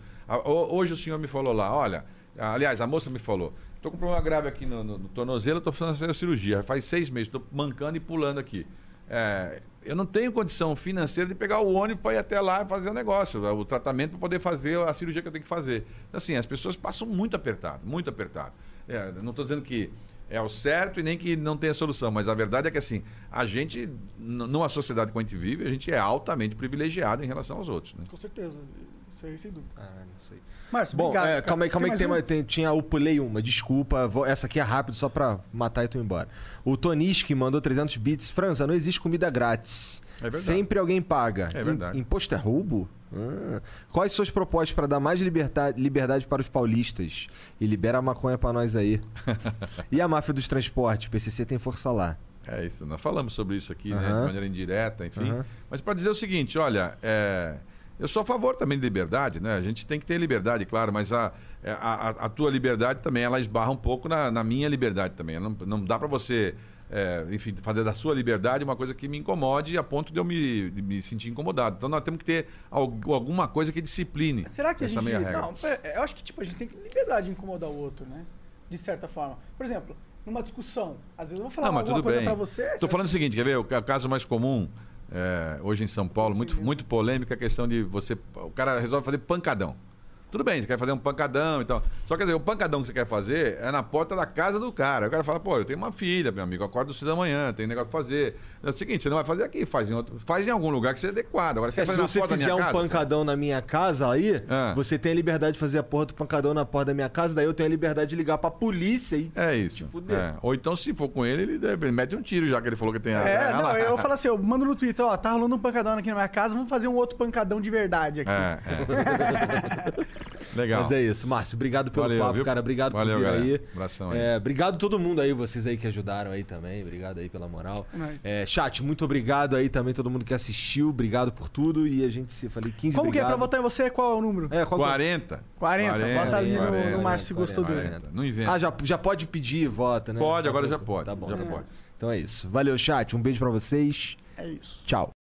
Hoje o senhor me falou lá, olha, aliás, a moça me falou, estou com um problema grave aqui no, no, no tornozelo, precisando fazer a cirurgia. Faz seis meses, estou mancando e pulando aqui. É, eu não tenho condição financeira de pegar o ônibus para ir até lá e fazer o negócio, o tratamento para poder fazer a cirurgia que eu tenho que fazer. Então, assim, as pessoas passam muito apertado, muito apertado. É, não estou dizendo que é o certo e nem que não tenha solução, mas a verdade é que assim, a gente, numa sociedade que a gente vive, a gente é altamente privilegiado em relação aos outros. Né? Com certeza. Isso aí, sem dúvida. Ah, não sei. Márcio, Bom, obrigado. é, cara. calma aí, calma aí, que tem, uma- tem- tinha, eu pulei uma, desculpa, vou- essa aqui é rápido só pra matar e tu ir embora. O Toniski mandou 300 bits. França, não existe comida grátis. É verdade. Sempre alguém paga. É verdade. Im- Imposto é roubo? Ah. Quais suas propostas para dar mais liberdade, liberdade para os paulistas? E libera a maconha pra nós aí. *laughs* e a máfia dos transportes? PCC tem força lá. É isso, nós falamos sobre isso aqui, né, de maneira indireta, enfim. Mas para dizer o seguinte, olha, é, eu sou a favor também de liberdade, né? A gente tem que ter liberdade, claro, mas a, é, a, a- a tua liberdade também, ela esbarra um pouco na, na minha liberdade também. Não, não dá para você, é, enfim, fazer da sua liberdade uma coisa que me incomode a ponto de eu me, de me sentir incomodado. Então nós temos que ter algu- alguma coisa que discipline Será que a essa gente. meia regra. Não, é, eu acho que tipo, a gente tem que ter liberdade de incomodar o outro, né? De certa forma. Por exemplo, numa discussão, às vezes eu vou falar Não, alguma tudo coisa bem. pra você. Estou falando o seguinte, quer ver? O ca- caso mais comum é, hoje em São Paulo, muito, muito polêmico, é a questão de você. O cara resolve fazer pancadão. Tudo bem, você quer fazer um pancadão e tal. Só que quer dizer, o pancadão que você quer fazer é na porta da casa do cara. O cara fala, pô, eu tenho uma filha, meu amigo, acordo cedo da manhã, tem negócio pra fazer. É o seguinte, você não vai fazer aqui, faz em, outro, faz em algum lugar que seja adequado. Agora, É, quer se você fizer um casa? pancadão na minha casa aí, você tem a liberdade de fazer a porra do pancadão na porta da minha casa, daí eu tenho a liberdade de ligar pra polícia e. É isso. fuder. É. Ou então, se for com ele, ele, deve- ele mete um tiro, já que ele falou que tem a. É, *laughs* não, lá. eu falo assim, eu mando no Twitter, ó, tá rolando um pancadão aqui na minha casa, vamos fazer um outro pancadão de verdade aqui. É, *laughs* Legal. Mas é isso, Márcio. Obrigado pelo Valeu, papo, viu? cara. Obrigado Valeu, por vir galera. aí. Abração aí. É, obrigado a todo mundo aí, vocês aí que ajudaram aí também. Obrigado aí pela moral. É nóis. É, chat, muito obrigado aí também, todo mundo que assistiu. Obrigado por tudo. E a gente se falei 15 Como que é pra obrigado. votar em você? Qual é o número? É, qual que é? 40. 40, bota ali no- 40, no Márcio se gostou dele. 40. Não inventa. Ah, já, já pode pedir vota, né? Pode, agora Tá já pode. Tá bom. Já tá bom. pode. Então é isso. Valeu, chat. Um beijo pra vocês. É isso. Tchau.